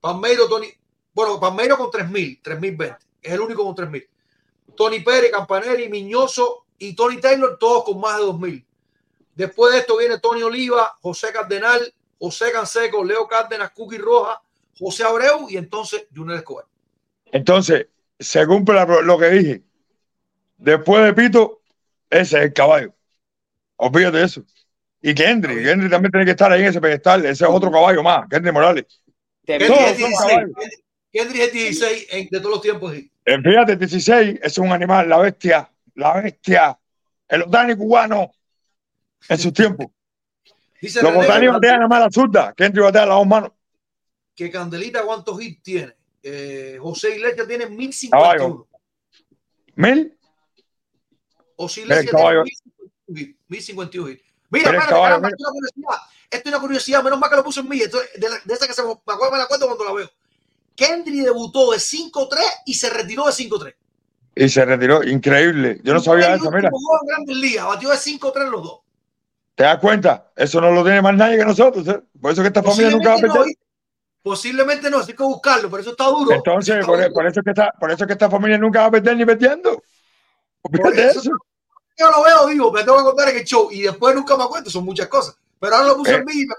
Palmeiro, Tony, bueno, Palmeiro con 3000, 3020, es el único con 3000. Tony Pérez, Campaneri, Miñoso y Tony Taylor, todos con más de 2000. Después de esto viene Tony Oliva, José Cardenal, José Canseco, Leo Cárdenas, Cookie Roja, José Abreu y entonces Junior Escobar. Entonces, se cumple lo que dije. Después de Pito, ese es el caballo. Olvídate de eso. Y Kendry, Kendry también tiene que estar ahí en ese pedestal. Ese es otro caballo más, Kendry Morales. Kendry es son 16, caballos. Kendry- es 16 en- de todos los tiempos. Eh, Fíjate, 16 es un animal, la bestia, la bestia, el Otani cubano en sus tiempos. Dice Los que- batean a mala zurda, Kendry batea a las dos manos. que Candelita cuántos hits tiene. Eh, José Iglesias tiene 1051. Caballo. Mil, José Iglesias tiene 1051 hits. Mira, espérate, caballo, caramba, mira. esto es una curiosidad. Esto es una curiosidad, menos mal que lo puso en mí. Esto es de, la- de esa que se me, acuerdo, me la acuerdo cuando la veo. Kendry debutó de 5-3 y se retiró de 5-3. y se retiró. Increíble. Yo no sabía eso, mira. juego en Grandes Ligas, batió de 5-3 los dos. ¿Te das cuenta? Eso no lo tiene más nadie que nosotros. ¿eh? Por eso que esta familia nunca va a no, perder. posiblemente no, así que buscarlo, pero eso está duro. Entonces, Está por, duro. por eso es que esta, por eso es que esta familia nunca va a perder ni perdiendo. Eso eso. yo lo veo, digo, me tengo que contar en el show y después nunca me acuerdo, son muchas cosas. Pero ahora lo puse Eh. en vivo.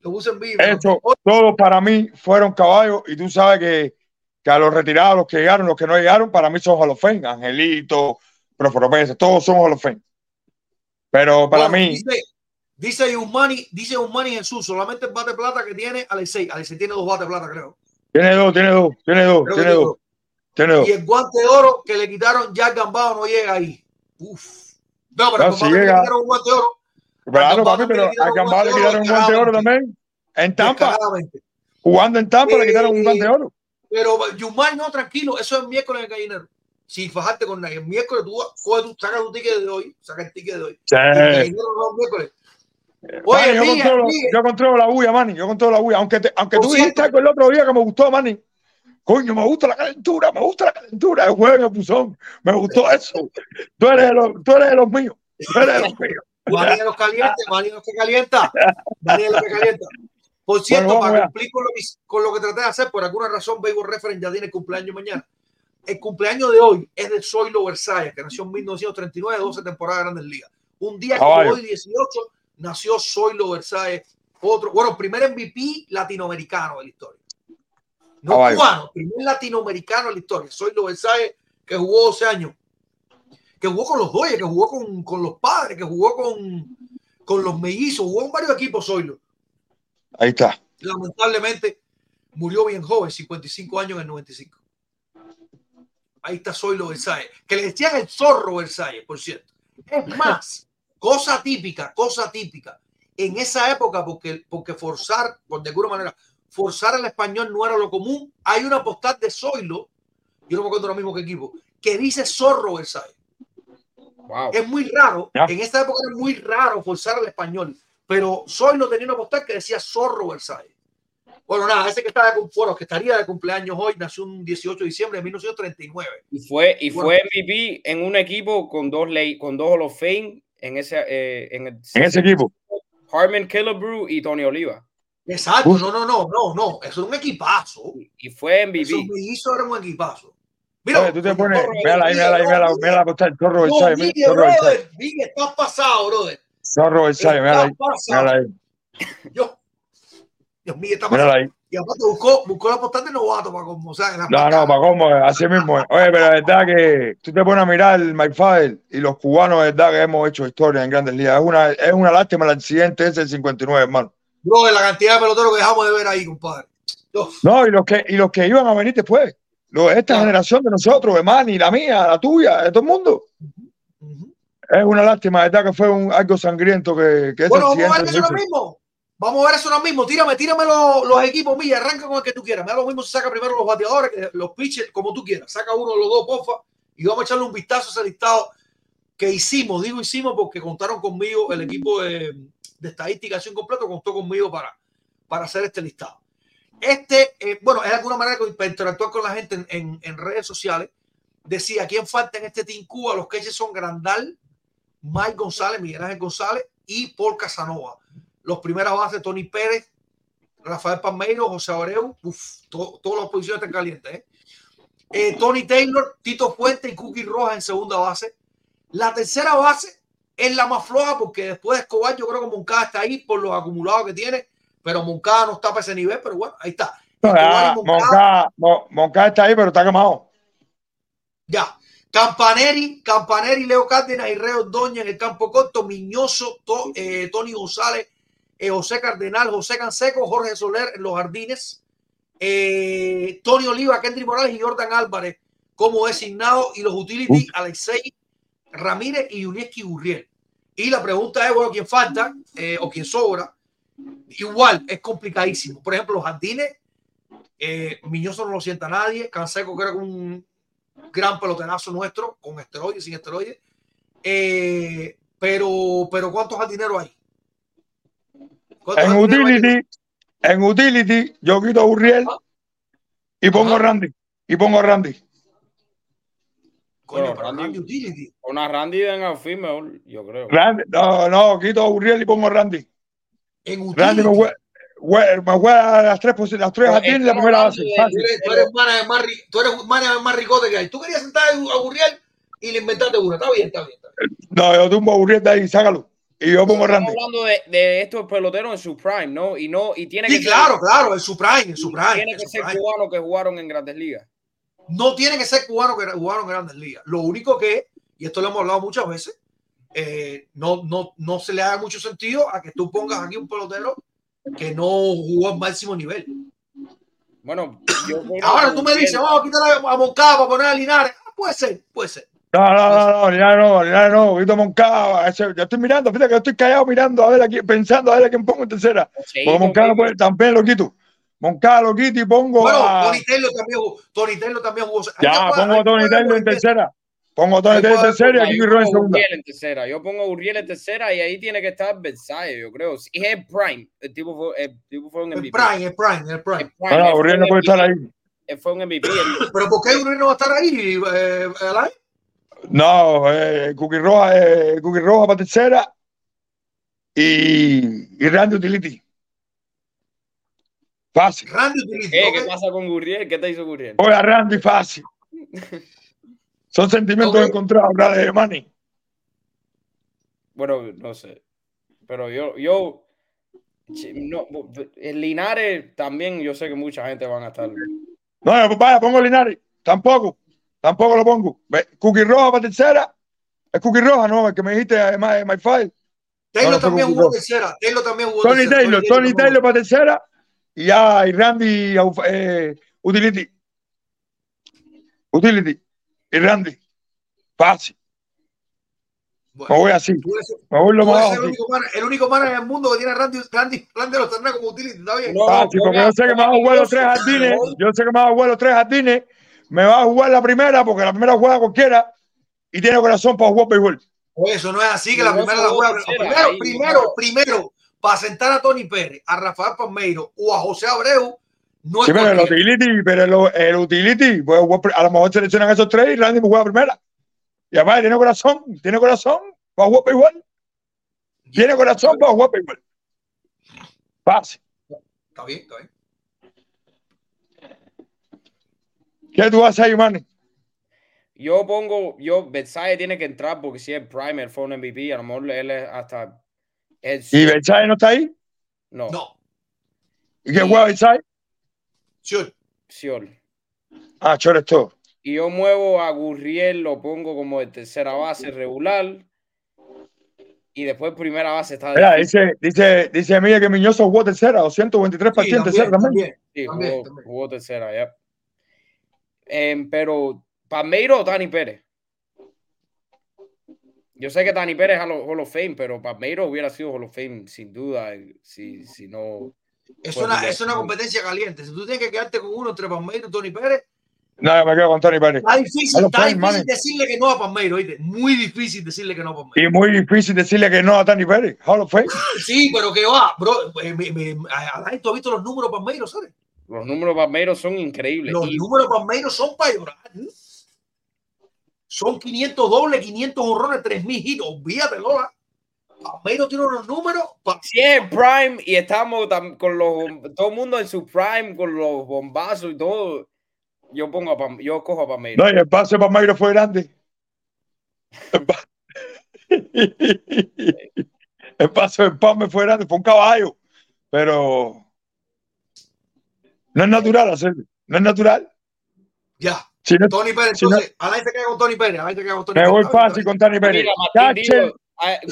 Lo puse en vivo. Eso, todos para mí fueron caballos y tú sabes que, que a los retirados, los que llegaron, los que no llegaron, para mí son Fame. Angelito, Proforo Pérez, todos son Fame. Pero para Bueno, mí, Dice, Dice dice Jesús, solamente el bate plata que tiene Alexei. Alexei tiene dos bates plata, creo. Tiene dos, tiene dos, tiene dos, Creo tiene dos, tiene dos. Y el guante de oro que le quitaron ya Gambao no llega ahí. Uf. No, pero No, si le quitaron un guante de oro Claro, papi, pero a Gambao le quitaron un guante de oro también. En Tampa, jugando en Tampa, le quitaron un guante de oro. Pero Yusmani no, tranquilo, eso es miércoles en el gallinero. Sin fajarte con nadie. El miércoles tú, coge tu, saca tu ticket de hoy, saca el ticket de hoy. Sí. Y miércoles. Mani, Oye, yo, controlo, yo controlo la bulla, Manny. Yo controlo la bulla. Aunque, te- aunque tú dijiste algo el otro día que me gustó, Manny. Coño, me gusta la calentura, me gusta la calentura. El juego el buzón. Me gustó eso. Tú eres de los, tú eres de los míos. Tú eres de los míos. De los calientes, María de los que calienta. De los que calienta. Por cierto, Bueno, para cumplir con lo, que, con lo que traté de hacer, por alguna razón, Baseball Reference ya tiene cumpleaños mañana. El cumpleaños de hoy es de Zoilo Versailles, que nació en 1939, 12 temporadas de Grandes Ligas. Un día Caballo. hoy, 18, nació Zoilo Versailles, otro, bueno, primer MVP latinoamericano de la historia. No Caballo. cubano, primer latinoamericano de la historia. Zoilo Versailles, que jugó 12 años, que jugó con los Dodgers, que jugó con, con los padres, que jugó con, con los mellizos, jugó en varios equipos Zoilo Ahí está. lamentablemente murió bien joven, 55 años en el 95. Ahí está Zoilo Versailles, que le decían el zorro Versailles, por cierto. Es (laughs) más, cosa típica, cosa típica. En esa época, porque, porque forzar, por de alguna manera, forzar el español no era lo común, hay una postal de Zoilo, yo no me acuerdo lo mismo que equipo, que dice zorro Versailles. Wow. Es muy raro, Ya. en esta época era muy raro forzar al español, pero Zoilo tenía una postal que decía Zorro Versailles. Bueno, nada, ese que está de, cum- bueno, que estaría de cumpleaños hoy nació un 18 de diciembre de 1939. Y fue, y Bueno. fue MVP en un equipo con dos ley, con dos Hall of Fame en ese, eh, en, el- En ese equipo. Harmon Killebrew y Tony Oliva. Exacto, Uf. no, no, no, no, no, eso es un equipazo. Y fue MVP. Eso me hizo era un equipazo. Oye, tú te pones, ahí, ahí, mira, Miguel, brother, Miguel, estás pasado, brother. Ahí, ahí, Yo, Dios mío, está mírala ahí. Y aparte buscó, buscó la postal de novato para como, o sea, en la No, no, para cómo, así mismo es. Oye, pero la verdad que tú te pones a mirar My Father y los cubanos, de verdad que hemos hecho historia en grandes ligas. Es una, es una lástima el accidente ese del 59, hermano. Bro, la cantidad de peloteros que dejamos de ver ahí, compadre. Uf, No, y los que, y los que iban a venir después. Los, esta generación de nosotros, de Manny, la mía, la tuya, de todo el mundo. Es una lástima, de verdad que fue un, algo sangriento que, que Bueno, vamos a ver se ahora hizo. mismo. Vamos a ver eso ahora mismo. Tírame, tírame los, equipos, Milla. Arranca con el que tú quieras. Me da lo mismo si saca primero los bateadores, los pitchers, como tú quieras. Saca uno los dos, porfa. Y vamos a echarle un vistazo a ese listado que hicimos. Digo hicimos porque contaron conmigo el equipo de, de estadística así completo, contó conmigo para, para hacer este listado. Este, eh, bueno, es alguna manera para interactuar con la gente en, en- redes sociales. Decía, ¿quién falta en este Team Cuba? Los que son Grandal, Mike González, Miguel Ángel González y Paul Casanova. Los primeras bases, Tony Pérez, Rafael Palmeiro, José Abreu, uf, to- todas las posiciones están calientes. ¿eh? Eh, Tony Taylor, Tito Fuente y Cookie Rojas en segunda base. La tercera base es la más floja porque después de Escobar yo creo que Moncada está ahí por los acumulados que tiene, pero Moncada no está para ese nivel, pero bueno, ahí está. No, Escobar ya, y Moncada, Moncada, Mo- Moncada está ahí, pero está quemado. ya. Campaneri, Campaneri, Leo Cárdenas y Reo Doña en el campo corto, Miñoso, To- eh, Tony González, eh, José Cardenal, José Canseco, Jorge Soler en los jardines, eh, Tony Oliva, Kendry Morales y Jordan Álvarez como designado y los utility Alexei Ramírez y Unieski Gurriel. Y la pregunta es, bueno, ¿quién falta eh, o quién sobra? Igual, es complicadísimo. Por ejemplo, los jardines, Miñoso no lo sienta nadie, Canseco que era un gran peloterazo nuestro, con esteroides, sin esteroides. Pero, pero ¿cuántos jardineros hay? ¿Cuántos En utility, en utility, yo quito a Uriel y pongo a. Randy. Y pongo a Randy. Coño, pero Randy- Randy Utility. Una Randy en outfield mejor, yo creo. Randy, no, no, quito a Uriel y pongo a Randy. En utility. Randy me juega, jue- me juega las tres, posi- las tres Pero jardines y la primera base. Tú eres, manager más, tú eres más ricote que hay. Tú querías sentar a Gurriel y le inventaste una. Está bien, está bien. Está bien. No, yo tumbo a Uriel de ahí, sácalo. Y yo pongo a Estamos Randy. hablando de, de estos peloteros en su prime, ¿no? Y no, y tiene Sí, que claro, ser, claro, en su prime, en su prime. tiene en que ser prime. cubanos que jugaron en grandes ligas. No tiene que ser cubano que jugaron en grandes ligas. Lo único que, y esto lo hemos hablado muchas veces, eh, no, no, no se le haga mucho sentido a que tú pongas aquí un pelotero que no jugó al máximo nivel. Bueno, yo Ahora tú me dices, vamos a quitar a Moncada para poner a Linares. Ah, puede ser, puede ser. No, no, no, no, Linares no, Linares no, Vito Moncada. ese- yo estoy mirando, fíjate que yo estoy callado mirando a ver aquí, pensando a ver a quién pongo en tercera. Sí, Porque Moncada no puede, también lo quito. Moncada lo quito y pongo Bueno, a. Tony Taylor también Taylor también jugó. Ya, puede- pongo a Taylor en tercera. Pongo a Taylor en tercera y a Yo Kiki Roy pongo en segunda. Uriel en tercera. Yo pongo a Uriel en tercera y ahí tiene que estar Versailles, yo creo. Si es el Prime. El tipo fue, el tipo fue un El MVP. Prime, el Prime, el El Prime. Bueno, Uriel no puede estar ahí. Él fue un MVP. Pero ¿por qué Uriel no va a estar ahí, eh, Alain? No, eh, Cookie Roja, eh, Cookie Roja para tercera y, y Randy Utility. Fácil. Randy Utility. ¿Qué, ok. ¿Qué pasa con Uriel? ¿Qué te hizo Uriel? Voy a Randy fácil. Son sentimientos encontrados, hablar de Manny. Bueno, no sé. Pero yo, yo, no, el Linares también, yo sé que mucha gente van a estar. No, vaya, pongo Linares. Tampoco. Tampoco lo pongo. Cookie Roja para tercera. Es Cookie Roja, ¿no? El que me dijiste, My, my File. Taylor No, no también jugó tercera. Taylor también jugó Tony tercera. Taylor, Tony Taylor para tercera. Y ya, y Randy eh, Utility. Utility. Y Randy. Fácil. Me Bueno, voy así. Me voy lo más el único man- el único man en el mundo que tiene a Randy, Randy, Randy los como utility, ¿está bien? No, Fácil, porque yo sé que me jugar los tres jardines. Yo sé que me jugar los tres jardines. Me va a jugar la primera, porque la primera juega cualquiera. Y tiene corazón para jugar béisbol. Pues Eso no es así que la No, primera la juega. Primero, ahí, primero, no. primero, para sentar a Tony Pérez, a Rafael Palmeiro o a José Abreu, no es Sí, pero el utility, pero el, el utility, pues, jugar- a lo mejor seleccionan esos tres y Randy me juega primera. Y además tiene corazón, tiene corazón para jugar béisbol. Tiene corazón para jugar béisbol. Fácil. Está bien, está bien. ¿Qué tú haces ahí, Manny? Yo pongo, yo, Versailles tiene que entrar porque si es Prime, él fue un MVP, a lo mejor él es hasta. él- ¿Y Versailles no está ahí? no, No, ¿Y qué juega Versailles? sure. Siol. Ah, chores todo. Y yo muevo a Gurriel, lo pongo como de tercera base regular. Y después primera base está Mira, dice, dice, dice Miguel que Miñoso jugó tercera, 223 Sí, partidos tercera también. también. Sí, también, jugó, también. jugó tercera, ya. Em, pero, ¿Palmeiro o Dani Pérez? Yo sé que Dani Pérez es Hall of- Hall of Fame, pero Palmeiro hubiera sido Hall of Fame sin duda, eh, si, si no. Es una, es una competencia caliente. Si tú tienes que quedarte con uno entre Palmeiro y Tony Pérez, Nada, me quedo con Tony Pérez. está difícil, está difícil decirle que no a Palmeiro, ¿oíste? Muy difícil decirle que no a Palmeiro. Y muy difícil decirle que no a Tony Pérez. Hall of Fame. (laughs) Sí, pero que va, bro. eh, me- ¿tú has visto los números Palmeiro, sabes? Los números de Palmeiro son increíbles. Los Y- números de Palmeiro son para llorar. Son 500 dobles, 500 horrones, 3000 hits. Olvídate, Lola. Palmeiro tiene unos números. pa- si es Prime y estamos tam- con los todo el mundo en su Prime con los bombazos y todo, yo pongo a Pam- yo cojo a Palmeiro. No, y el pase para Mayro fue grande. El, pa- (laughs) el paso del Palme fue grande, fue un caballo. Pero no es natural hacerlo. No es natural. Ya. Si no, Tony Pérez, Si no- entonces, Alain se queda con Tony Pérez. Alain se queda con Tony me Pérez. voy Está bien, fácil con Tony Pérez. Mira, Martín. Digo,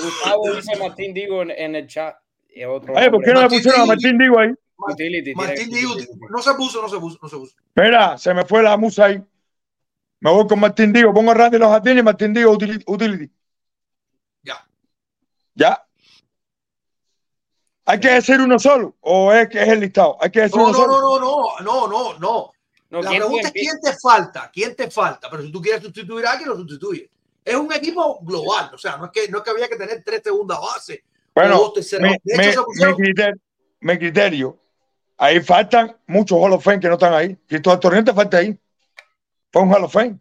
Gustavo dice Martín Digo en, en el chat. Otro Oye, ¿por qué no le. Martín pusieron a Digo. Martín Digo ahí? Martín que- Díaz, no se puso, no se puso, no se puso. Mira, se me fue la musa ahí. Me voy con Martín Digo. Pongo a Randy en los jardines y Martín Digo utility. Ya. Ya. ¿Hay que decir uno solo? ¿O es que es el listado? Hay que decir No, uno no, solo. no, no, no, no, no. No, La ¿quién pregunta es quién te falta, quién te falta. Pero si tú quieres sustituir a alguien, lo sustituye. Es un equipo global, o sea, no es que, no es que había que tener tres segundas bases. Bueno, dos terceras mi, hecho, mi- criterio, mi criterio, ahí faltan muchos Hall of Fame que no están ahí. Cristóbal Torriente falta ahí. Fue un Hall of Fame.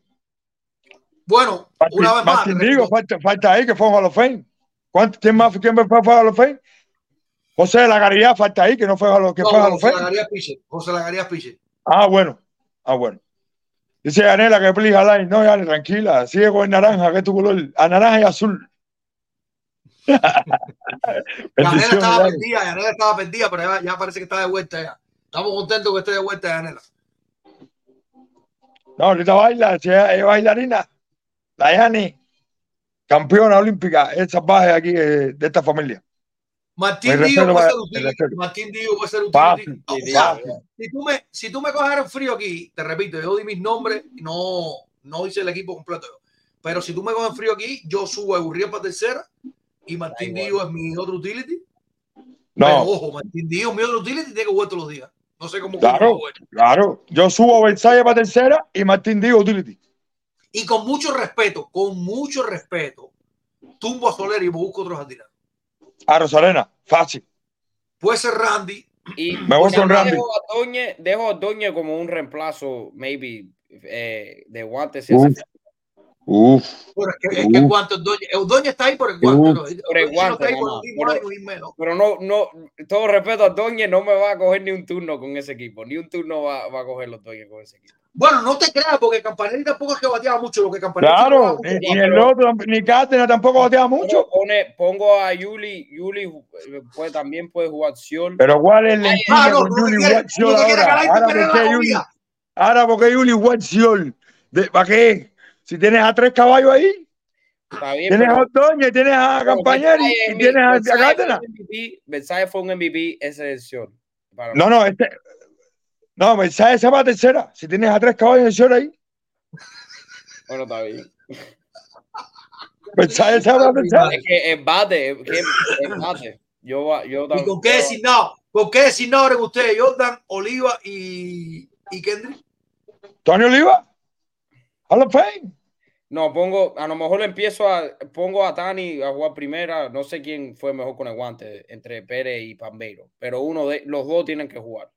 bueno, Martín, una vez más. Martín repito, falta, falta ahí que fue un Hall of Fame. ¿Cuánto, ¿Quién más quién fue, fue Hall of Fame? José de la Garidad falta ahí que no fue Hall of, que no, fue of José Fame. Lagarías Piche, José Lagarías Piche. Ah, bueno. Ah, bueno. Dice Yanela que please line. No, Yanela, tranquila. Sigue con el naranja, que es tu color. A naranja y azul. (laughs) Yanela estaba perdida, Yanela estaba perdida, pero ya, ya parece que está de vuelta ya. Estamos contentos que esté de vuelta Yanela. No, ahorita baila, si es bailarina. La Yani. campeona olímpica, es salvaje aquí eh, de esta familia. Martín Díaz respeto puede para- ser respeto. Martín Díaz puede ser Fácil, utility. O sí, sea, sí. si tú me, si tú me cogeras frío aquí, te repito, yo di mis nombres, no, no hice el equipo completo. Pero si tú me coges frío aquí, yo subo a Urriel para tercera y Martín igual. es mi otro utility. Pero No, ojo, Martín Díaz es mi otro utility y tiene que jugar todos los días. No sé cómo Claro. va a claro. Yo subo a Versalles para tercera y Martín Díaz utility. Y con mucho respeto, con mucho respeto, tumbo a Soler y busco otros jardinero. A Rosarena, fácil. Puede ser Randy. Y Me voy con Randy. Dejo a Doñe, dejo a Doñe como un reemplazo, maybe, eh, de guantes. Uf. Uf. Pero es que, es que Uf. cuanto Doña, Doña está ahí por el guante. Por el Doña no guante, pero- no, no, todo respeto a Doñe, no me va a coger ni un turno con ese equipo. Ni un turno va, va a coger los Doñe con ese equipo. Bueno, no te creas, porque Campanelli tampoco es que bateaba mucho. Lo que Campanelli Claro, ni, el otro, ni Cárdenas tampoco bateaba mucho. pone, pongo a Yuli, Yuli eh, puede, también puede jugar Siol. Pero ¿cuál es la Ah, no, con te quieres ahora? Ahora, perder ¿por la qué Juli? comida. Ahora, ¿por qué Juli Guaxiol? ¿De- ¿Para qué? Si tienes a tres caballos ahí, Está bien, tienes pero- a Ordóñez, tienes a Campañari es y tienes a- Cárdenas. fue un MVP, Versailles fue un MVP, esa decisión. Para mí. No, no, este. No, Versailles se va a tercera. Si tienes a tres caballos en short ahí, Bueno, está bien. Versailles se va a tercera. Es que es bate, es que es bate. Yo, yo ¿Y con qué designado? ¿Con qué designado eran ustedes? Jordan, Oliva y, y Kendrick. Tony Oliva, Hall of Fame. No, pongo, a lo mejor empiezo a, pongo a Tani a jugar primera, no sé quién fue mejor con el guante entre Pérez y Palmeiro, pero uno de los dos tienen que jugar.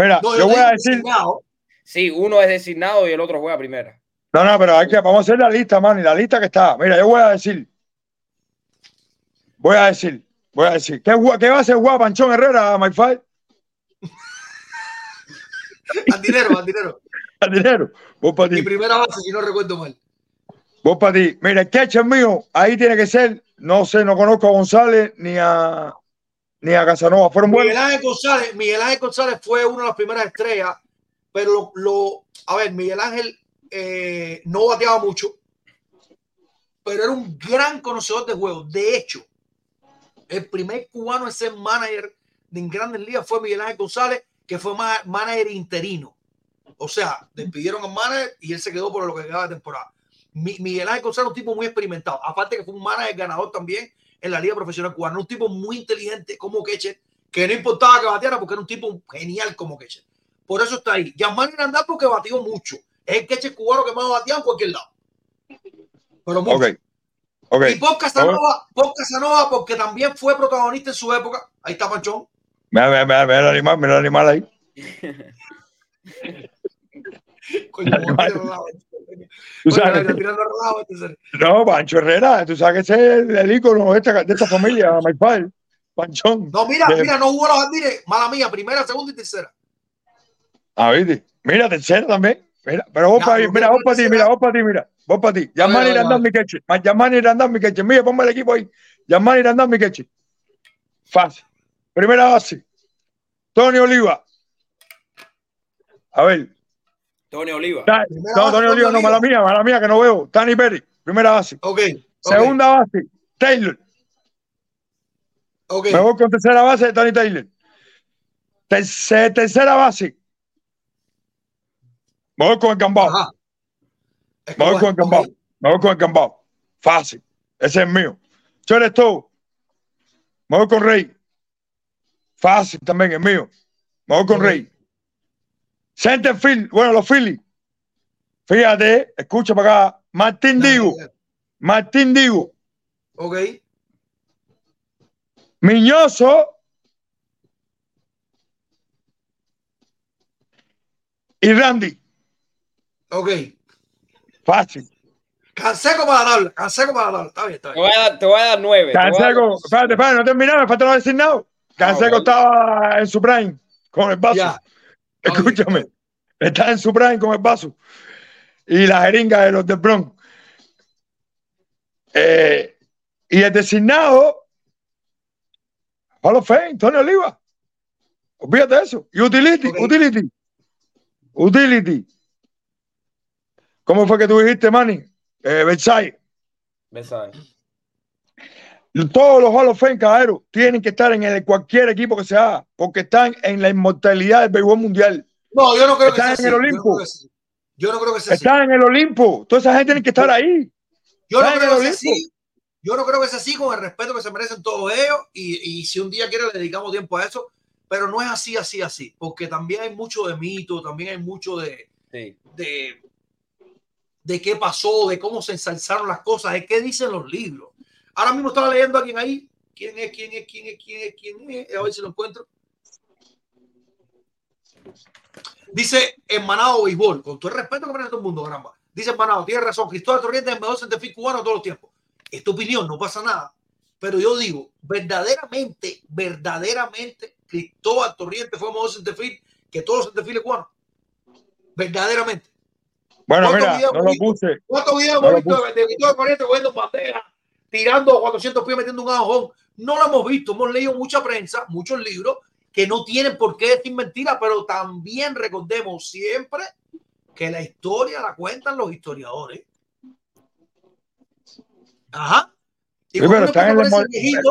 Mira, No, yo voy a decir. designado. Sí, uno es designado y el otro juega primera. No, no, pero hay que, vamos a hacer la lista, man, y la lista que está. Mira, yo voy a decir. Voy a decir, voy a decir. ¿Qué, qué va a hacer guapa Panchón Herrera, my fight? (laughs) Al dinero, al dinero. (laughs) Al dinero. Vos para Mi primera base, si no recuerdo mal. Vos para ti. Mira, el catcher mío, ahí tiene que ser. No sé, no conozco a González ni a ni a Casanova. Fueron. Miguel Ángel González, Miguel Ángel González fue una de las primeras estrellas, pero lo, lo- a ver, Miguel Ángel eh, no bateaba mucho, pero era un gran conocedor de juego. De hecho, el primer cubano en ser manager de en Grandes Ligas fue Miguel Ángel González, que fue ma- manager interino. O sea, despidieron al manager y él se quedó por lo que quedaba de temporada. Mi- Miguel Ángel González es un tipo muy experimentado. Aparte que fue un manager ganador también en la liga profesional cubana. Un tipo muy inteligente como catcher, que no importaba que bateara porque era un tipo genial como catcher. Por eso está ahí. Yasmani Hernández porque batió mucho. Es el catcher cubano que más ha bateado en cualquier lado. Pero mucho. Ok. Ok. Y Pop Casanova, Pop Casanova porque también fue protagonista en su época. Ahí está Panchón. Mira, mira, mira, mira el animal, mira el animal ahí. (laughs) Coño, tira relado. Tú sabes, no, Pancho Herrera, tú sabes que ese es el, ícono de esta, de esta familia, fight. Panchón. No, mira, De- mira, no jugó los jardines. Mala mía, primera, segunda y tercera. Ah, ¿viste? Mira, tercera también. Mira, pero vos para pero mira, ¿qué vos para ti, mira, vos para ti, mira, vos para ti. Yamani vale, Irandán vale. mi queche. Yamani mi queche. Mira, ponme el equipo ahí. Yamani mi queche. Fácil. Primera base. Tony Oliva. A ver. Tony Oliva. Ta- No, base, Tony Oliva, no, mala mía, mala mía, que no veo. Tani Perry, primera base. Ok. ok, Segunda base, Taylor. Ok. Me voy con tercera base, Tony Taylor. Terce- tercera base. Me voy con el Gambao. Ajá. Me voy con el Gambao. Ok. Me voy con el Gambao. Fácil. Ese es mío. Yo eres tú. Me voy con Rey. Fácil también es mío. Me voy con. Rey. Centerfield. Bueno, los Phillies. Fíjate, escucha para acá. Martín Dale, Digo. Martín Digo. Ok. Miñoso. Y Randy. Ok. Fácil. Canseco para la tabla. Canseco para la tabla. Está bien, está Te bien. voy a dar, te voy a dar nueve. a dar- Canseco. Espérate, espérate, no terminaba. Me falta no decir nada. Canseco bueno. estaba en su prime con el vaso. Ya. Escúchame. Está en su prime con el vaso. Y la jeringa de los de Bronx. Eh, y el designado, Hall of Fame, Tony Oliva. Olvídate de eso. Y utility, utility. Utility. ¿Cómo fue que tú dijiste, Manny? Eh, Versailles. Mensaje. Todos los Hall of Fame, caballero, tienen que estar en el, cualquier equipo que sea, porque están en la inmortalidad del béisbol mundial. No, yo no creo que Están sea en así. el Yo no Olimpo. creo que sea así. Yo no creo que sea así. Están en el Olimpo. Toda esa gente tiene que estar ahí. Yo no creo que sea Olimpo. así. Yo no creo que sea así con el respeto que se merecen todos ellos y, y si un día quiere le dedicamos tiempo a eso, pero no es así, así, así, porque también hay mucho de mito, también hay mucho de, Sí. de, de qué pasó, de cómo se ensalzaron las cosas, de qué dicen los libros. Ahora mismo estaba leyendo a alguien ahí. ¿Quién es? ¿Quién es? ¿Quién es? ¿Quién es? ¿Quién es? A ver si lo encuentro. Dice Hermanado Béisbol, con todo el respeto que merece todo el mundo, caramba. Dice Hermanado, tiene razón, Cristóbal Torrientes es el mejor centefil cubano de todos los tiempos. Es tu opinión, no pasa nada. Pero yo digo, verdaderamente, verdaderamente, Cristóbal Torrientes fue el mejor centefil que todos los centefiles cubanos. Verdaderamente. Bueno, ¿Cuántos mira, videos no lo puse. ¿Cuántos videos No hemos visto de, de Cristóbal Torrientes cogiendo bandejas, tirando a 400 pies, metiendo un ajón? No lo hemos visto. Hemos leído mucha prensa, muchos libros que no tienen por qué decir mentira, pero también recordemos siempre que la historia la cuentan los historiadores. Ajá. Sí, pero uno están en la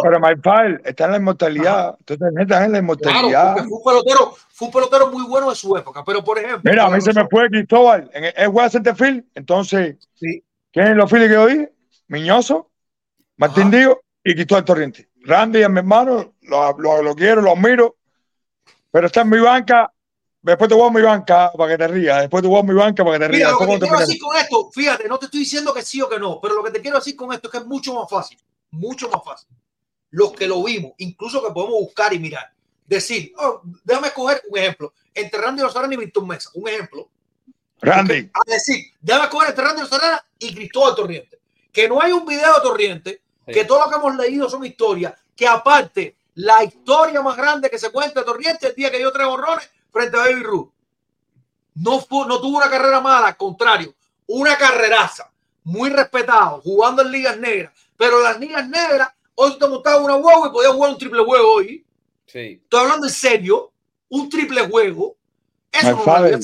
pero my file, está en la inmortalidad. Entonces, está en la claro, inmortalidad. porque fue un pelotero, fue un pelotero muy bueno de su época. Pero por ejemplo, Mira, a mí se me fue Cristóbal. Él juega centerfield. Entonces, Sí. ¿quiénes los files que yo dije? Miñoso, Martín. Díaz y Cristóbal Torriente. Randy es mi hermano, lo, lo- lo quiero, lo admiro, pero está en mi banca. Después te voy a mi banca para que te rías. Después te voy a mi banca para que te Mira, rías. lo que te quiero decir con esto, fíjate, no te estoy diciendo que sí o que no, pero lo que te quiero decir con esto es que es mucho más fácil, mucho más fácil. Los que lo vimos, incluso que podemos buscar y mirar, decir, oh, déjame escoger un ejemplo, entre Randy Rosarena y Víctor Mesa, un ejemplo. Randy, A decir, déjame escoger entre Randy Rosarena y Cristóbal Torriente. Que no hay un video de Torriente. Que todo lo que hemos leído son historias, que aparte, la historia más grande que se cuenta de Torriente el día que dio tres horrores frente a Baby Ruth. No, fu- no tuvo una carrera mala, al contrario, una carreraza, muy respetado, jugando en ligas negras. Pero las ligas negras, hoy te montaba una huevo y podías jugar un triple juego hoy. Sí. Estoy hablando en serio, un triple juego. Eso My no lo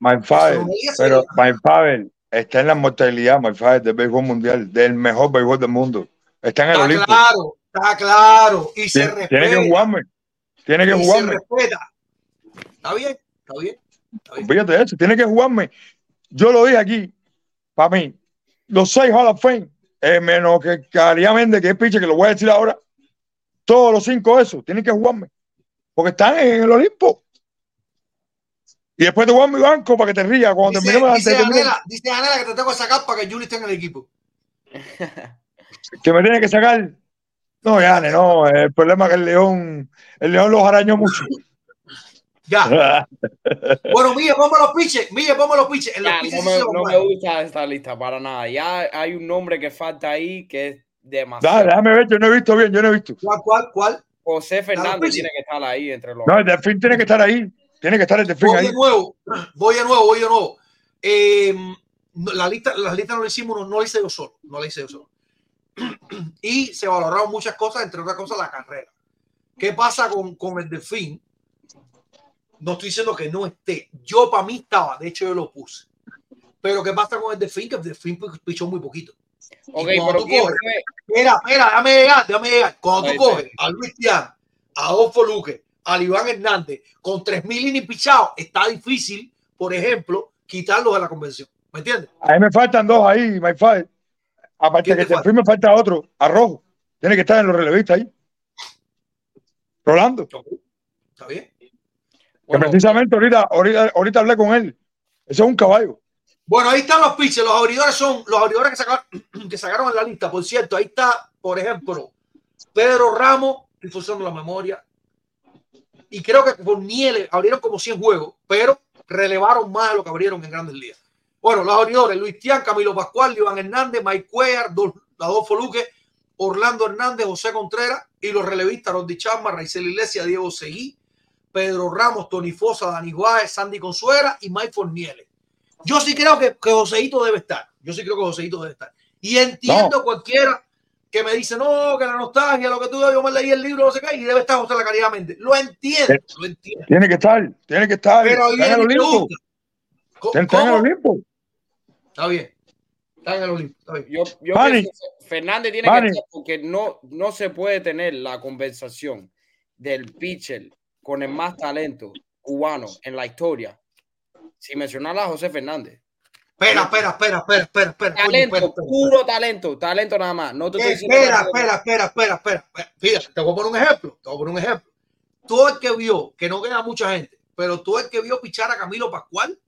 my father, pero my father está en la inmortalidad, my father, del béisbol mundial, del mejor béisbol del mundo. Está en el Está Olimpo. claro, está claro. Y se Tiene, respeta. tiene que jugarme. Tiene que y se jugarme. respeta. Está bien, está bien. Está bien. Fíjate de eso, tiene que jugarme. Yo lo dije aquí, para mí, los seis Hall of Fame, eh, menos que Caría Méndez, que es piche, que lo voy a decir ahora, todos los cinco esos tienen que jugarme, porque están en el Olimpo. Y después te voy a mi banco para que te rías cuando Dice, terminemos dice, Anela, dice Anela que te tengo que sacar para que Juli esté en el equipo. (laughs) que me tiene que sacar. No, Yane, no, el problema es que el león, el león los arañó mucho. Ya. (laughs) Bueno, Milla, ponme los piches. Milla, ponme los piches. En los Ya, piches no me, no gusta esta lista para nada. Ya hay un nombre que falta ahí que es demasiado. Dale, déjame ver, yo no he visto bien, yo no he visto. ¿Cuál, cuál, cuál? José Fernández tiene que estar ahí entre los. No, el delfín tiene que estar ahí, tiene que estar el delfín Voy ahí. de nuevo, voy de nuevo, voy de nuevo. Eh, la lista, la lista no la hicimos, no, no la hice yo solo, no la hice yo solo. Y se valoraron muchas cosas, entre otras cosas la carrera. ¿Qué pasa con, con el delfín? No estoy diciendo que no esté. Yo para mí estaba, de hecho yo lo puse. Pero ¿qué pasa con el delfín? Que el delfín pichó muy poquito. Ok, Y cuando pero tú ¿quién coges-? Espera, espera, déjame llegar, déjame llegar. Cuando tú coges a Luis Tian, a Adolfo Luque, a Iván Hernández, con 3.000 innings pichados, está difícil, por ejemplo, quitarlos de la convención. ¿Me entiendes? A mí me faltan dos ahí, my father. Aparte ¿Quién que te el delfín me falta otro, Arrojo. Tiene que estar en los relevistas ahí. Rolando. ¿Está bien? Que Bueno, precisamente ahorita, ahorita, ahorita hablé con él. Ese es un caballo. Bueno, ahí están los pitches. Los abridores son los abridores que sacaron, (clears throat) que sacaron en la lista. Por cierto, ahí está, por ejemplo, Pedro Ramos, forzando la memoria. Y creo que por Nieles abrieron como 100 juegos, pero relevaron más de lo que abrieron en Grandes Ligas. Bueno, los abridores, Luis Tian, Camilo Pascual, Iván Hernández, Mike Cuellar, Dol- Adolfo Luque, Orlando Hernández, José Contreras y los relevistas, Roddy Chamba, Raizel Iglesias, Diego Seguí, Pedro Ramos, Tony Fosa, Dani Guáez, Sandy Consuera y Mike Fornieles. Yo sí creo que, que Joseito debe estar. Yo sí creo que Joseito debe estar. Y entiendo cualquiera que me dice, no, que la nostalgia, lo que tú yo me leí el libro, no sé qué, y debe estar José La Caridad Méndez. Lo entiendo, lo entiendo. Tiene que estar, tiene que estar. Pero Está en el Olimpo. pregunta, ¿cómo- Está en el. Olimpo. Está bien. Está en el Olimpo. está bien. Yo, yo Manny. pienso que Fernández tiene que estar porque no, no se puede tener la conversación del pitcher con el más talento cubano en la historia sin mencionar a José Fernández. Espera, espera, espera, espera, espera, espera. Talento, espera, espera. puro talento, talento nada más. No te estoy diciendo Espera, que- espera, espera, espera, espera, espera. Fíjate, te voy a poner un ejemplo. Te voy a poner un ejemplo. Todo el que vio, que no queda mucha gente, pero todo el que vio pichar a Camilo Pascual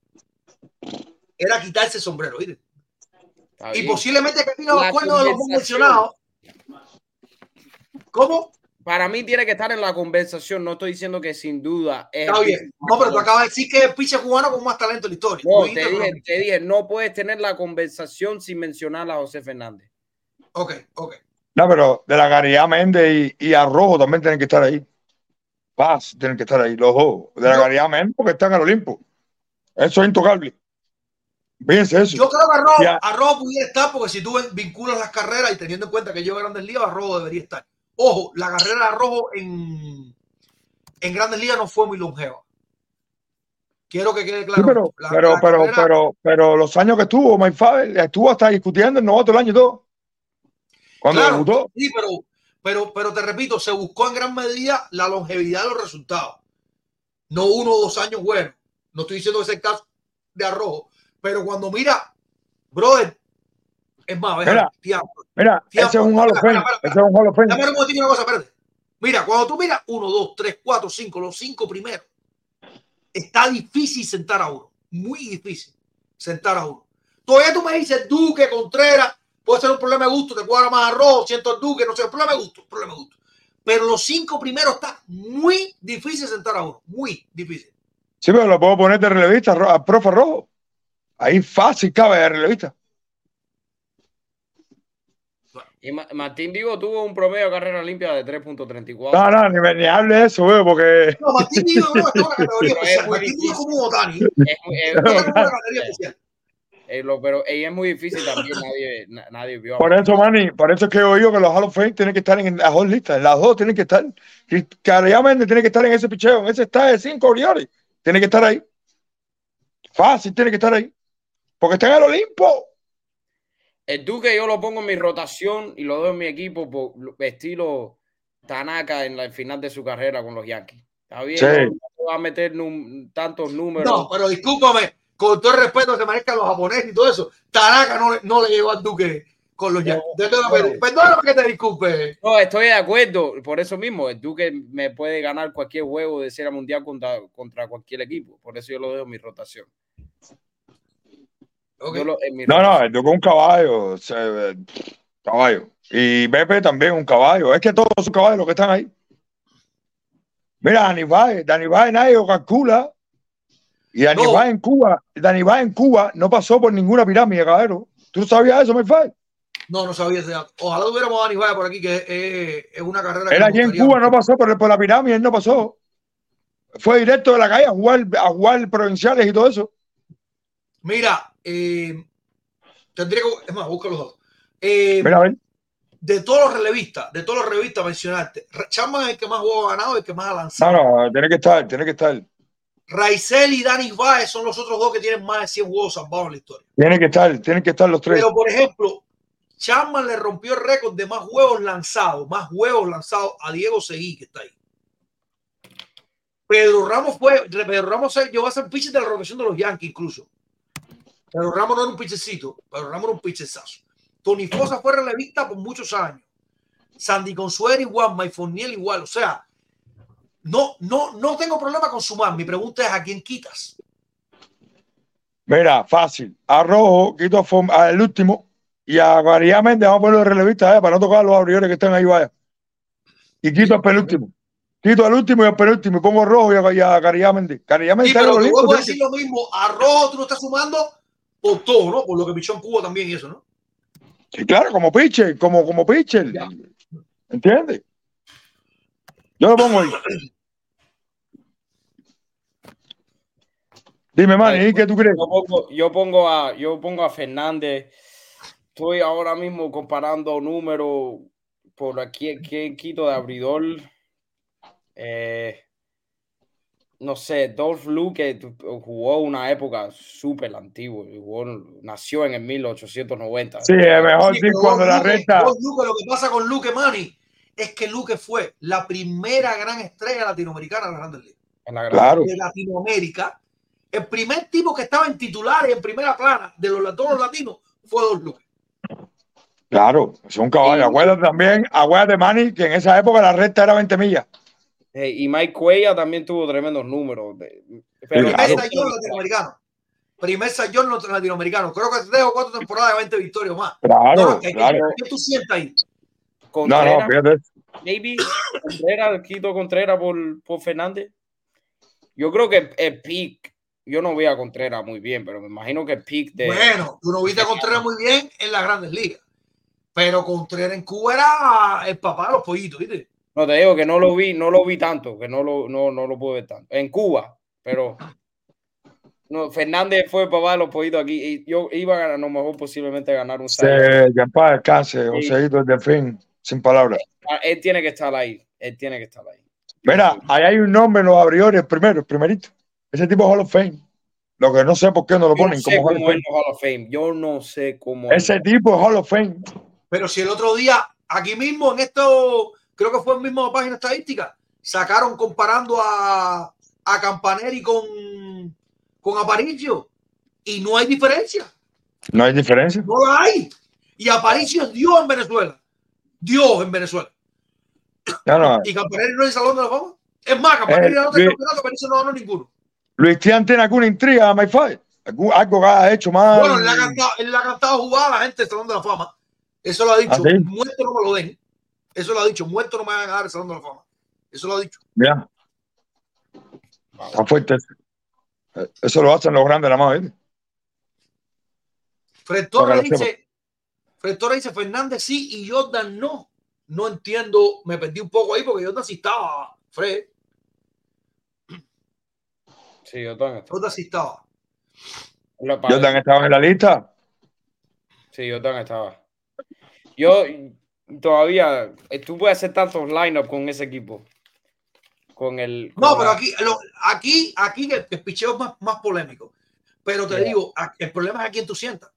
era quitarse el sombrero. Está Y posiblemente Camilo La Pascual no de los hemos conversación. mencionado. ¿Cómo? Para mí tiene que estar en la conversación. No estoy diciendo que sin duda es. Está bien. No, pero tú acabas de decir que es el pitcher cubano con más talento en la historia. No, te dije, te dije, no puedes tener la conversación sin mencionar a José Fernández. no. Ok, ok. No, pero de la Garía Méndez y, y Arrojo también tienen que estar ahí. Paz tienen que estar ahí, los dos. De la Garía Méndez porque están al Olimpo. Eso es intocable. Eso. Yo creo que Arrojo, Ya. Arrojo pudiera estar porque si tú vinculas las carreras y teniendo en cuenta que yo Grandes Ligas, Arrojo debería estar. Ojo, la carrera de Arrojo en, en Grandes Ligas no fue muy longeva. Quiero que quede Sí, claro. pero, La- pero, la pero, carrera- pero, pero los años que estuvo, Mike Faber, estuvo hasta discutiendo el novato el año y todo. Cuando Claro, debutó. sí, pero, pero, pero te repito, se buscó en gran medida la longevidad de los resultados. No uno o dos años buenos. No estoy diciendo que es el caso de Arrojo, pero cuando mira, brother, es más, Mira, tía, Mira, ese es un Hall of Fame. Ese es un Hall of Fame. Dame un una cosa, espérate. Mira, cuando tú miras uno, dos, tres, cuatro, cinco, los cinco primeros, está difícil sentar a uno. Muy difícil sentar a uno. Todavía tú me dices Duque, Contreras, puede ser un problema de gusto, te cuadra más arroz, siento el Duque, no sé, problema de gusto, problema de gusto. Pero los cinco primeros está muy difícil sentar a uno, muy difícil. Sí, pero lo puedo poner de relevista al profe Rojo. Ahí fácil cabe de relevista. Y Ma- Martín Vigo tuvo un promedio de carrera limpia de 3.34. No, no, ni, me- ni hable de eso, veo, porque No, Martín Vigo no, está en una categoría (laughs) especial. Martín Vigo como un Otani. Es muy- es- Está en una categoría especial. eh, lo- pero eh, es muy difícil también. Nadie, na- nadie vio. por eso, Manny, por eso es que he oído que los Hall of Fame tienen que estar en las dos listas. Las dos tienen que estar. Méndez tiene que estar en ese picheo, en ese está de cinco Orioles. Tiene que estar ahí. Fácil, tiene que estar ahí. Porque está en el Olimpo. El Duque yo lo pongo en mi rotación y lo doy en mi equipo por estilo Tanaka en la el final de su carrera con los Yankees. Está bien, Sí. no, no va a meter num- tantos números. No, pero discúlpame, con todo el respeto que merezcan los japoneses y todo eso, Tanaka no, le- no le llegó al Duque con los Yankees. Perdóname, perdóname que te disculpe. No, estoy de acuerdo. Por eso mismo, el Duque me puede ganar cualquier juego de serie mundial contra, contra cualquier equipo. Por eso yo lo dejo en mi rotación. Lo- mi No, no, el Duque es un caballo. eh, caballo. Y Pepe también un caballo. Es que todos son caballos los que están ahí. Mira, Dani Baez, Dani Baez nadie lo calcula. Y Dani No. Baez en Cuba, Dani Baez en Cuba no pasó por ninguna pirámide, caballero. ¿Tú sabías eso, Mayfai? No, no sabía ese dato. Ojalá tuviéramos a Dani por aquí, que es, es una carrera. Él me allí en Cuba no pasó por, por la pirámide, él no pasó. Fue directo de la calle a jugar, a jugar provinciales y todo eso. Mira, eh, tendría que. Es más, busca los datos. Eh, Mira, a ver. de todos los relevistas, de todos los revistas mencionaste, Chapman es el que más juegos ha ganado, el que más ha No, lanzado. no, tiene que estar, tiene que estar. Raizel y Dani Baez son los otros dos que tienen más de 100 juegos salvados en la historia. Tiene que estar, tienen que estar los tres. Pero, por ejemplo, Chapman le rompió el récord de más juegos lanzados, más juegos lanzados a Diego Seguí, que está ahí. Pedro Ramos fue, Pedro Ramos llegó a ser pitcher de la rotación de los Yankees incluso. Pedro Ramos no era un pitchercito, Pedro Ramos era un pitcherzazo. Tony Fosa fue relevista por muchos años. Sandy Consuelo igual, Mike igual. O sea, no, no, no tengo problema con sumar. Mi pregunta es a quién quitas. Mira, fácil. A Rojo, quito a al último. Y a María Méndez, vamos a ponerlo de relevista, eh, para no tocar a los abridores que están ahí, vaya. Y quito al penúltimo. Quito al último y al penúltimo. Y pongo Rojo y a, y a Caridad Méndez. Caridad Méndez Sí, está en pero te vuelvo a decir lo mismo. A Rojo tú lo estás sumando por todo, ¿no? Por lo que pichó en Cuba también y eso, ¿no? Sí, claro, como pitcher, como, como pitcher. Ya. ¿Entiendes? Yo lo pongo ahí. Dime, Manny, ¿y ¿qué tú crees? Yo pongo, yo pongo a yo pongo a Fernández. Estoy ahora mismo comparando números por aquí, aquí quito de abridor. Eh, no sé, Dolph Luke jugó una época súper antigua, jugó, nació en el 1890. Sí, es mejor Sí, cuando la Luque- recta. Luque, lo que pasa con Luque Mani es que Luque fue la primera gran estrella latinoamericana de las grandes ligas. En la gran- Claro. de Latinoamérica. El primer tipo que estaba en titular y en primera plana de los todos los latinos fue Don Luque. Claro, es un caballo. Y- Acuérdate también, acuérdate, Manny, que en esa época la recta era 20 millas. Eh, y Mike Cuella también tuvo tremendos números. de- pero Claro. Primer sayón latinoamericano. Primer sayón latinoamericano. Creo que tres o cuatro temporadas de 20 victorias más. Claro, No, no, que- claro. ¿Qué tú sientes ahí? No, no, Contreras, fíjate. maybe Contreras, Quito Contreras por, por Fernández. Yo creo que el peak, yo no veo a Contreras muy bien, pero me imagino que el peak de. Bueno, tú no viste a Contreras muy bien en las grandes ligas. Pero Contreras en Cuba era el papá de los pollitos, ¿viste? No te digo que no lo vi, no lo vi tanto, que no lo, no, no lo pude ver tanto. En Cuba, pero no, Fernández fue el papá de los pollitos aquí y yo iba a ganar, a lo mejor posiblemente ganar un que en paz descanse, Joséito, el delfín, sin palabras. Young. Él tiene que estar ahí, él tiene que estar ahí. Mira, ahí hay un nombre en los abridores, el primero, el primerito. Ese tipo es Hall of Fame. Lo que no sé por qué no lo Yo no ponen sé como Hall es Hall of Fame. Yo no sé cómo es. Ese tipo es Hall of Fame. Pero si el otro día, aquí mismo, en esto, creo que fue el mismo página estadística, sacaron comparando a, a Campaneri con, con Aparicio. Y no hay diferencia. No hay diferencia. No la hay. Y Aparicio es Dios en Venezuela. Dios en Venezuela. No. Y Campaneri no es el Salón de la Fama. Es más, Campaneri Eh, sí. el campeonato, Aparicio no ganó ninguno. Luis Tian tiene alguna intriga, my. Algún- Algo que ha hecho mal. Bueno, él le ha cantado, él ha cantado jugar a la gente del Salón de la Fama. Eso lo ha dicho. ¿Ah, no me lo den. Eso lo ha dicho. Muerto no me van a dar el Salón de la Fama. Eso lo ha dicho. Mira. Está fuerte. eso. Eh, Eso lo hacen los grandes la más, ¿viste? Fred Torres dice, Fred Torres dice, Fernández sí y Jordan no. No entiendo, me perdí un poco ahí porque Jordan sí estaba, Fred, Sí, yo también. Jordan sí estaba. Jordan estaba en la lista. Sí, yo también estaba. Yo todavía, eh, tú puedes hacer tantos lineups con ese equipo. Con el. No, pero la- aquí, lo- aquí, aquí el, el picheo es más, más polémico. Pero te Yeah. digo, a- el problema es a quién tú sientas.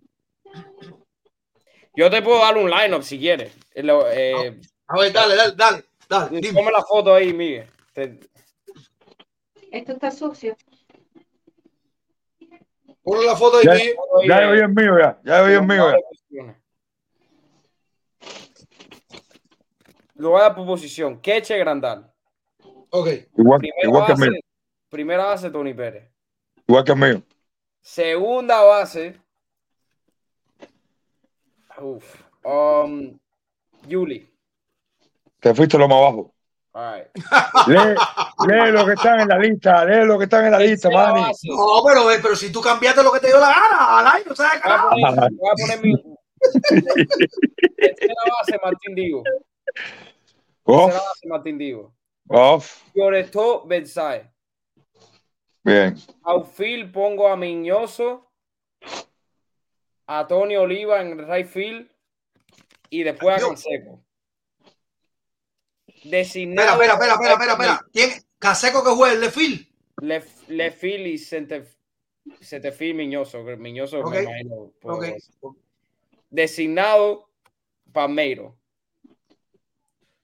Yo te puedo dar un lineup si quieres. Eh, lo- eh, A ver, dale, dale, dale, dale. dime. Toma la foto ahí, Miguel. Te- Esto está sucio. Ponle la foto ahí. Ya- Miguel. Ya ya. Ya ya. Lo voy a dar por posición. Queche Grandal. Ok. Igual, Primera igual que el mío. base, primera base, Tony Pérez. Igual que el mío. Segunda base. Uf. Um, Yuli. Te fuiste lo más abajo. All right. Lee, lee lo que están en la lista. Lee lo que están en la lista, Manny. No, pero, eh, pero si tú cambiaste lo que te dio la gana al año, ¿sabes? Voy a poner, voy a poner mi. (laughs) Tercera base, Martín Digo. Off, Martín Digo. off. Versailles. Bien. Outfield pongo a Miñoso, a Tony Oliva en right field y después a Dios. Canseco. Designado. espera, espera, espera, espera, espera. ¿Quién? Caseco que juega el left field y field Miñoso. Miñoso Ok. me imagino. puede Ok. ser. Designado Palmeiro.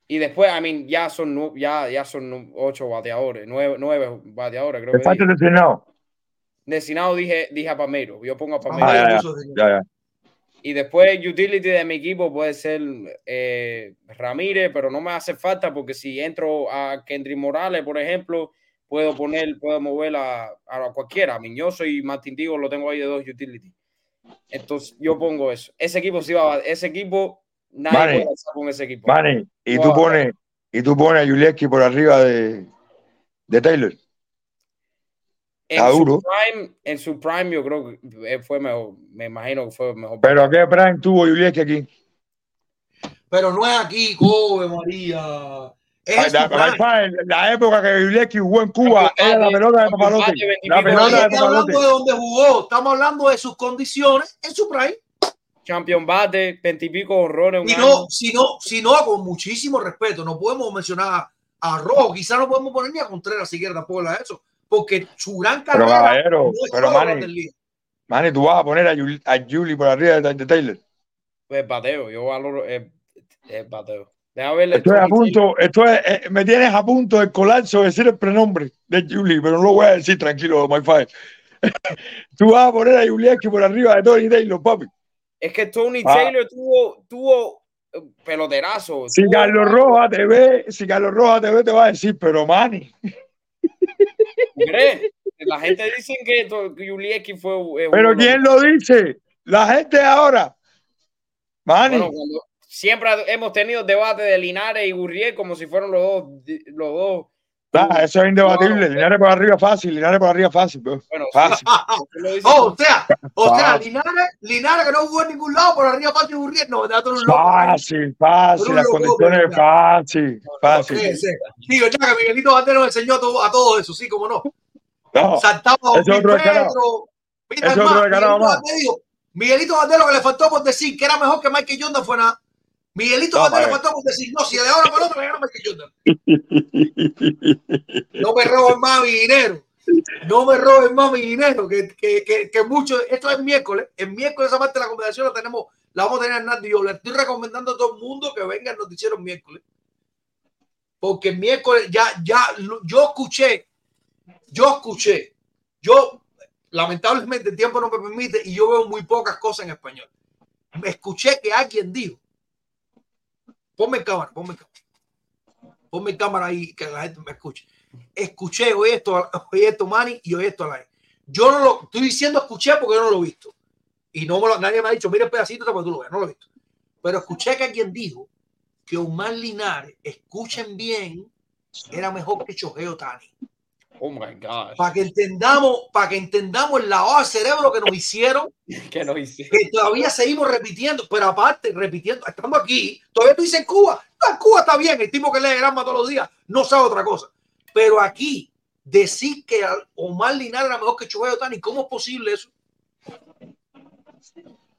Y después, I mean, ya son, ya, ya son ocho bateadores, nueve, nueve bateadores, creo Te que falta el designado. Designado dije, dije a Palmeiro. Yo pongo a Ah, Palmeiro. ya, ya. de- Ya, ya. Y después utility de mi equipo puede ser eh, Ramírez, pero no me hace falta porque si entro a Kendrick Morales, por ejemplo, puedo poner, puedo mover a, a cualquiera. A Miñoso y Martín Digo lo tengo ahí de dos utility. Entonces yo pongo eso. Ese equipo sí va, ese equipo, nadie Vale. puede con ese equipo. Manny, y tú pones, y tú pones a Julieski por arriba de, de Taylor. En está su, duro. prime, en su prime yo creo que eh, fue mejor, me imagino que fue mejor. Pero ¿qué Prime tuvo Julieski aquí? Pero no es aquí, Kobe, María. Es la, la- la época que Julieski jugó en Cuba Pero, era la padre, pelota de Papalote. La pelota de está hablando de donde jugó. Estamos hablando de sus condiciones en su prime. Champion bate, veintipico Y año. no, si no, si no, con muchísimo respeto, no podemos mencionar a Rojo, quizás no podemos poner ni a Contreras siquiera tampoco la de eso, porque su gran Pero, carrera caballero, no es pero, Manny. Manny, tú vas a poner a Julie, a Julie por arriba de, de Taylor. Pues bateo, yo valoro el, el bateo. Déjame verle. Estoy a punto, esto es, eh, me tienes a punto del colapso de decir el prenombre de Julie, pero no lo voy a decir tranquilo, my father. (laughs) Tú vas a poner a Juliaski por arriba de Tony Taylor, papi. Es que Tony Ah. Taylor tuvo, tuvo eh, peloterazo. Si tuvo- Carlos Rojas te ve, si Carlos Rojas te ve, te va a decir, pero Manny, ¿Crees? La gente dice que Julieski fue. eh, pero uno ¿quién lo dice? La gente ahora. Manny, Bueno, siempre hemos tenido debate de Linares y Gurriel como si fueran los dos. Los dos ah, eso es indebatible. No, Linares por arriba fácil, Linares por arriba fácil, bro. bueno, sí, Fácil. (laughs) dice- Oh, o sea, o sea, Ah. Linares, Linares que no jugó en ningún lado, por arriba un loco. Fácil, fácil, las condiciones fácil, fácil. Sí, sí. Digo, ya que Miguelito Bandero nos enseñó a todo, a todo eso, sí, como no. No, Saltaba mil otro metros. Mira, es más, Miguelito Bandero que le faltó por decir que era mejor que Michael Jordan fue nada. Miguelito No, vale. faltó por decir, no, si le da una pelota, le gana a Michael Jordan. No me roben más mi dinero. No me roben más mi dinero. Que, que, que, que mucho. Esto es miércoles. El miércoles esa parte de la conversación la tenemos, la vamos a tener Hernández y yo. Le estoy recomendando a todo el mundo que venga al noticiero miércoles. Porque el miércoles ya, ya, yo escuché, yo escuché, yo, lamentablemente el tiempo no me permite y yo veo muy pocas cosas en español. Me escuché que alguien dijo, ponme cámara, ponme cámara. Ponme cámara ahí que la gente me escuche escuché hoy esto, hoy esto Manny y hoy esto a la Yo no lo estoy diciendo escuché porque yo no lo he visto. Y no me lo- nadie me ha dicho, mira el pedacito para que tú lo veas, no lo he visto. Pero escuché que alguien dijo que Omar Linares, escuchen bien, era mejor que Chojeo Tani. Oh my God. Para que entendamos, para que entendamos el lavado de cerebro que nos hicieron, (laughs) ¿Qué nos hice? que todavía seguimos repitiendo, pero aparte, repitiendo, estando aquí, todavía tú dices Cuba, no, Cuba está bien, el tipo que lee Granma todos los días no sabe otra cosa. Pero aquí, decir que Omar Linares era mejor que Chubeo Otani, ¿cómo es posible eso?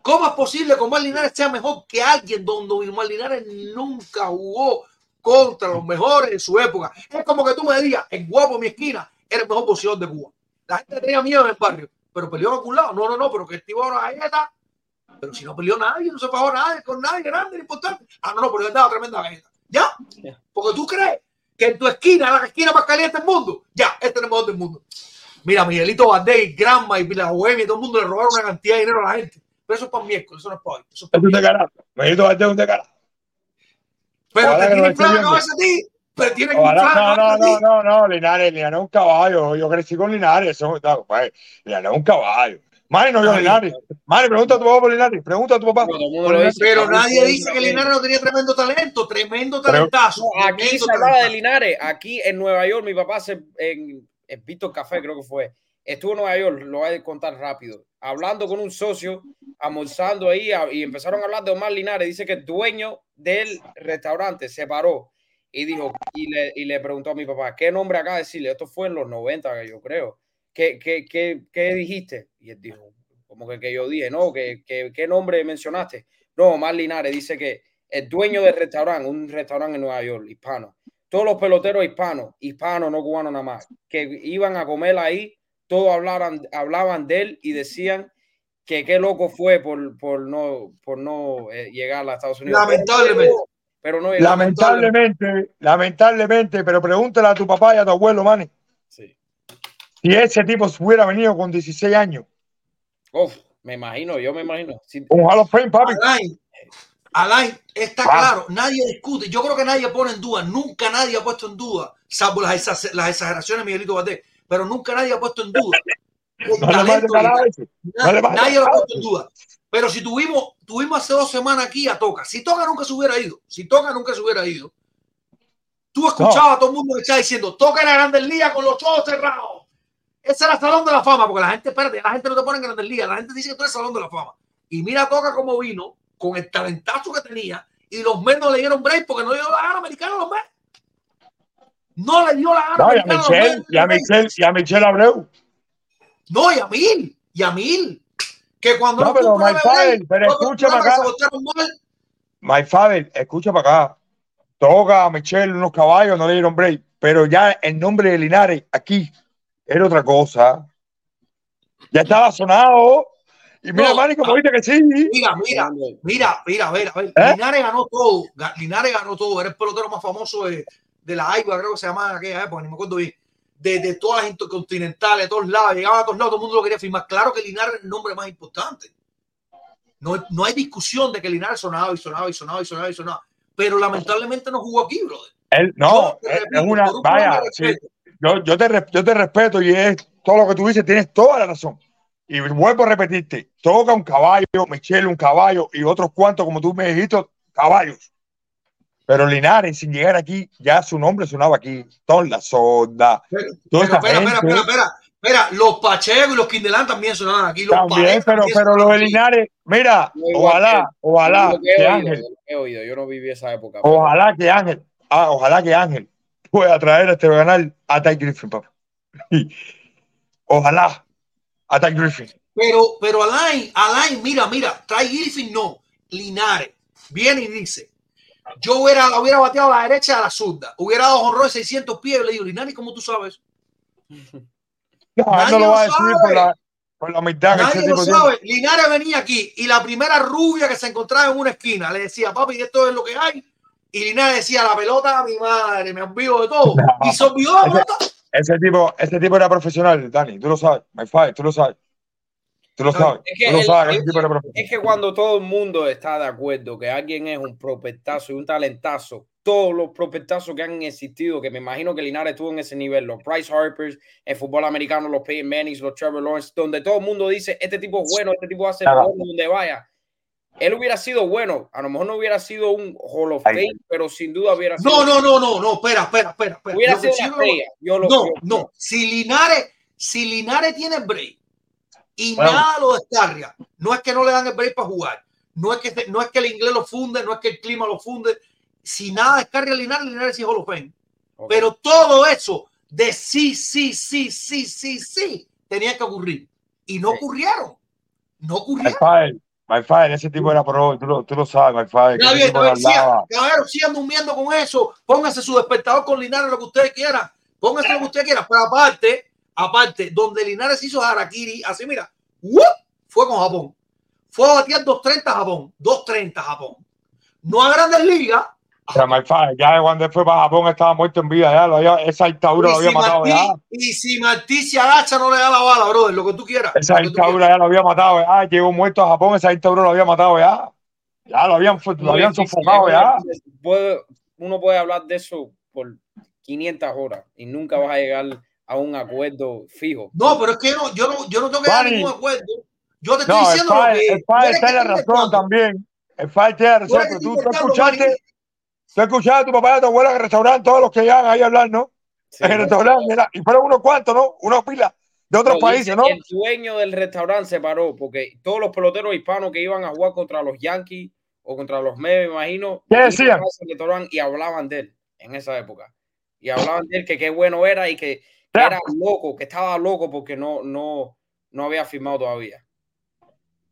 ¿Cómo es posible que Omar Linares sea mejor que alguien donde Omar Linares nunca jugó contra los mejores de su época? Es como que tú me digas, el guapo en mi esquina era el mejor boxeador de Cuba. La gente tenía miedo en el barrio, pero peleó en algún lado. No, no, no, pero que el tipo era una galleta. Pero si no peleó nadie, no se pagó nadie, con nadie grande, ni importante. Ah, no, no, pero él daba tremenda galleta. ¿Ya? Porque tú crees que en tu esquina, la esquina más caliente del mundo, ya, este es el mejor del mundo. Mira, Miguelito Bandey, Granma y la Bohemia, todo el mundo le robaron una cantidad de dinero a la gente. Pero eso es para miércoles, eso no es para hoy. Eso es para Es un descarado. Mejito Valdés es un descarado. Pero Ojalá te que esté inflar la cabeza a ti. Pero tienen Ojalá- inflar la no, no, no, no, no, Linares, Linares es un caballo. Yo crecí con Linares. Eso, no, compadre, Linares es un caballo. Mari no vio. Linares. Mari, pregunta a tu papá por Linares. Pregunta a tu papá. Pero el nadie dice que. Linares no tenía tremendo talento, tremendo Pero- talentazo. No, aquí tremendo se hablaba de. Linares. Aquí en Nueva York, mi papá se, en, en Víctor Café, creo que fue. Estuvo en Nueva York, lo voy a contar rápido. Hablando con un socio, almorzando ahí, y empezaron a hablar de Omar Linares. Dice que el dueño del restaurante se paró y dijo, y le, y le preguntó a mi papá, ¿qué nombre acá decirle? Esto fue en los 90, yo creo. ¿Qué, qué, qué, qué dijiste? Y él dijo, como que, que yo dije, no, que, que- ¿qué nombre mencionaste? No, Omar Linares dice que el dueño del restaurante, un restaurante en Nueva York, hispano, todos los peloteros hispanos, hispanos, no cubanos nada más, que iban a comer ahí, todos hablaban, hablaban de él y decían que qué loco fue por, por no, por no eh, llegar a Estados Unidos. Lamentablemente. Pero no. Lamentablemente, lamentablemente, pero pregúntale a tu papá y a tu abuelo, Manny. Sí. Si ese tipo se hubiera venido con 16 años, Uf, me imagino, yo me imagino. Sí, un Hall of Fame, papi. Alain, Alain, está Ah. claro, nadie discute. Yo creo que nadie pone en duda, nunca nadie ha puesto en duda, salvo las, exa- las exageraciones de Miguelito Valdés, pero nunca nadie ha puesto en duda. (laughs) No talento nadie lo ha puesto en duda. Pero si tuvimos, tuvimos hace dos semanas aquí a Toca, si Toca nunca se hubiera ido, si Toca nunca se hubiera ido, tú escuchabas a todo el mundo que estaba diciendo, Toca era Grandes Ligas con los ojos cerrados. Ese era el Salón de la Fama, porque la gente, espérate, la gente no te pone en Grandes Ligas, la gente dice que tú eres Salón de la Fama. Y mira Toca cómo vino, con el talentazo que tenía, y los Mets no le dieron break porque no le dio la gana americana a los Mets. No le dio la gana No, y a Michelle, y a Michelle, y a Michelle Abreu. No, y a mil, y a mil. Que cuando No, pero my father, pero escúchame acá. My father, escucha para acá. Toca a Michelle unos caballos, no le dieron break. Pero ya el nombre de Linares aquí era otra cosa. Ya estaba sonado. Y mira, No, Manny, como ah. dice que sí. Mira, mira, mira, mira, a ver, a ver. ¿Eh? Linares ganó todo. Linares ganó todo. Era el pelotero más famoso de, de la AIBA, creo que se llamaba en aquella época, ni me acuerdo bien. De, de todas las intercontinentales, de todos lados, llegaban a todos lados, todo el mundo lo quería firmar. Claro que Linares es el nombre más importante. No, no hay discusión de que Linares sonaba y sonaba y sonaba y sonaba y sonaba. Pero lamentablemente no jugó aquí, brother. Él, no, es, repito, una. un Vaya, sí, yo, yo, te, yo te respeto y es todo lo que tú dices, tienes toda la razón. Y vuelvo a repetirte: toca un caballo, Michelle un caballo y otros cuantos, como tú me dijiste, caballos. Pero Linares, sin llegar aquí, ya su nombre sonaba aquí. Toda la sonda, Pero, toda pero espera, espera, gente. espera, espera, espera, los Pacheco y los Quindelán también sonaban aquí. Los También, Paredes pero, también pero lo sonaban de. Linares, mira, No ojalá, que- ojalá que he que oído, Ángel, he oído. Yo no viví esa época. pero- ojalá que Ángel, ah, ojalá que Ángel pueda traer a este canal a Ty Griffin, papá. (laughs) Ojalá a Ty Griffin. Pero, pero Alain, Alain, mira, mira, trae Griffin, no, Linares. Viene y dice, yo hubiera, hubiera bateado a la derecha a la zurda, hubiera dado honrón de 600 pies, le digo, Linares, ¿cómo tú sabes? No, Nadie no lo va a lo decir sabe. por la, por la humildad que ese Nadie lo tipo tiene. sabe. Linares venía aquí y la primera rubia que se encontraba en una esquina le decía, papi, esto es lo que hay. Y Linares decía, la pelota a mi madre, me olvido de todo. No. Y se olvidó la Ese- pelota. Ese tipo, ese tipo era profesional, Dani, tú lo sabes, my five, tú lo sabes. Tú lo sabes, es que tú lo el- sabes, es era profesional. Es que cuando todo el mundo está de acuerdo que alguien es un prospectazo y un talentazo, todos los prospectazos que han existido, que me imagino que Linares estuvo en ese nivel, los Bryce Harpers, el fútbol americano, los Peyton Mannings, los Trevor Lawrence, donde todo el mundo dice, este tipo es bueno, este tipo hace Claro. bueno donde vaya. Él hubiera sido bueno, a lo mejor no hubiera sido un Hall of. Fame, pero sin duda hubiera sido, No, no, no, no, no, espera, espera, espera. espera. hubiera Lo que sido una estrella. Yo lo, No, yo- no. Si Linares, si Linares tiene break y nada lo descarga, no es que no le dan el break para jugar, no es que no es que el inglés lo funde, no es que el clima lo funde. Si nada descarga Linares, Linares es Hall of Fame. Ok. Pero todo eso de sí, sí, sí, sí, sí, sí, tenía que ocurrir. Y no Sí. ocurrieron. No ocurrieron. my five, ese tipo era pro, tú lo, tú lo sabes, my ese bien, tipo no sigan, durmiendo con eso. Pónganse su despertador con Linares, lo que ustedes quieran. Pónganse lo que ustedes quieran. Pero aparte, aparte, donde Linares hizo Harakiri, así mira, ¡wup! fue con Japón. Fue a batear 2.30 Japón. 2.30 Japón. No a grandes ligas. Ya cuando él fue para Japón estaba muerto en vida, ya lo había, esa dictadura Y lo había si, matado Martí, ya. y si Martí se agacha, no le da la bala, brother. Lo que tú quieras. Esa dictadura ya lo había matado ya. Llegó muerto a Japón, esa dictadura lo había matado ya. Ya lo habían, lo habían sofocado ya. uno puede hablar de eso por 500 horas y nunca vas a llegar a un acuerdo fijo. No, pero es que no, yo no, yo no tengo que dar ningún acuerdo. Yo te estoy No, diciendo lo padre, que. el padre en la razón también. El padre tiene la razón, pero tú, estás tú escuchaste, tú escuchaste a tu papá y a tu abuela en el restaurante, todos los que llegan ahí a hablar, ¿no? Sí, en el restaurante, mira, y fueron unos cuantos, ¿no? Unos pilas de otros No, países, ¿no? El dueño del restaurante se paró porque todos los peloteros hispanos que iban a jugar contra los Yankees o contra los Mets, me imagino, ¿Qué decían? y hablaban de él en esa época. Y hablaban de él que qué bueno era y que. (laughs) era loco, que estaba loco porque no, no, no había firmado todavía.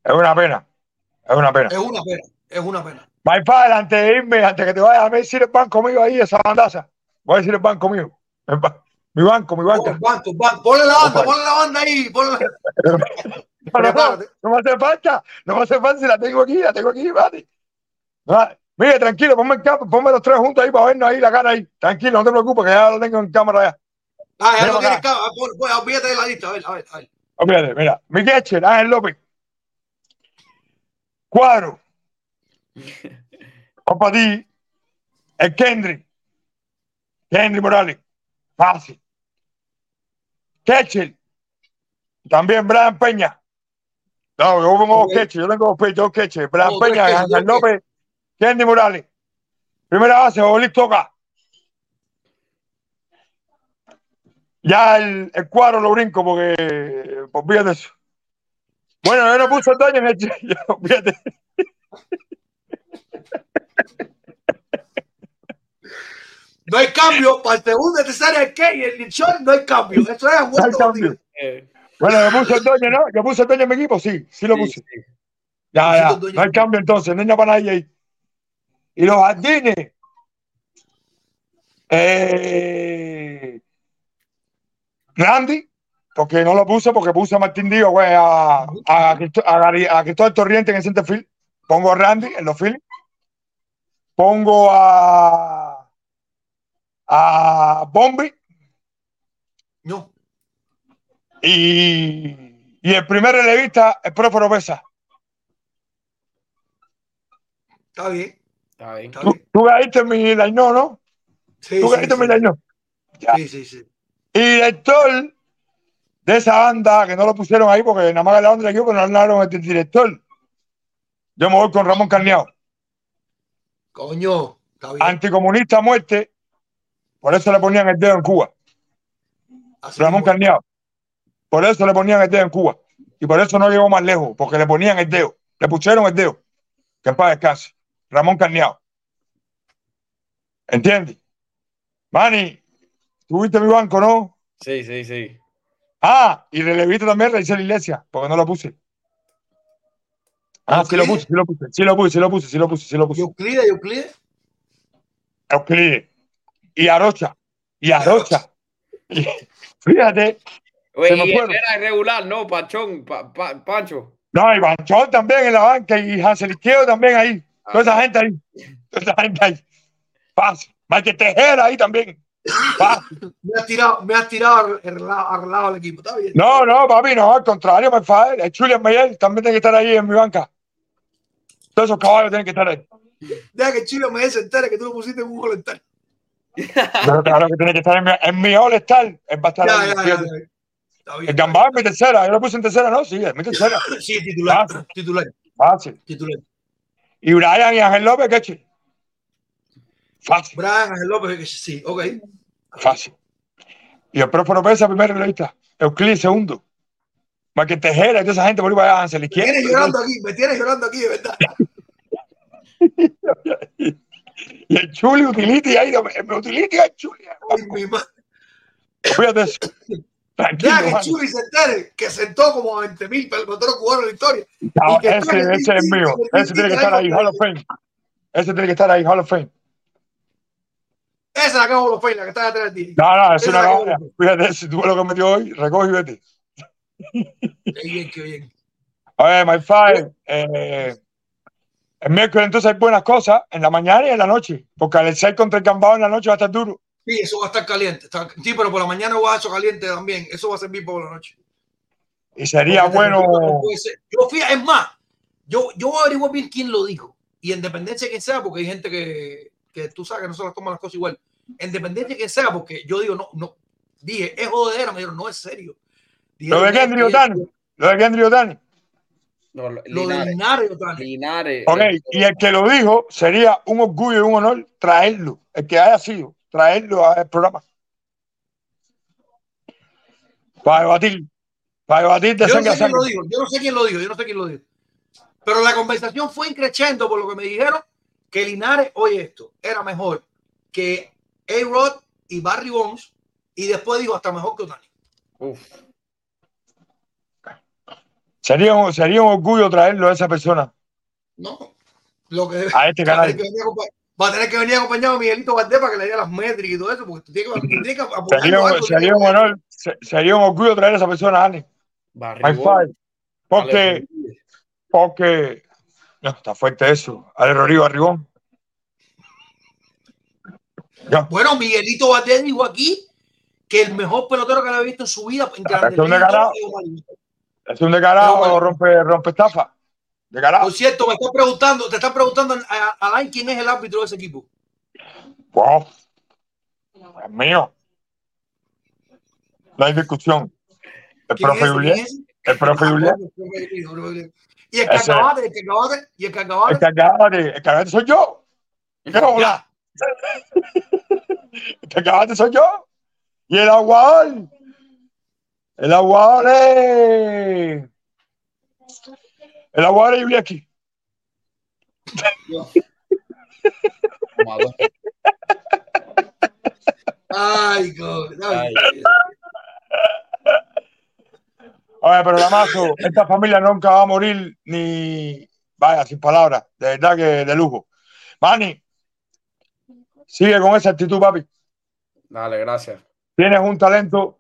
Es una pena, es una pena. Es una pena, es una pena. My father, antes de irme, antes que te vayas a decir el banco mío ahí, esa bandaza. Voy a decir el banco mío. El ba- mi banco, mi Oh, banco, banco. Ponle la banda, Ojalá. ponle la banda ahí. Ponle la... (laughs) No, me hace falta, no me hace falta si la tengo aquí, la tengo aquí, vale. Ah, Mire, tranquilo, ponme, el cap- ponme los tres juntos ahí para vernos ahí la cara ahí. Tranquilo, no te preocupes, que ya lo tengo en cámara ya. Ah, ya no. Pon- pon- Olvídate de la lista. A ver, a ver, a ver. Olvídate, mira, mi catcher, Ángel López. Cuadro. (laughs) Para ti. El Kendrick. Kendrick Morales. Fácil. Catcher. También Brian Peña. No, yo pongo dos Ok. catchers, yo tengo dos, catchers. Brian Oh, tres Peña, Ángel López, Kendrick Morales. Primera base, Olis Toca. Ya el, el cuadro lo brinco porque, pues fíjate eso. Bueno, yo no puse el daño en el (laughs) yo, fíjate. No hay cambio. Para el segundo, tercera, el que y el short, no hay cambio. Eso es No hay bueno. cambio. Eh, Bueno, yo puse el dueño, ¿no? Yo puse el dueño en mi equipo, sí, sí lo sí, puse. sí. Ya, ya, el no hay cambio entonces, no hay nada para nadie ahí. Y los jardines. Eh, Randy, porque no lo puse, porque puse a Martín Díaz, güey, a, a, a, a Cristóbal Torriente en el centerfield. Pongo a Randy en los Phillies. Pongo a, a Bombi No. y, y el primer relevista, el profe Oropesa. Está bien. Está bien. Está Tú, bien. tú mi line, ¿no? Sí, Tú sí, mi sí. line, Ya. sí, sí, sí. Y director de esa banda, que no lo pusieron ahí porque nada más la banda del equipo, pero no hablaron del director. Yo me voy con Ramón Carneado. Coño, está bien. Anticomunista a muerte. Por eso le ponían el dedo en Cuba. Así Ramón. Carneado. Por eso le ponían el dedo en Cuba. Y por eso no llegó más lejos, porque le ponían el dedo. Le pusieron el dedo. Que paz descanse. Ramón Carneado. ¿Entiendes? Manny, tuviste mi banco, ¿no? Sí, sí, sí. Ah, y relevista también Raizel Iglesias, porque no lo puse. Ah, sí lo puse, sí lo puse, sí lo puse, sí lo puse, sí lo puse, sí lo puse. Euclides, Euclides. Euclides. Y Arocha. Y Arocha. (laughs) Fíjate. Oye, me y fueron. era irregular, ¿no? Pachón, pa- pa- Pancho. No, y Banchón también en la banca y Hansel Izquierdo también ahí. Toda esa gente ahí. Toda esa gente ahí. Fácil. Michael Tejera ahí también. Me has tirado, me has tirado arreglado, al equipo. Está bien. No, no, papi, no, al contrario, me favor. El Julian Mayer también tiene que estar ahí en mi banca. Todos esos caballos tienen que estar ahí. Deja que el Chile me se entere que tú lo pusiste en un voluntario. Pero claro que tiene que estar en mi, en mi All Star. Él va a estar Ya, ahí, ya, ya, fíjate. ya. Está bien. El Gambá es mi tercera. Yo lo puse en tercera, ¿no? Sí, es mi tercera. (laughs) Sí, titular. Fácil. Titular. Fácil. Titular. Y Brian y Ángel López, ¿qué che? Fácil, Brian Ángel López, que sí, ok. fácil. Y el profe López, primer relevista. Euclides, segundo. Michael Tejera y toda esa gente por ahí para allá, Hansel Me tienes llorando aquí, me tienes llorando aquí, de verdad. (laughs) Y el Chuli Utility ahí, me Utility el Chuli. Ay, mi madre. Cuídate eso. Tranquilo, que. Chuli se entere que sentó como a 20 mil peloteros cubanos en la historia. No, que ese, ese es mío. Ese tiene que estar ahí, Hall of Fame. Ese tiene que estar ahí, Hall of Fame. Esa es la hago los peines, la que está detrás de ti. No, no, es una hago. Fíjate, si tú ves lo que metió hoy, recoge y vete. Qué bien, qué bien. Oye, my five, eh, el miércoles entonces hay buenas cosas en la mañana y en la noche, porque al 6 contra el Gambao en la noche va a estar duro. Sí, eso va a estar caliente. Está- sí, pero por la mañana va a estar caliente también. Eso va a servir por la noche. Y sería Porque bueno, ser. Yo fui, es más, yo, yo voy a averiguar bien quién lo dijo. Y en dependencia de quién sea, porque hay gente que, que tú sabes que no se las las cosas igual. En dependencia de quién sea, porque yo digo, no, no. Dije, es jodedera, me dijeron, no es serio. lo de Dijeron, Kendry "Es que- Otani, lo de Kendry Otani. No, lo- Lo de Linares. Otani. Linares. Ok, y el que lo dijo sería un orgullo y un honor traerlo, el que haya sido, traerlo al programa. Para debatir, para debatir de Yo no sé quién lo sangre. dijo, yo no sé quién lo dijo, yo no sé quién lo dijo. Pero la conversación fue increciendo por lo que me dijeron que Linares, oye esto, era mejor que A-Rod y Barry Bonds y después dijo hasta mejor que Otani. uf. Sería un, sería un orgullo traerlo a esa persona, No, lo que a este (laughs) va a, canal. tener que venir acompa- va a tener que venir acompañado de Miguelito Valdés para que le dé las métricas y todo eso, porque tú tienes que, tienes que Sería un, algo, sería un tienes que- honor, se- sería un orgullo traer a esa persona, five. Porque, porque, no, está fuerte eso. Ale Rodrigo Arribón. Ya, Bueno, Miguelito Valdés dijo aquí que el mejor pelotero que había visto en su vida en Grandes es un descarado. bueno. rompe, rompe estafa. Descarado. Por cierto, me están preguntando, te están preguntando a, Alain quién es el árbitro de ese equipo. Wow. Es mío. No hay discusión. El ¿Quién profe? Julián. ¿Quién es? El profe Julián. Y el Ese- cacabate, el cacabate, y el El cacabate. cagate, el cagate soy yo. ¿Qué hola? El cagate soy yo. Y el aguador. El aguador es. El aguador es Yuliaki. Ay, God. Ay, Ay. Oye, pero Damaso, esta familia nunca va a morir ni. Vaya, sin palabras. De verdad que de lujo. Manny, sigue con esa actitud, papi. Dale, gracias. Tienes un talento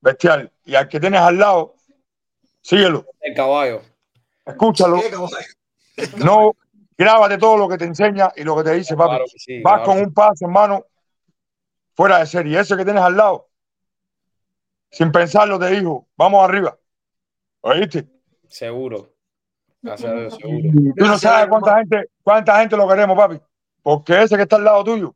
bestial. Y al que tienes al lado, síguelo, El caballo. escúchalo, ¿Qué, caballo? no, grábate todo lo que te enseña y lo que te dice, papi. Claro que sí, Vas claro con un paso, hermano, fuera de serie. Ese que tienes al lado, sin pensarlo, te dijo, vamos arriba. ¿Oíste? Seguro. Gracias a Dios, seguro. Tú no sabes cuánta gente, cuánta gente lo queremos, papi. Porque ese que está al lado tuyo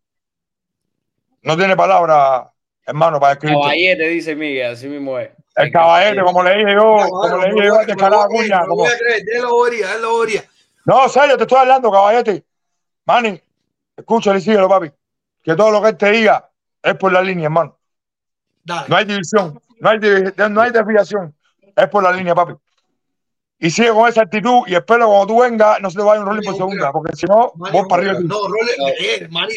no tiene palabra, hermano, para escribir. Caballete, dice Miguel, así mismo es. El caballete, como le dije yo, como le dije yo, Me de lo Calada voy a creer, Cuña, lo como-. No, serio, te estoy hablando, caballete. Manny, escúchale y síguelo, papi. Que todo lo que él te diga es por la línea, hermano. Dale. No hay división, no hay, no hay desviación. Es por la línea, papi. Y sigue con esa actitud y espero cuando tú vengas no se te vaya un rolling por segunda, porque si no, Manny vos para arriba. No, Role, eh, Mate,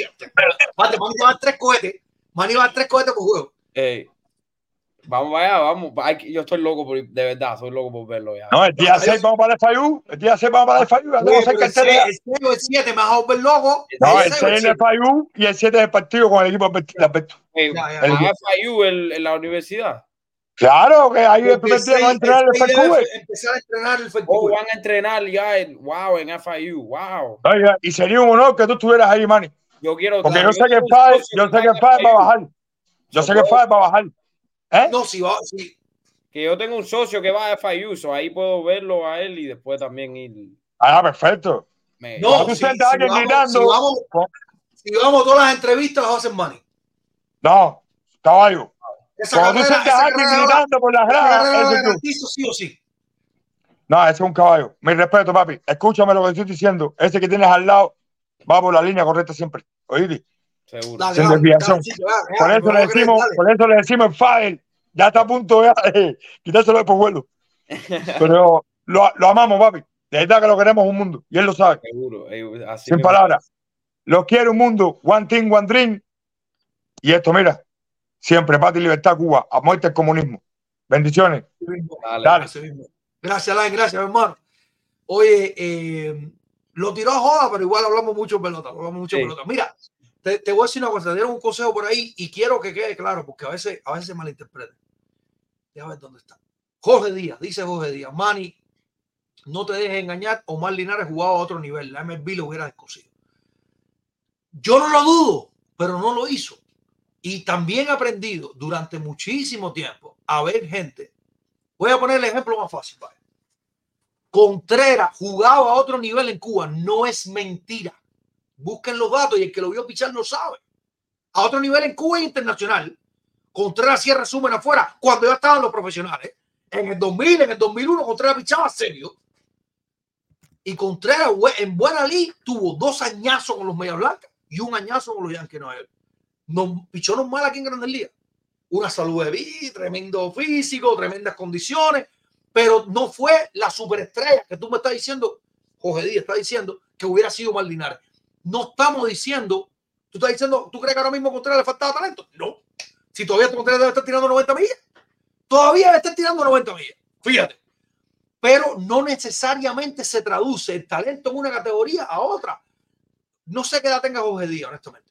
Manny va a dar tres cohetes. Manny va a dar tres cohetes por juego. Ey, vamos allá, vamos. Yo estoy loco por de verdad, estoy loco por verlo ya. No, el día No, 6 es- vamos para el FIU, el día 6 vamos para el ya tengo pero el carteles ya. 6 o el 7 me vas a volver loco. No, El el seis o 6 el es el. FIU y el 7 es el partido con el equipo de Alberto. Ey, Ya, ya, ¿a ya. FIU el- en la universidad? Claro que ahí el primer día a entrenar el debe FQV. Empezar a entrenar el Oh, FQV. van a entrenar ya en, wow, en FIU, wow. Oiga, y sería un honor que tú estuvieras ahí, Manny. Yo quiero. Porque claro, yo sé que el padre, yo sé que el padre va a FIU, bajar. Yo sé que el padre va a bajar. ¿Eh? No, si va, si, Que yo tengo un socio que va a FIU, so ahí puedo verlo a él y después también ir. Ah, perfecto. me- no, si, si vamos, gritando- si vamos, si vamos todas las entrevistas las va a hacer Manny. No, caballo. Esa Cuando tú sientas a gritando por las gradas, ese es tú. sí o sí. No, ese es un caballo. Mi respeto, papi. Escúchame lo que estoy diciendo. Ese que tienes al lado va por la línea correcta siempre. ¿Oíste? Seguro. Dale, Sin dale, desviación. dale, Por eso le creer, decimos, por eso le decimos el Fadel. Ya está a punto de eh, (laughs) quitárselo de por vuelo. (laughs) Pero lo, lo amamos, papi. De verdad que lo queremos un mundo. Y él lo sabe. Seguro. así Sin palabras. Lo quiere un mundo. One team, one dream. Y esto, mira. Siempre paz y libertad, Cuba. A muerte el comunismo. Bendiciones. Dale. Dale. Gracias, Alain, gracias, hermano. Oye, eh, lo tiró a joda, pero igual hablamos mucho de pelota. Hablamos mucho Sí. pelota. Mira, te, te voy a decir una cosa, te dieron un consejo por ahí y quiero que quede claro, porque a veces, a veces se malinterpreta. Déjame ver dónde está. Jorge Díaz, dice Jorge Díaz, Manny, no te dejes engañar, Omar Linares jugaba a otro nivel, la MLB lo hubiera descosido. Yo no lo dudo, pero no lo hizo. Y también he aprendido durante muchísimo tiempo a ver gente. Voy a poner el ejemplo más fácil. Contreras jugaba a otro nivel en Cuba. No es mentira. Busquen los datos y el que lo vio pichar lo sabe. A otro nivel en Cuba internacional. Contreras hacía resumen afuera cuando ya estaban los profesionales. En el 2000, en el 2001, Contreras pichaba serio. Y Contreras en buena liga tuvo dos añazos con los Media Blancas y un añazo con los Yankees Nueva. No, pichó normal aquí en Grandes Ligas. Una salud de vida, tremendo físico, tremendas condiciones, pero no fue la superestrella que tú me estás diciendo, Jorge Díaz está diciendo que hubiera sido Maldinares. No estamos diciendo, tú estás diciendo, ¿tú crees que ahora mismo Contreras le faltaba talento? No. Si todavía Contreras debe estar tirando 90 millas, todavía debe estar tirando 90 millas. Fíjate. Pero no necesariamente se traduce el talento en una categoría a otra. No sé qué edad tenga Jorge Díaz, honestamente.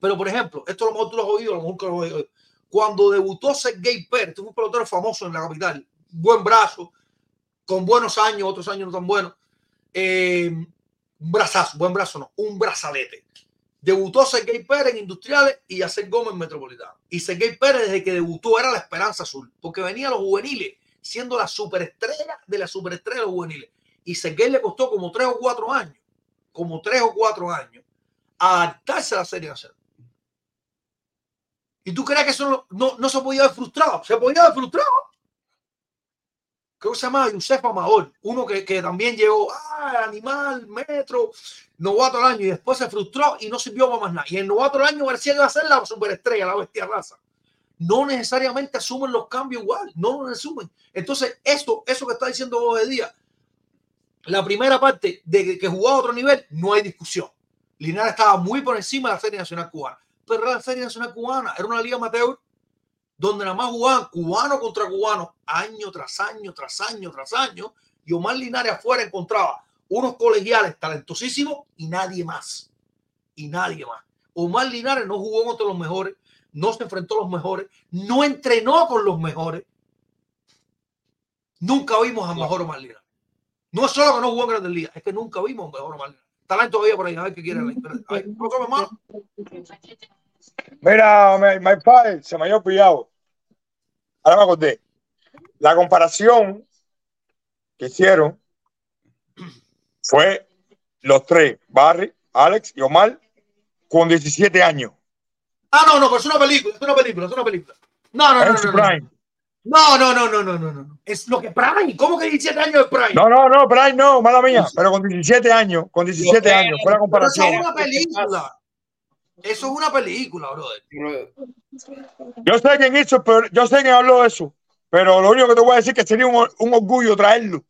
Pero, por ejemplo, esto a lo mejor tú lo has oído, a lo mejor que lo has oído. Cuando debutó Sergei Pérez, este fue un pelotero famoso en la capital, buen brazo, con buenos años, otros años no tan buenos. Eh, un brazazo, buen brazo no, un brazalete. Debutó Sergei Pérez en Industriales y Yacer Gómez en Metropolitano. Y Sergei Pérez, desde que debutó, era la esperanza azul, porque venía a los juveniles, siendo la superestrella de la superestrella de los juveniles. Y Sergei le costó como tres o cuatro años, como tres o cuatro años, adaptarse a la Serie Nacional. ¿Y tú crees que eso no, no, se podía haber frustrado? Se podía haber frustrado. Creo que se llama Yusef Amador, uno que, que también llegó, ah, animal, metro, novato del año, y después se frustró y no sirvió para más nada. Y el novato del año parecía que iba a ser la superestrella, la bestia raza. No necesariamente asumen los cambios igual, no lo asumen. Entonces, esto, eso que está diciendo Jorge Díaz, la primera parte de que, que jugaba a otro nivel, no hay discusión. Linares estaba muy por encima de la Serie Nacional Cubana. Era la Serie Nacional Cubana, era una liga amateur donde nada más jugaban cubano contra cubano, año tras año, tras año, tras año, y Omar Linares afuera encontraba unos colegiales talentosísimos y nadie más. Y nadie más. Omar Linares no jugó contra los mejores, no se enfrentó a los mejores, no entrenó con los mejores. Nunca vimos a mejor Omar Linares. No es solo que no jugó en Grandes Ligas, es que nunca vimos a mejor Omar Linares. Talento todavía por ahí, a ver qué quiere. A ver, ¿no come más? Mira, my, my padre, se me había olvidado. Ahora me acordé. La comparación que hicieron fue los tres, Barry, Alex y Omar, con 17 años. Ah, no, no, pero es una película, es una película, es una película. No, no, no, no, no, no, no, no, no, no, no, no. Es lo que Prime. ¿Cómo que 17 años de Prime? No, no, no, Prime no, mala mía. Pero con 17 años, con 17 años, fue la Pero comparación. es una película. Eso es una película, brother. Yo sé quién hizo, pero yo sé quién habló de eso. Pero lo único que te voy a decir es que sería un, un orgullo traerlo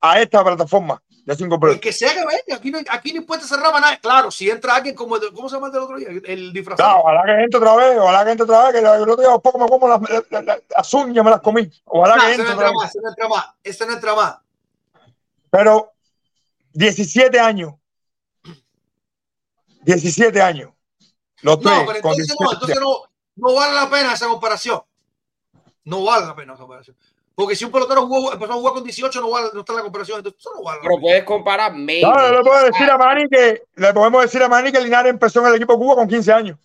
a esta plataforma de El Plus. que sea que venga, aquí no, aquí no cerrado para nada. Claro, si entra alguien como el, ¿cómo se llama el del otro día? El disfrazado. ojalá que entre otra vez, ojalá que entre otra vez, que el otro día poco me como las, las- las- las uñas, me las comí. Ojalá Ah, que ese entre no otra entra vez. más, ese no entra más, ese no entra más. Pero 17 años. 17 años. Los tres. No, pero entonces no, 17 entonces no, no vale la pena esa comparación. No vale la pena esa comparación. Porque si un pelotero jugó, empezó a jugar con 18, no, vale, no está en la comparación. Entonces, eso no vale. la pero pena. puedes comparar maybe. No, le puedo decir a Manny que le podemos decir a Manny que Linares empezó en el equipo Cuba con 15 años.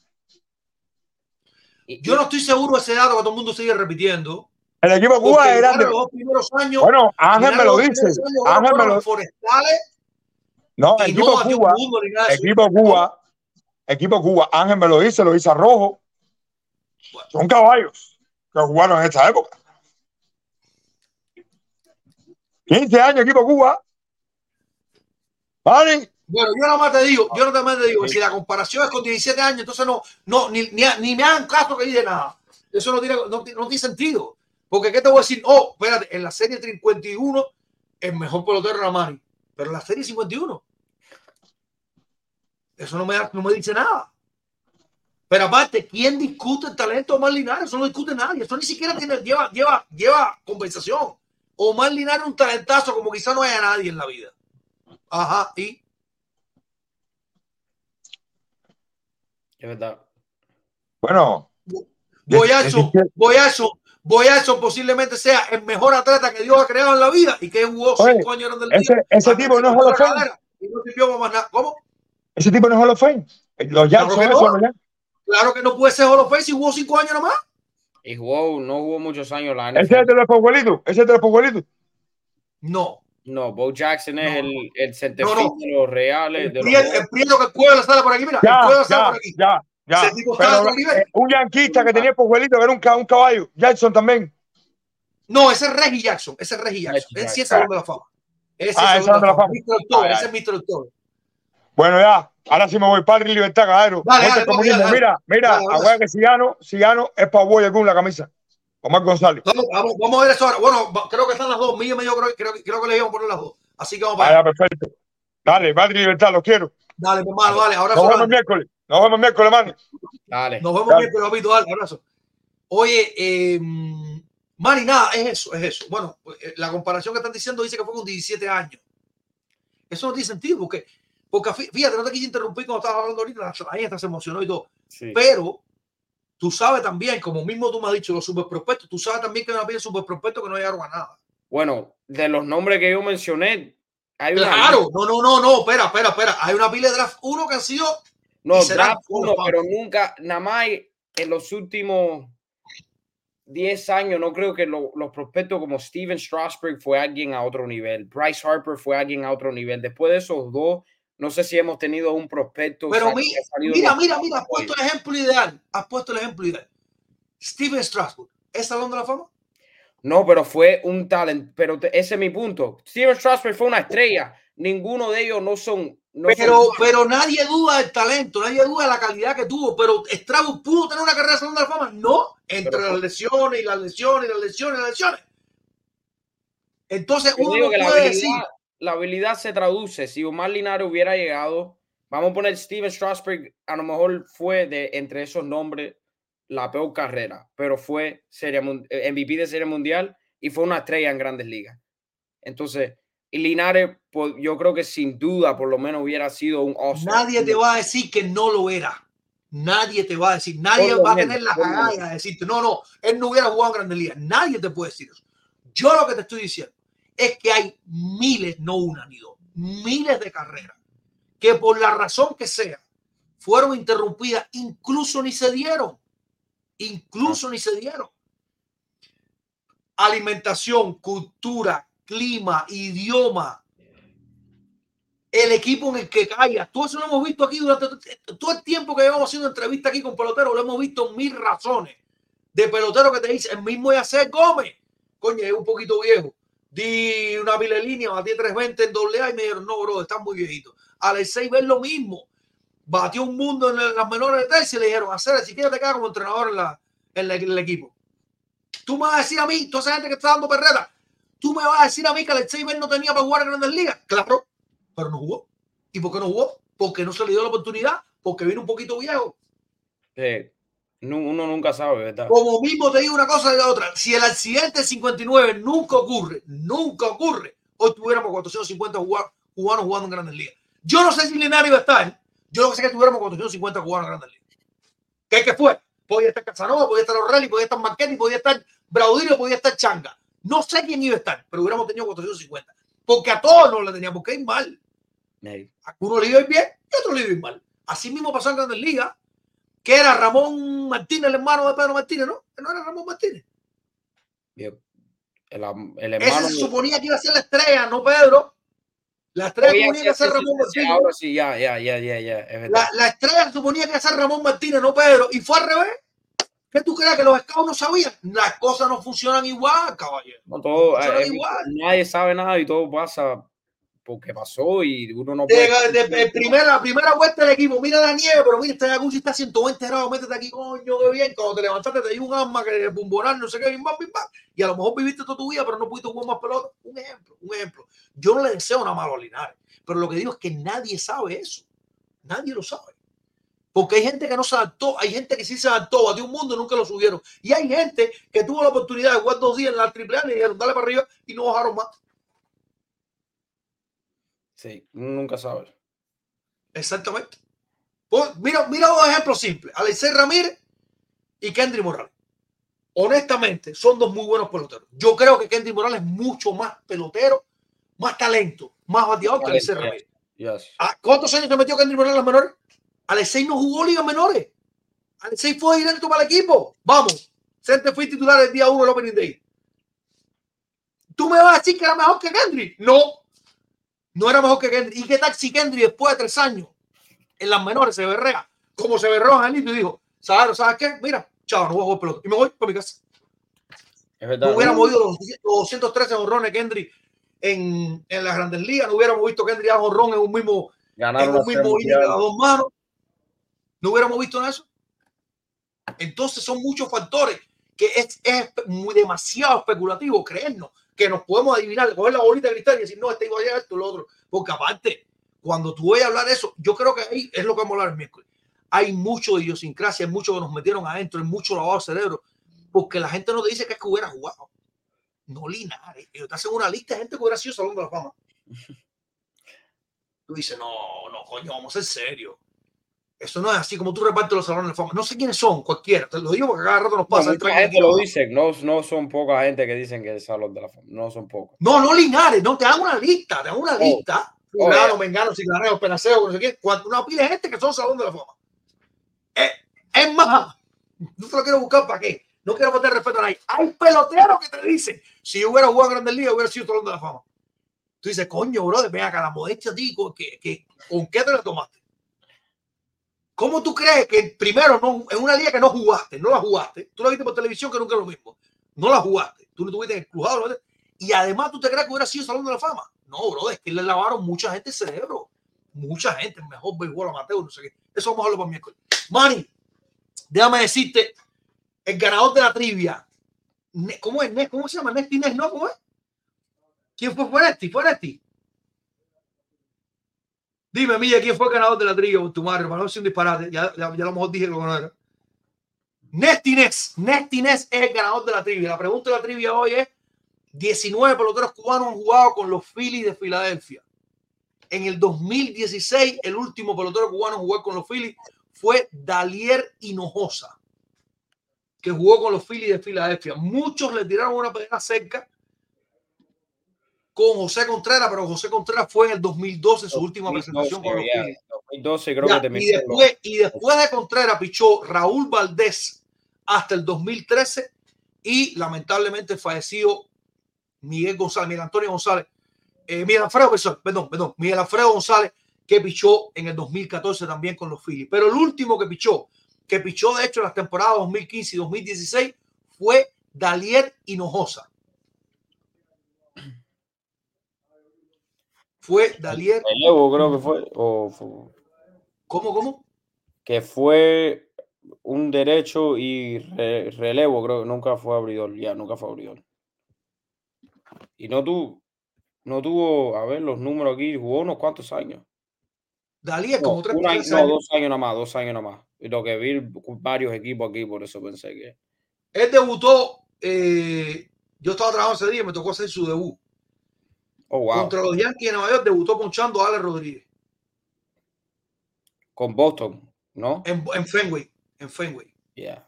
Yo no estoy seguro de ese dato que todo el mundo sigue repitiendo. El equipo Cuba Linares grande. los dos primeros años, Bueno, Ángel me lo dice. Ángel me lo forestales No, y equipo no Cuba. mundo. Equipo Cuba. Equipo Cuba. Ángel me lo dice, lo dice a Rojo. Son caballos que jugaron en esta época. 15 años, equipo Cuba. Manny, Bueno, yo nada más te digo, yo nada más te digo, si la comparación es con 17 años, entonces no, no ni, ni, ni me hagan caso que diga nada. Eso no tiene, no, tiene- no tiene sentido. Porque, ¿qué te voy a decir? Oh, espérate, en la serie 51, el mejor pelotero era Mari. Pero en la serie 51, eso no me, da- no me dice nada. Pero aparte, ¿quién discute el talento de Omar Linares? Eso no discute nadie. Eso ni siquiera tiene, lleva, lleva, lleva conversación. Omar Linares es un talentazo como quizá no haya nadie en la vida. Ajá, y Es verdad. bueno, Boyazo, 17. Boyazo, Boyazo posiblemente sea el mejor atleta que Dios ha creado en la vida y que jugó Oye, cinco años en el ese, ese tipo no es Fame. Y no sirvió para más nada. ¿Cómo? Ese tipo no es Hall of Fame. Los Jackson, Claro. Claro que no puede ser Hall of Fame si jugó cinco años nomás. Y jugó, no jugó muchos años la Ese es NFL. de los Poguelitos. Ese es de los Poguelitos. No. No, Bo Jackson es No. el, el centerfield No, no. de los reales. El De los el prieto que el cuello sale por aquí. Mira, el Ya, ya, por aquí. ya. Ese tipo Pero, eh, un yanquista que tenía Poguelito, que era un, ca- un caballo. Jackson también. No, ese es Reggie Jackson. Ese es Reggie Jackson. Reggie Ese sí es Jackson. Salón de la Fama. Ese Ah, es Salón de la Fama. Ese es Mr. October. Bueno, ya. Ahora sí me voy. Padre y libertad, caballero. Dale. Mira, mira. Aguanta que si gano, si gano, es para Boy con la camisa. Omar González. Vamos, vamos, vamos a ver eso ahora. Bueno, creo que están las dos. Mío, medio, creo, creo, creo que le íbamos a poner las dos. Así que vamos para allá. Vaya, perfecto. Dale, Padre y libertad, los quiero. Dale, mi hermano, dale. Ahora Nos vemos el miércoles. Nos vemos el miércoles, mano. Dale. Nos vemos bien, pero papito, dale, abrazo. Oye, eh, Manny, nada, es eso, es eso. Bueno, eh, la comparación que están diciendo dice que fue con 17 años. Eso no tiene sentido, porque, porque fí- fíjate, no te quise interrumpir cuando estabas hablando ahorita, la ahí hasta se emocionó y todo. Sí. Pero tú sabes también, como mismo tú me has dicho, los superprospectos, tú sabes también que no había superprospectos que no llegaron a nada. Bueno, de los nombres que yo mencioné, hay una Claro, no, no, no, no, espera, espera, espera. Hay una pila de draft uno que han sido No, draft Hall uno, of Fame. pero nunca, nada más en los últimos 10 años, no creo que lo- los prospectos como Steven Strasberg fue alguien a otro nivel, Bryce Harper fue alguien a otro nivel. Después de esos dos, no sé si hemos tenido un prospecto. Pero mi- mira, mira, mira, has puesto el ejemplo ideal. Has puesto el ejemplo ideal. Steven Strasburg, ¿es Salón de la Fama? No, pero fue un talent, pero ese es mi punto. Steven Strasberg fue una estrella, ninguno de ellos no son. No Pero, son- pero nadie duda del talento, nadie duda de la calidad que tuvo. Pero Strasburg pudo tener una carrera de Salón de la Fama. No, entre Pero- las lesiones y las lesiones y las lesiones y las lesiones. Entonces uno digo no que la puede habilidad, decir. La habilidad se traduce. Si Omar Linares hubiera llegado, vamos a poner Steven Strasberg, a lo mejor fue de entre esos nombres la peor carrera, pero fue serie, mun- eh, MVP de Serie Mundial y fue una estrella en Grandes Ligas. Entonces, Linares, pues, yo creo que sin duda, por lo menos hubiera sido un all Nadie te va a decir que no lo era. Nadie te va a decir, nadie va a tener la agallas de decirte, no, no, él no hubiera jugado en Grandes Ligas. Nadie te puede decir eso. Yo lo que te estoy diciendo es que hay miles, no una ni dos, miles de carreras que por la razón que sea fueron interrumpidas, incluso ni se dieron, incluso ni se dieron. Alimentación, cultura, clima, idioma, el equipo en el que caiga. Todo eso lo hemos visto aquí durante todo el tiempo que llevamos haciendo entrevistas aquí con peloteros. Lo hemos visto mil razones de pelotero que te dice el mismo Yacer Gómez. Coño, es un poquito viejo. Di una vile línea, batí 320 en doble A y me dijeron, no, bro, están muy viejitos. Alex ver lo mismo. Batió un mundo en las menores de tercia y le dijeron, hacer si quieres te quedas como entrenador en, la, en, la- el equipo. Tú me vas a decir a mí, toda esa gente que está dando perreta, tú me vas a decir a mí que Alex Ver no tenía para jugar en Grandes Ligas. Claro, pero no jugó. ¿Y por qué no jugó? Porque no se le dio la oportunidad, porque vino un poquito viejo. Sí. Nu- Uno nunca sabe, ¿verdad? Como mismo te digo una cosa y la otra, si el accidente del 59 nunca ocurre, nunca ocurre, hoy tuviéramos 450 jugua- cubanos jugando en Grandes Ligas. Yo no sé si Linares iba a estar, yo lo que sé que tuviéramos 450 cubanos en Grandes Ligas. ¿Qué, qué fue? Podía estar Casanova, podía estar Orrelli, podía estar Marquetti, podía estar Braudilio, podía estar Changa. No sé quién iba a estar, pero hubiéramos tenido 450. Porque a todos nos le teníamos que ir mal. A uno le iba a ir bien y a otro le iba a ir mal. Así mismo pasó en Grandes Ligas, que era Ramón Martínez, el hermano de Pedro Martínez, ¿no? No era Ramón Martínez. El, el Ese hermano. se suponía que iba a ser la estrella, no Pedro. La estrella Oye, suponía que iba a sí, ser sí, Ramón sí, Martínez. Ahora sí, ya, ya, ya, ya, ya. Es verdad. La, la estrella suponía que iba a ser Ramón Martínez, no Pedro. Y fue al revés. ¿Qué tú crees que los scouts no sabían? Las cosas no funcionan igual, caballero. No, todo, eh, igual. nadie sabe nada y todo pasa porque pasó y uno no De, puede. de- de primera, la primera vuelta del equipo, mira la nieve, pero mira, este jacuzzi está a 120 grados, métete aquí, coño, qué bien. Cuando te levantaste te dio un arma que bumbonar, no sé qué, bim, bam, bim, bam. Y a lo mejor viviste toda tu vida, pero no pudiste jugar más pelota. Un ejemplo, un ejemplo. Yo no le deseo nada malo a Linares, pero lo que digo es que nadie sabe eso. Nadie lo sabe. Porque hay gente que no se adaptó, hay gente que sí se adaptó, batió un mundo y nunca lo subieron. Y hay gente que tuvo la oportunidad de jugar dos días en la AAA y dijeron, dale para arriba y no bajaron más. Sí, nunca sabe. Exactamente. Pues, mira, mira dos ejemplos simples. Alexei Ramírez y Kendry Morales. Honestamente, son dos muy buenos peloteros. Yo creo que Kendry Morales es mucho más pelotero, más talento, más bateador que Alexei Ramírez. Yes. ¿A ¿Cuántos años se metió Kendry Morales en las menores? Alexei no jugó ligas menores. Alexei fue directo para el equipo. Vamos. Center fue titular el día uno del Opening Day. ¿Tú me vas a decir que era mejor que Kendry? No. No era mejor que Kendry. ¿Y qué tal si Kendry después de tres años en las menores se berrea? Como se berreó Angelito y dijo, ¿sabes, ¿sabes qué? Mira, chao, no voy a jugar pelota. Y me voy para mi casa. Es verdad. No hubiéramos oído los, los 213 honrones de Kendry en, en las grandes ligas. No hubiéramos visto Kendry a honrón en un mismo en un mismo inning mundial. las dos manos. No hubiéramos visto eso. Entonces son muchos factores que es, es muy demasiado especulativo creernos que nos podemos adivinar, coger la bolita de cristal y decir, no, este iba a llegar esto, lo otro. Porque aparte, cuando tú vayas a hablar de eso, yo creo que ahí es lo que vamos a hablar el miércoles. Hay mucho de idiosincrasia, hay mucho que nos metieron adentro, hay mucho lavado de cerebro, porque la gente no te dice que es que hubiera jugado. No Linares. Ellos te hacen una lista de gente que hubiera sido Salón de la Fama. (laughs) Tú dices, no, no, coño, vamos a ser serios. Eso no es así como tú repartes los salones de fama. No sé quiénes son, cualquiera. Te lo digo porque cada rato nos No, pasa. mucha gente lo dice, no, no son poca gente que dicen que es Salón de la Fama, no son pocos. No, no Linares, no, te dan una lista, te dan una lista. Oh, Fulano, yeah. Mengano, Ciclareo, Penaseo, no sé qué. Cuando una pila de gente que son Salón de la Fama. Es, es más, no te lo quiero buscar para qué. No quiero faltar respeto a nadie. Hay peloteros que te dicen, si yo hubiera jugado en Grandes Ligas, hubiera sido Salón de la Fama. Tú dices, coño, bro, ven acá la modestia a ti, ¿con qué, qué- ¿con qué te la tomaste? ¿Cómo tú crees que primero no, en una liga que no jugaste, no la jugaste, tú la viste por televisión que nunca es lo mismo, no la jugaste, tú no tuviste en y además tú te crees que hubiera sido Salón de la Fama? No, bro, es que le lavaron mucha gente el cerebro, mucha gente, mejor béisbol amateur, no sé qué. Eso vamos a hablar para miércoles. Manny, déjame decirte, el ganador de la trivia, ¿cómo es? ¿Cómo se llama? Nesty Nes, ¿no? ¿Cómo es? ¿Quién fue? ¿Fue Nesty? Dime, Milla, ¿quién fue el ganador de la trivia por tu madre? Para no ser un disparate. Ya, ya, a lo mejor dije lo que no era. Nesty Nes. Nesty Nes es el ganador de la trivia. La pregunta de la trivia hoy es 19 peloteros cubanos han jugado con los Phillies de Filadelfia. En el 2016, el último pelotero cubano en jugar con los Phillies fue Dalier Hinojosa, que jugó con los Phillies de Filadelfia. Muchos le tiraron una pedra cerca con José Contreras, pero José Contreras fue en el 2012 su última presentación con los ya, Phillies. 2012 creo Ya, que te y, después, y después de Contreras pichó Raúl Valdés hasta el 2013 y lamentablemente falleció Miguel González, Miguel Antonio González, eh, Miguel Alfredo, perdón, perdón, perdón, Miguel Alfredo González, que pichó en el 2014 también con los Phillies. Pero el último que pichó, que pichó de hecho en las temporadas 2015 y 2016, fue Dalier Hinojosa. Fue Dalier, Relevo creo que fue, o ¿cómo, cómo? que fue un derecho y re- relevo, creo que nunca fue abridor, ya, nunca fue abridor. Y no tuvo, no tuvo, a ver, los números aquí, jugó unos cuantos años. Dalier, No, como tres, año- tres no, años. dos años nada más, dos años nada más. Y lo que vi varios equipos aquí, por eso pensé que. Él debutó, eh, yo estaba trabajando ese día, me tocó hacer su debut. Oh, wow. Contra los Yankees de Nueva York debutó ponchando a Alex Rodríguez Con Boston, ¿no? en, en Fenway. En Fenway. Yeah.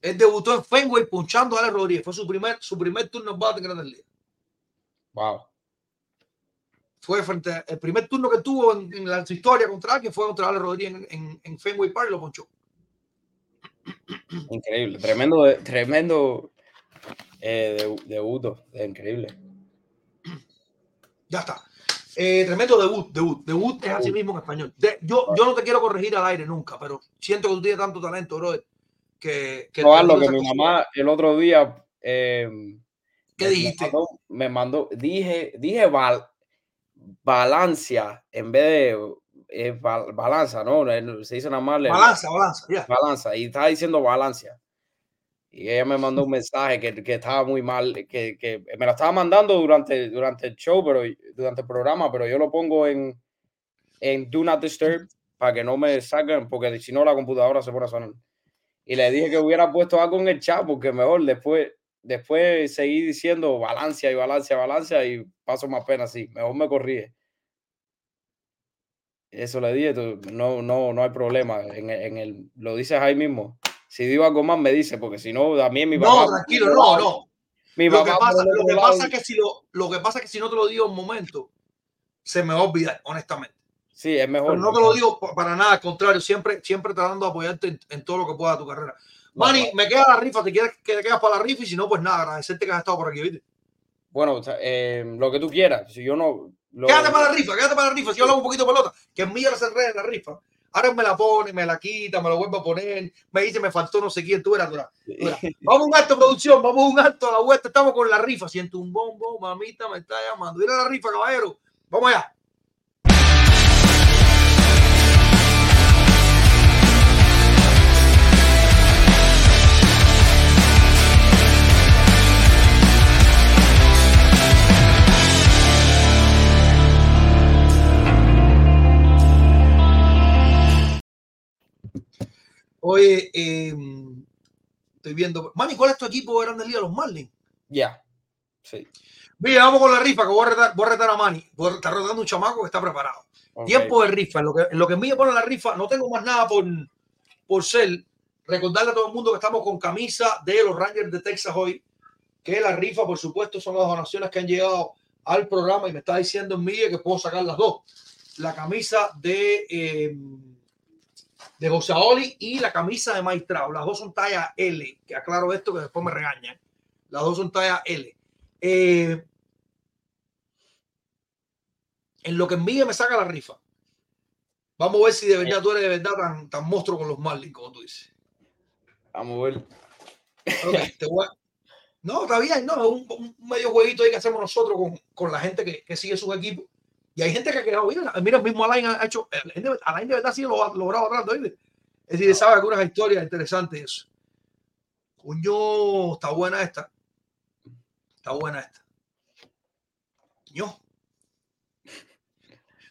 Él debutó en Fenway ponchando a Alex Rodríguez. Fue su primer, su primer turno en bate en Grandes Ligas. Wow. Fue frente a- el primer turno que tuvo en, en la, historia contra alguien fue contra Alex Rodríguez en, en, en Fenway Park y lo ponchó. Increíble. Tremendo, tremendo eh, debu- debuto. Increíble. Ya está. Eh, tremendo debut, debut. Debut es así mismo en español. De- yo, yo no te quiero corregir al aire nunca, pero siento que tú tienes tanto talento, brother, que, que No, lo que mi mamá el otro día. eh, ¿Qué me- dijiste? Me mandó, me mandó- dije, dije bal- balancia en vez de eh, bal- balanza, ¿no? Se dice nada más Balanza, balanza, ya. balanza y estaba diciendo balancia. Y ella me mandó un mensaje que, que estaba muy mal, que, que me lo estaba mandando durante, durante el show, pero durante el programa, pero yo lo pongo en, en Do Not Disturb para que no me salgan, porque si no la computadora se pone a sonar. Y le dije que hubiera puesto algo en el chat, porque mejor después, después seguí diciendo balancia y balancia, balancia y paso más pena así. Mejor me corrige. Eso le dije, no, no, no hay problema. En, en el, lo dices ahí mismo. Si digo algo más, me dice, porque si no, también mi papá. No, tranquilo, no, no. Mi Lo que papá pasa, por el lo que pasa es que si lo, lo que pasa es que si no te lo digo en un momento, se me va a olvidar, honestamente. Sí, es mejor. Pero no te lo digo pa- para nada, al contrario, siempre, siempre tratando de apoyarte en, en todo lo que pueda tu carrera. Claro. me queda la rifa, te quieres que te quedas para la rifa y si no, pues nada, agradecerte que has estado por aquí, ¿viste? Bueno, eh, lo que tú quieras. Si yo no. lo- Quédate para la rifa, quédate para la rifa. Si yo hablamos un poquito de pelota, que en mí se enreda en la rifa. Ahora me la pone, me la quita, me lo vuelve a poner, me dice me faltó no sé quién, tú eras, tú eras. tú eras. Vamos a un alto producción, vamos a un alto a la vuelta, estamos con la rifa. Siento un bombo, mamita me está llamando. Mira la rifa, caballero. Vamos allá. Oye, eh, estoy viendo. Mami, ¿cuál es tu equipo de Grandes Ligas? Los Marlins. Ya. Sí. Mira, vamos con la rifa, que voy a retar, voy a retar a Manny. Voy a estar retando un chamaco que está preparado. Tiempo de rifa. En lo que, en lo que me pone la rifa, no tengo más nada por, por ser. Recordarle a todo el mundo que estamos con camisa de los Rangers de Texas hoy. Que la rifa, por supuesto, son las donaciones que han llegado al programa y me está diciendo en mí que puedo sacar las dos. La camisa de, eh, de José Oli y la camisa de Trout. Las dos son talla L. Que aclaro esto que después me regañan. Las dos son talla L. Eh, en lo que envíe me saca la rifa. Vamos a ver si de verdad tú eres de verdad tan, tan monstruo con los Marlins, como tú dices. Vamos a ver. Ok, te voy a- No, está bien, no, es un, un medio jueguito ahí que hacemos nosotros con, con la gente que, que sigue sus equipos. Y hay gente que ha quedado bien. Mira, el mismo Alain ha hecho. Alain de, Alain de verdad sí lo ha logrado ¿oíste? Es decir, sabe algunas historias interesantes eso. Coño, está buena esta. Está buena esta. Coño.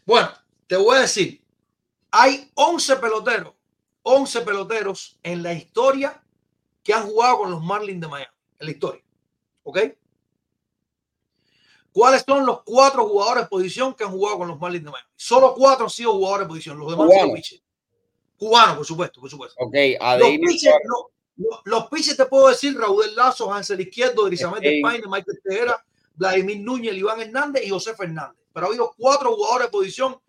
Bueno, te voy a decir. Hay 11 peloteros, 11 peloteros en la historia que han jugado con los Marlins de Miami. En la historia. ¿Ok? ¿Cuáles son los cuatro jugadores de posición que han jugado con los Marlins de Miami? Solo cuatro han sido jugadores de posición. Los demás Cubano. pitchers. Cubano, por supuesto, por supuesto. Ok, Los pitchers, los pitchers te puedo decir, Raúl Lazo, Hansel Izquierdo, Grisabel de Ey. Paine, Michael Tejera, Vladimir Núñez, Iván Hernández y José Fernández. Pero ha habido cuatro jugadores de posición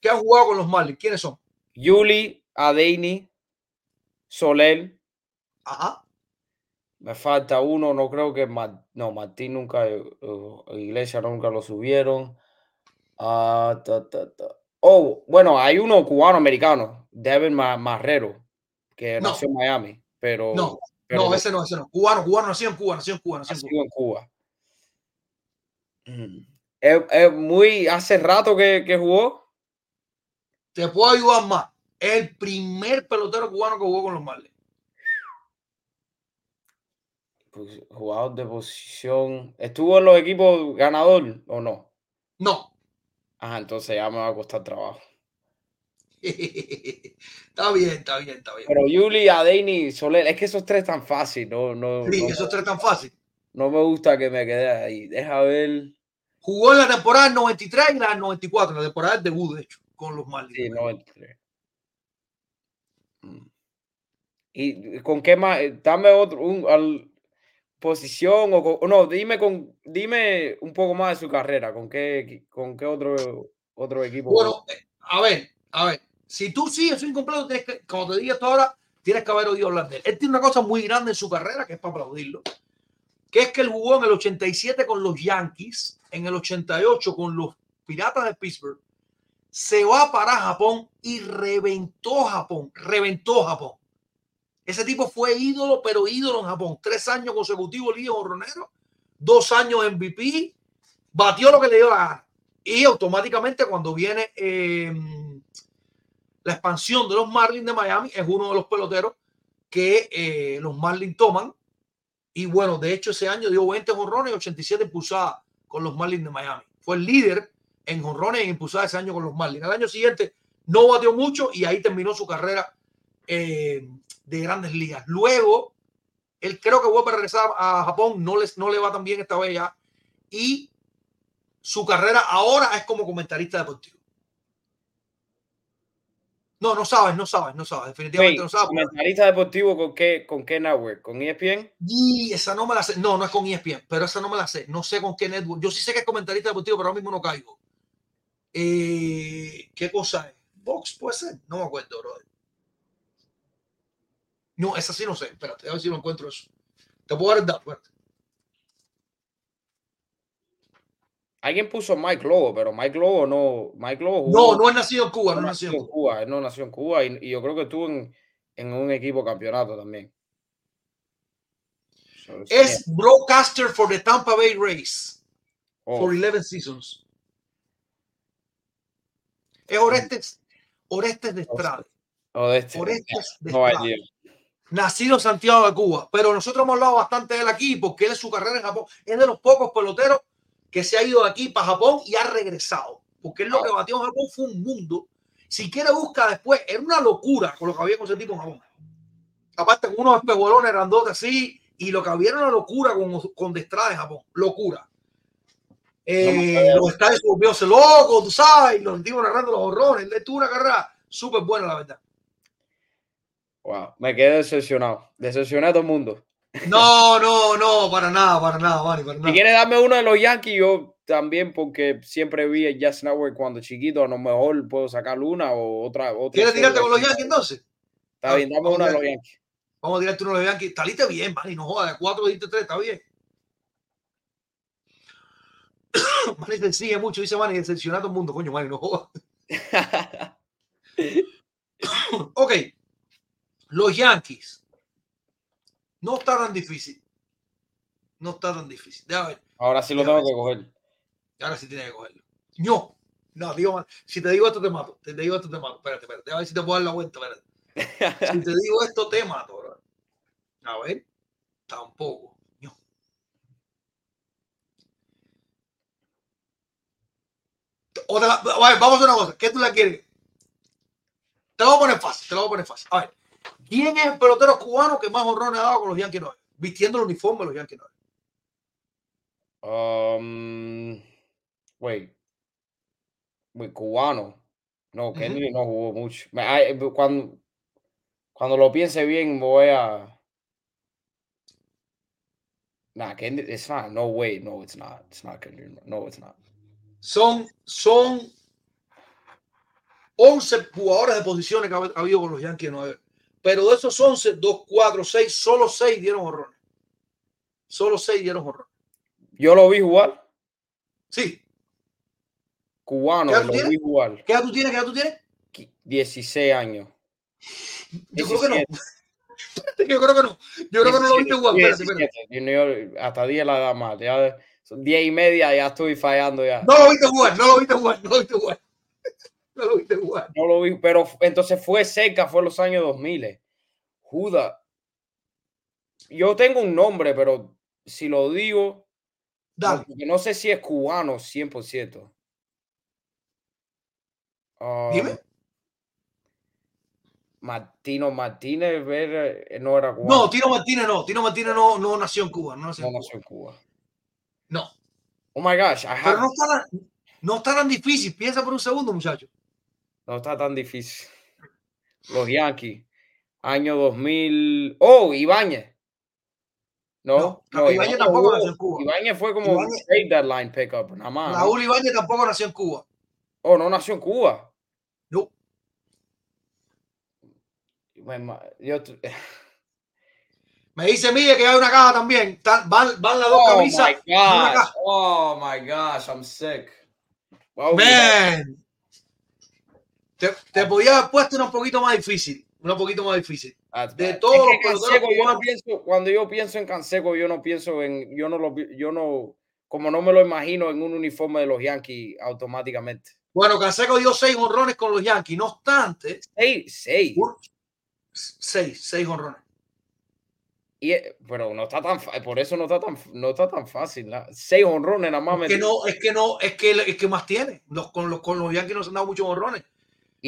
que han jugado con los Marlins. ¿Quiénes son? Yuli, Adeini, Soler. Ajá. Me falta uno, no creo que Ma- no, Martín nunca, eh, Iglesia nunca lo subieron. Ah, ta, ta, ta. Oh, bueno, hay uno cubano-americano, Devin Ma- Marrero, que No. nació en Miami, pero, No, pero no, ese no, ese no. Cubano, cubano, nació en Cuba, nació en Cuba, nació en Cuba. nació en Cuba. Mm. Es, es muy, hace rato que, que jugó. Te puedo ayudar más. Es el primer pelotero cubano que jugó con los Marlins. Pues, jugador de posición. ¿Estuvo en los equipos ganador o no? No. Ajá, entonces ya me va a costar trabajo. (laughs) está bien, está bien, está bien. Pero Yuli, Adeini, Soler, es que esos tres tan fácil, no, no, Sí, no, esos tres tan fácil. no me gusta que me quede ahí. Deja ver. Jugó en la temporada del 93 y la del 94, la temporada del debut, de hecho, con los Marlins. Sí, 93. Mm. ¿Y con qué más? Dame otro, un, al- posición o, no, dime con, dime un poco más de su carrera, con qué, con qué otro, otro equipo. Bueno, eh, a ver, a ver. Si tú sigues incompleto, tienes que, como te dije hasta ahora, tienes que haber oído hablar de él. Él tiene una cosa muy grande en su carrera que es para aplaudirlo, que es que él jugó en el 87 con los Yankees, en el 88 con los Piratas de Pittsburgh, se va para Japón y reventó Japón, reventó Japón. Ese tipo fue ídolo, pero ídolo en Japón. Tres años consecutivos líder honronero, dos años MVP, batió lo que le dio la gana. Y automáticamente cuando viene eh, la expansión de los Marlins de Miami, es uno de los peloteros que eh, los Marlins toman. Y bueno, de hecho ese año dio 20 jonrones y 87 impulsadas con los Marlins de Miami. Fue el líder en jonrones e impulsadas ese año con los Marlins. Al año siguiente no batió mucho y ahí terminó su carrera eh, de grandes ligas. Luego, él creo que vuelve a regresar a Japón, no, les, no le va tan bien esta vez ya. Y su carrera ahora es como comentarista deportivo. No, no sabes, no sabes, no sabes, definitivamente Wait, no sabes. comentarista deportivo con qué, con qué network, con ESPN. Y esa no me la sé. No, no es con ESPN, pero esa no me la sé. No sé con qué network. Yo sí sé que es comentarista deportivo, pero ahora mismo no caigo. Eh, ¿Qué cosa es? Vox puede ser. No me acuerdo, brother. No, esa sí no sé. Espérate, a ver si lo encuentro eso. Te puedo dar el dato. Alguien puso Mike Lobo, pero Mike Lobo no, Mike Lobo No, jugó- no es nacido en Cuba, no no nació en Cuba. Cuba, él no nació en Cuba y, y yo creo que estuvo en, en un equipo campeonato también. So, Es broadcaster for the Tampa Bay Rays oh, for 11 seasons. Es Orestes, Orestes de Estrada. Orestes de no. Nacido en Santiago de Cuba, pero nosotros hemos hablado bastante de él aquí porque él es su carrera en Japón. Es de los pocos peloteros que se ha ido de aquí para Japón y ha regresado. Porque él lo que batió en Japón fue un mundo. Si quiere busca después, era una locura con lo que había con ese tipo en Japón. Aparte con unos espejuelones grandotes así, y lo que había era una locura con, con Destrada en Japón. Locura. Eh, los estadios se volvióse loco, tú sabes, y los tipos narrando los horrores. Él tuvo una carrera súper buena, la verdad. Wow, me quedé decepcionado. Decepcioné a todo el mundo. No, no, no, para nada, para nada, Manny, para Si nada. quieres darme uno de los Yankees, yo también, porque siempre vi el Jazz Network cuando chiquito, a lo mejor puedo sacar una o otra. otra ¿Quieres tirarte con los Yankees entonces? Está bien, dame una de los. Yankees. Vamos a tirarte uno de los Yankees. Taliste bien, Manny, no jodas. De cuatro diste tres, está bien. (coughs) Manny te sigue mucho, dice Manny, decepciona a todo el mundo, coño, Manny, no jodas. (laughs) Ok, los Yankees. No está tan difícil. No está tan difícil. Déjame ver. Ahora sí lo Déjame tengo que coger. Ahora sí tiene que cogerlo. No, no, digo. Si te digo esto, te mato. Si te digo esto, te mato. Espérate, espérate. A ver si te puedo dar la vuelta. Espérate. (laughs) Si te digo esto, te mato. bro. A ver, tampoco. No. A ver, vamos a una cosa. ¿Qué tú la quieres? Te lo voy a poner fácil. Te lo voy a poner fácil. A ver, ¿quién es el pelotero cubano que más honrones ha dado con los Yankees Nueve? Vistiendo el uniforme de los Yankees Nueve. Um, wait. Wait, cubano. No. Kendrick no jugó mucho. Ay, Cuando, cuando lo piense bien, voy a. Nah, Kendrick, it's not. No way. No, it's not. It's not Kendrick. No, it's not. Son, son 11 jugadores de posiciones que ha ha habido con los Yankees de Nueva York. Pero de esos 11, 2, 4, 6, solo 6 dieron horrores. Solo 6 dieron horrores. Yo lo vi jugar. Sí. Cubano, ¿Qué lo tienes? vi jugar. ¿Qué edad tú tienes? ¿Qué edad tú tienes? qui- 16 años. Yo creo que no. 17. (laughs) Yo creo que no. Yo creo que no lo viste jugar. 17. Hasta 10 la edad más. Ya, son 10 y media ya estoy fallando ya. No lo viste jugar, no lo viste jugar, no lo viste jugar. (laughs) No lo viste jugar. No lo vi, pero entonces fue cerca, fue en los años 2000. Judas. Yo tengo un nombre, pero si lo digo, no, Dale. no sé si es cubano 100%. Ah, Dime. Martino Martínez ver- eh, no era cubano. No, Tino Martínez no. Tino Martínez no, no nació en Cuba. No nació no en Cuba. nació en Cuba. No. Oh my gosh, I Pero have- no está, tan, no está tan difícil. Piensa por un segundo, muchacho. No está tan difícil. Los Yankees, año 2000. Oh, Ibáñez. No, No, no, Ibáñez tampoco jugó- nació en Cuba. Ibáñez fue como un Ibáñez- trade deadline pickup, nada más. Raúl Ibáñez tampoco nació en Cuba. Oh, no nació en Cuba. No. Yo, (laughs) Me dice Miguel que hay una caja también. Van, van las dos oh camisas. my gosh. Oh my gosh, I'm sick. Wow, Man. Te, te podía haber puesto una un poquito más difícil. Una poquito más difícil. That's de todos Es los que Canseco, yo no cubanos- pienso, cuando yo pienso en Canseco, yo no pienso en, yo no lo, yo no, como no me lo imagino en un uniforme de los Yankees automáticamente. Bueno, Canseco dio seis honrones con los Yankees. No obstante, Seis, seis. un- seis, seis honrones. Y, eh, pero no está tan, por eso no está tan, no está tan fácil. ¿la? Seis honrones nada más. Es que no, es que no, es que es que más tiene. Los, con, los, con los Yankees no se han dado muchos honrones.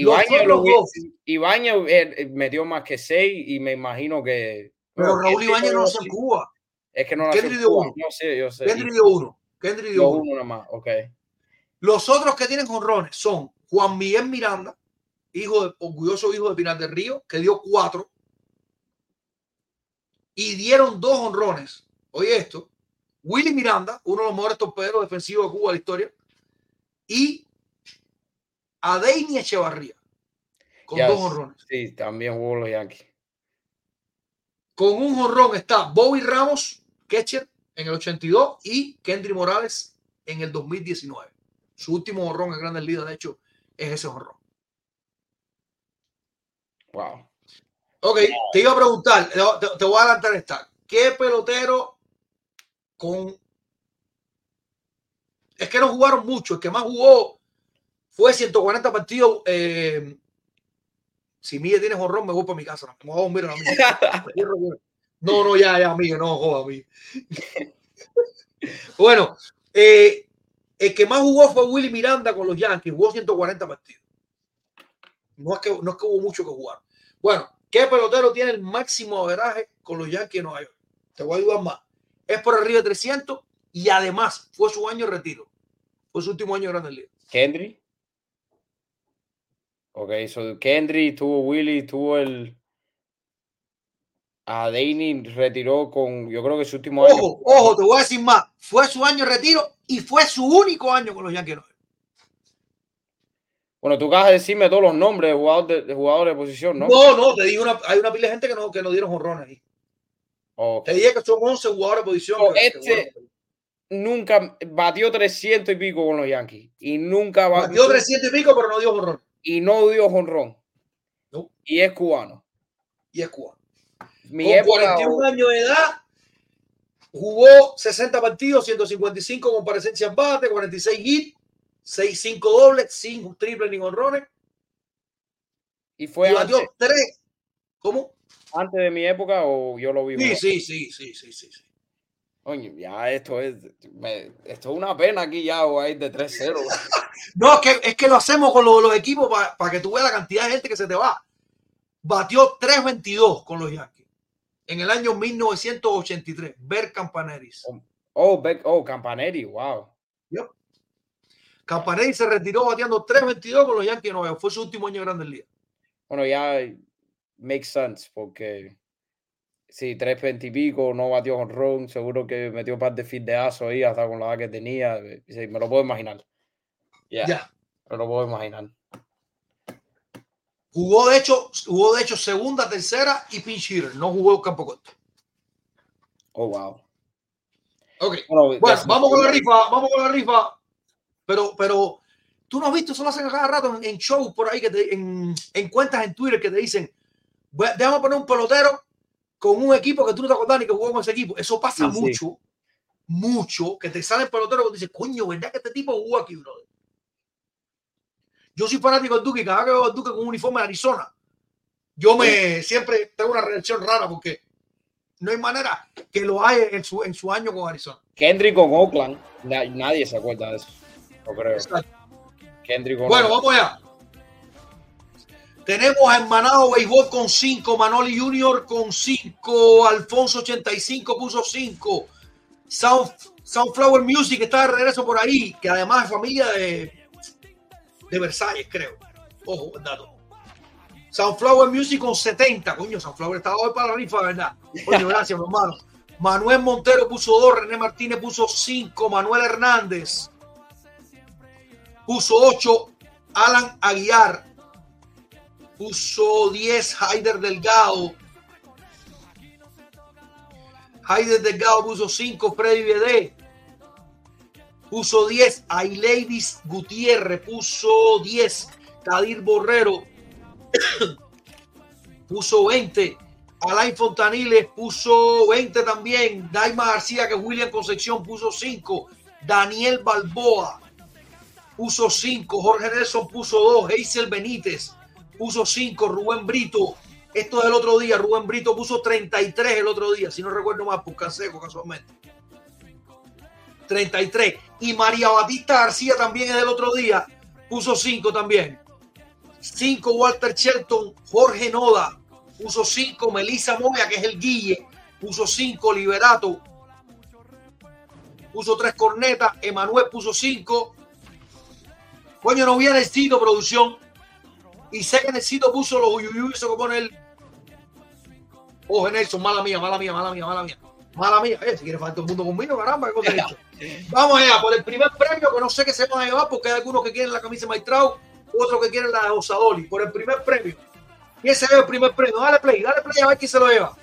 Lo hubiese- dos. Ibáñez, eh, eh, metió más que seis y me imagino que. Pero bueno, Raúl Ibáñez no nació en. Cuba. Es que no nació en Cuba. uno. Yo sé, yo sé. Kendrick dio uno. Kendrick dio uno. uno nada más. Ok. Los otros que tienen honrones son Juan Miguel Miranda, hijo de, orgulloso hijo de Pinar del Río, que dio cuatro. Y dieron dos honrones. Oye esto. Willy Miranda, uno de los mejores torpederos defensivos de Cuba de la historia. Y Adeini Echevarría, con Yes. dos honrones. Sí, también jugó los Yankees. Con un honrón está Bobby Ramos, catcher, en el 82 y Kendry Morales en el 2019. Su último honrón en Grandes Ligas, de hecho, es ese honrón. Wow. Ok, te iba a preguntar, te- te voy a adelantar esta. ¿Qué pelotero con... Es que no jugaron mucho, el que más jugó fue 140 partidos. eh, si Miguel tiene honrón, me voy para mi casa. No, me voy a dormir a la mía. No, no, ya, ya, Miguel, no joda, Miguel. (laughs) bueno, eh, el que más jugó fue Willy Miranda con los Yankees, jugó 140 partidos. No es que, no es que hubo mucho que jugar. Bueno, ¿qué pelotero tiene el máximo averaje con los Yankees de Nueva York? Te voy a ayudar más. Es por arriba de 300 y además fue su año de retiro. Fue su último año de Grandes Ligas. Kendry. Ok, so Kendry tuvo Willy, tuvo el. A Daney retiró con, yo creo que su último año. Ojo, ojo, te voy a decir más. Fue su año de retiro y fue su único año con los Yankees. Bueno, tú acabas de decirme todos los nombres de jugadores de, de jugadores de posición, ¿no? No, no, te digo una, hay una pila de gente que no, que no dieron honrones ahí. Te dije que son 11 jugadores de posición. No, que- que este-. Nunca batió 300 y pico con los Yankees. Y nunca va- Batió 300 y pico, pero no dio honrón. Y no dio jonrón. No. Y es cubano. Y es cubano. Mi Con época, 41 años de edad, jugó 60 partidos, 155 comparecencias en bate, 46 hits, 6-5 dobles, 5 triples ni honrones. y fue Y batió antes, 3. ¿Cómo? antes de mi época o yo lo vi. Sí, sí, sí, sí, sí, sí. sí. Coño, ya esto es, me- esto es una pena aquí ya, o hay de 3-0. (laughs) No, es que, es que lo hacemos con los, los equipos para que tú veas la cantidad de gente que se te va. Batió 3.22 con los Yankees en el año 1983. Ver Campaneris. Oh, Beck, oh, Campaneri, wow. Campanelli se retiró bateando 3.22 con los Yankees de Nueva York. Fue su último año de Grandes Ligas. Bueno, ya makes sense porque si 320 y pico no batió con Ron, seguro que metió un par de fideazos ahí hasta con la edad que tenía. Sí, me lo puedo imaginar. Ya, me lo puedo imaginar. Jugó de hecho, jugó de hecho segunda, tercera y pinch hitter. No jugó campo corto. Oh, wow. Ok. Bueno, vamos con la rifa, vamos con la rifa. Pero, pero, tú no has visto, eso lo hacen cada rato en, en shows por ahí, que te- en, en cuentas en Twitter que te dicen, "Voy a- déjame poner un pelotero con un equipo que tú no te acordás ni que jugó con ese equipo. Eso pasa Sí, sí. mucho, mucho, que te sale el pelotero y dices, coño, ¿verdad que este tipo jugó aquí, brother? Yo soy fanático del Duque y cada vez que veo al Duque con un uniforme de Arizona, yo me siempre tengo una reacción rara porque no hay manera que lo haya en su, en su año con Arizona. Kendrick con Oakland, na- nadie se acuerda de eso. No creo. Exacto. Kendrick con Bueno, Oakland. vamos allá. Tenemos a Hermanado Béisbol con 5, Manoli Junior con 5, Alfonso 85 puso 5, Sound, Soundflower Music está de regreso por ahí, que además es familia de, de Versalles, creo. Ojo, buen dato. Soundflower Music con 70, coño, Soundflower está hoy para la rifa, ¿verdad? Coño, gracias, (laughs) mi hermano. Manuel Montero puso 2, René Martínez puso 5, Manuel Hernández puso 8, Alan Aguiar puso 10, Haider Delgado. Haider Delgado puso 5, Freddy Bede. Puso 10, Ailevis Gutiérrez. Puso 10, Kadir Borrero. (coughs) Puso 20, Alain Fontaniles. Puso 20 también, Daima García que William Concepción puso 5, Daniel Balboa. Puso 5, Jorge Nelson puso 2, Hazel Benítez puso 5, Rubén Brito, esto es el otro día, Rubén Brito puso 33 el otro día, si no recuerdo más, por Canseco casualmente. 33. Y María Batista García también es del otro día, puso 5 también. 5 Walter Shelton, Jorge Noda, puso 5 Melissa Moya, que es el Guille, puso 5 Liberato, puso 3 Cornetas, Emanuel puso 5. Coño, no viene el producción. Y sé que necesito puso los uyuyuy, eso que pone el. Ojo, Nelson, mala mía, mala mía, mala mía, mala mía. Mala mía. Eh, si quiere faltar el mundo conmigo, caramba, ¿qué cosa he hecho? Vamos allá, por el primer premio, que no sé qué se van a llevar, porque hay algunos que quieren la camisa de Maitrao, otros que quieren la de Osadoli. Por el primer premio. ¿Quién se lleva el primer premio? Dale play, dale play a ver quién se lo lleva.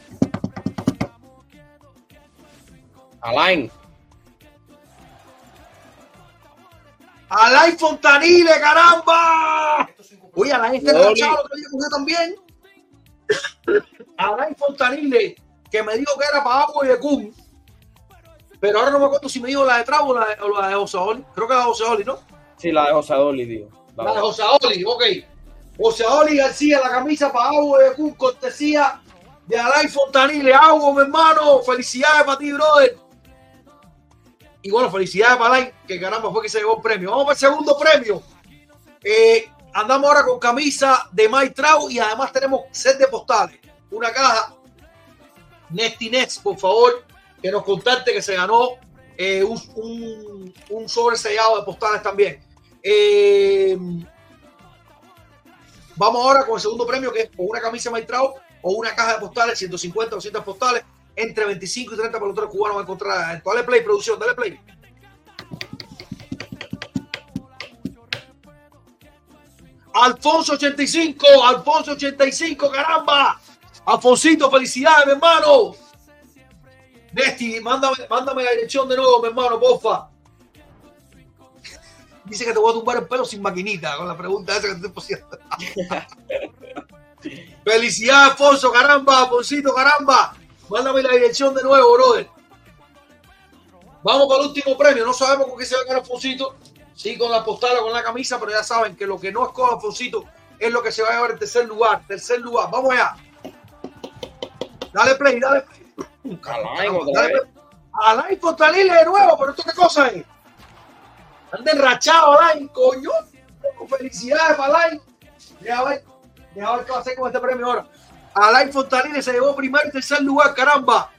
Alain. Alain Fontanile, caramba. Oye, Alain está enganchado, día cogió también. Alain Fontanile, que me dijo que era para Agua y de Kun. Pero ahora no me acuerdo si me dijo la de Travo o la de, o la de Osaoli. Creo que la de Osaoli, ¿no? Sí, la de José Dolly, tío. La La de Osaoli, ok. Osaoli García, la camisa para Agua y de Kun, cortesía de Alain Fontanile. Agua, mi hermano. Felicidades para ti, brother. Y bueno, felicidades para Alain, que caramba fue que se llevó el premio. Vamos para el segundo premio. Eh, andamos ahora con camisa de Mike Trout y además tenemos set de postales. Una caja. Nesty por favor, que nos contacte que se ganó eh, un, un, sobre sellado de postales también. Eh, vamos ahora con el segundo premio, que es o una camisa de Mike o una caja de postales, 150 o 200 postales, entre 25 y 30 peloteros cubanos va a encontrar. Dale play, producción, dale play. Alfonso 85, Alfonso 85, caramba. Alfonsito, felicidades, mi hermano. Nesti, mándame, mándame la dirección de nuevo, mi hermano, porfa. Dice que te voy a tumbar el pelo sin maquinita, con la pregunta esa que te estoy haciendo. (laughs) Felicidades, Alfonso, caramba, Alfonsito, caramba. Mándame la dirección de nuevo, brother. Vamos para el último premio. No sabemos con qué se va a ganar Alfonsito. Sí, con la postal o con la camisa, pero ya saben que lo que no escoja Alfonsito es lo que se va a llevar en tercer lugar. Tercer lugar. Vamos allá. Dale play, dale play. Alain otra Dale play. Alain Fontanile de nuevo, pero esto qué cosa es. Anda enrachado, Alain, coño. Felicidades para Alain. Deja ver, deja ver qué va a hacer con este premio ahora. Alain Fontanile se llevó primer y tercer lugar, caramba.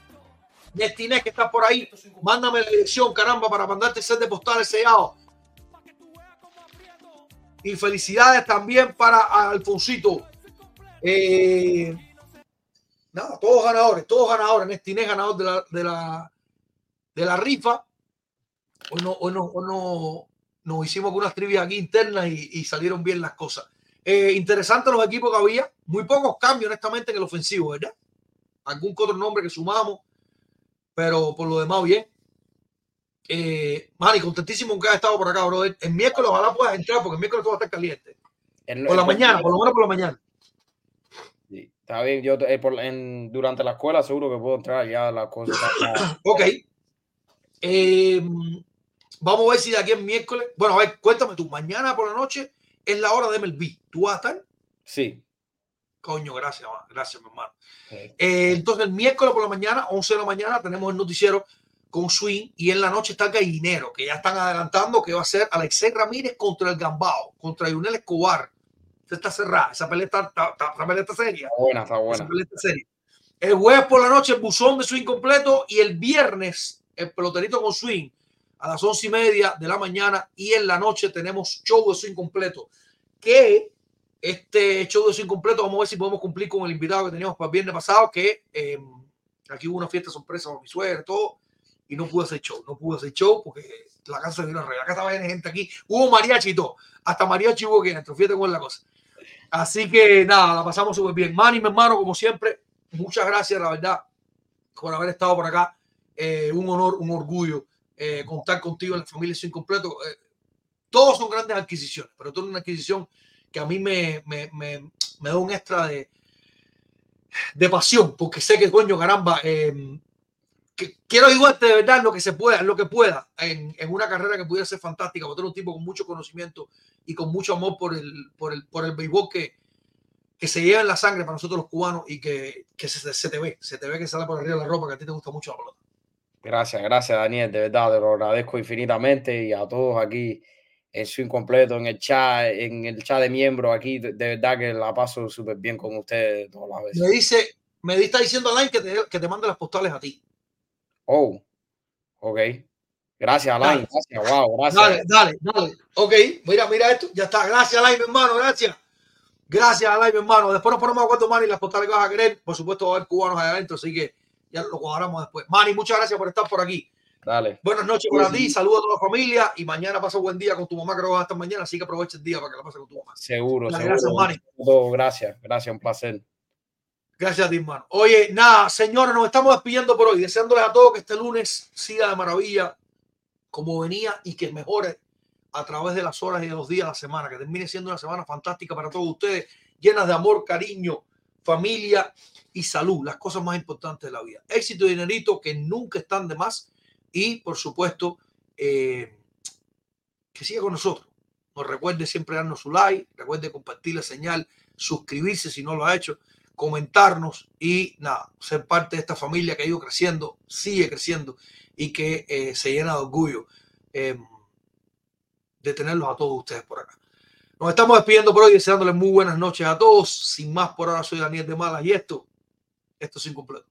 Nestinés, que está por ahí, mándame la dirección, caramba, para mandarte set de postales sellados. Y felicidades también para Alfonsito. Eh, nada, todos ganadores, todos ganadores. Nestine ganador de la, de la, de la rifa. Hoy no, hoy no, hoy no nos hicimos algunas trivias aquí internas y, salieron bien las cosas. Eh, interesante los equipos que había. Muy pocos cambios, honestamente, en el ofensivo, ¿verdad? Algún otro nombre que sumamos, pero por lo demás, bien. Eh, Mari, contentísimo que haya estado por acá, bro. El miércoles ojalá puedas entrar, porque el miércoles todo va a estar caliente. En- Por la mañana, por lo menos por la mañana. Sí, Está bien, yo eh, por- en- durante la escuela seguro que puedo entrar ya las cosas. (coughs) Ok. Eh, vamos a ver si de aquí el miércoles. Bueno, a ver, cuéntame tú. Mañana por la noche es la hora de MLB. ¿Tú vas a estar? Sí. Coño, gracias, gracias, mi hermano. Eh, entonces, el miércoles por la mañana, 11 de la mañana, tenemos el noticiero con Swing y en la noche está Gallinero, que ya están adelantando que va a ser Alexei Ramírez contra el Gambao, contra Yunel Escobar. Esa está cerrada, esa pelea está, está- está- esa pelea está seria. Está buena, está Esa buena. pelea está seria. El jueves por la noche, el buzón de Swing completo y el viernes, el peloterito con Swing a las once y media de la mañana y en la noche tenemos show de Swing completo. Que este show de Swing completo, vamos a ver si podemos cumplir con el invitado que teníamos para el viernes pasado, que eh, aquí hubo una fiesta sorpresa con mi suegra y todo, y no pude hacer show, no pude hacer show porque la casa se vino a arreglar. Acá estaba gente aquí, hubo mariachi y todo, hasta mariachi hubo que dentro, fíjate cómo es la cosa. Así que nada, la pasamos súper bien. Manny, mi hermano, como siempre, muchas gracias, la verdad, por haber estado por acá. Eh, un honor, un orgullo eh, contar contigo en la familia sin completo. Eh, todos son grandes adquisiciones, pero tú eres una adquisición que a mí me, me, me, me da un extra de, de pasión, porque sé que, coño, caramba, eh, que quiero ayudarte de verdad en lo que se pueda, en lo que pueda, en, en una carrera que pudiera ser fantástica, porque tú eres un tipo con mucho conocimiento y con mucho amor por el, por el, por el béisbol que, que se lleva en la sangre para nosotros los cubanos y que, que se, se te ve, se te ve que sale por arriba de la ropa, que a ti te gusta mucho la pelota. Gracias, gracias Daniel, de verdad, te lo agradezco infinitamente y a todos aquí en su incompleto, en el chat, en el chat de miembros aquí, de, de verdad que la paso súper bien con ustedes todas las veces. Me dice, me está diciendo Alain que te, que te mande las postales a ti. Oh, ok. Gracias, Alain. Gracias, wow, gracias. Dale, dale, dale. Ok, mira, mira esto. Ya está. Gracias, Alain, mi hermano. Gracias. Gracias, Alain, mi hermano. Después nos ponemos a cuánto Manny las postales que vas a querer. Por supuesto, va a haber cubanos allá adentro, así que ya lo cuadramos después. Manny, muchas gracias por estar por aquí. Dale. Buenas noches para ti. Saludos a toda la familia. Y mañana pasa buen día con tu mamá, creo que va a estar mañana. Así que aprovecha el día para que la pases con tu mamá. Seguro, seguro. gracias, gracias, gracias, un placer. Gracias hermano. Oye, nada, señores, nos estamos despidiendo por hoy, deseándoles a todos que este lunes siga de maravilla como venía y que mejore a través de las horas y de los días de la semana, que termine siendo una semana fantástica para todos ustedes, llenas de amor, cariño, familia y salud, las cosas más importantes de la vida. Éxito y dinerito que nunca están de más y, por supuesto, eh, que siga con nosotros. Nos recuerde siempre darnos su like, recuerde compartir la señal, suscribirse si no lo ha hecho comentarnos y nada, ser parte de esta familia que ha ido creciendo, sigue creciendo y que eh, se llena de orgullo eh, de tenerlos a todos ustedes por acá. Nos estamos despidiendo por hoy, deseándoles muy buenas noches a todos. Sin más, por ahora soy Daniel de Malas y esto, esto es incompleto.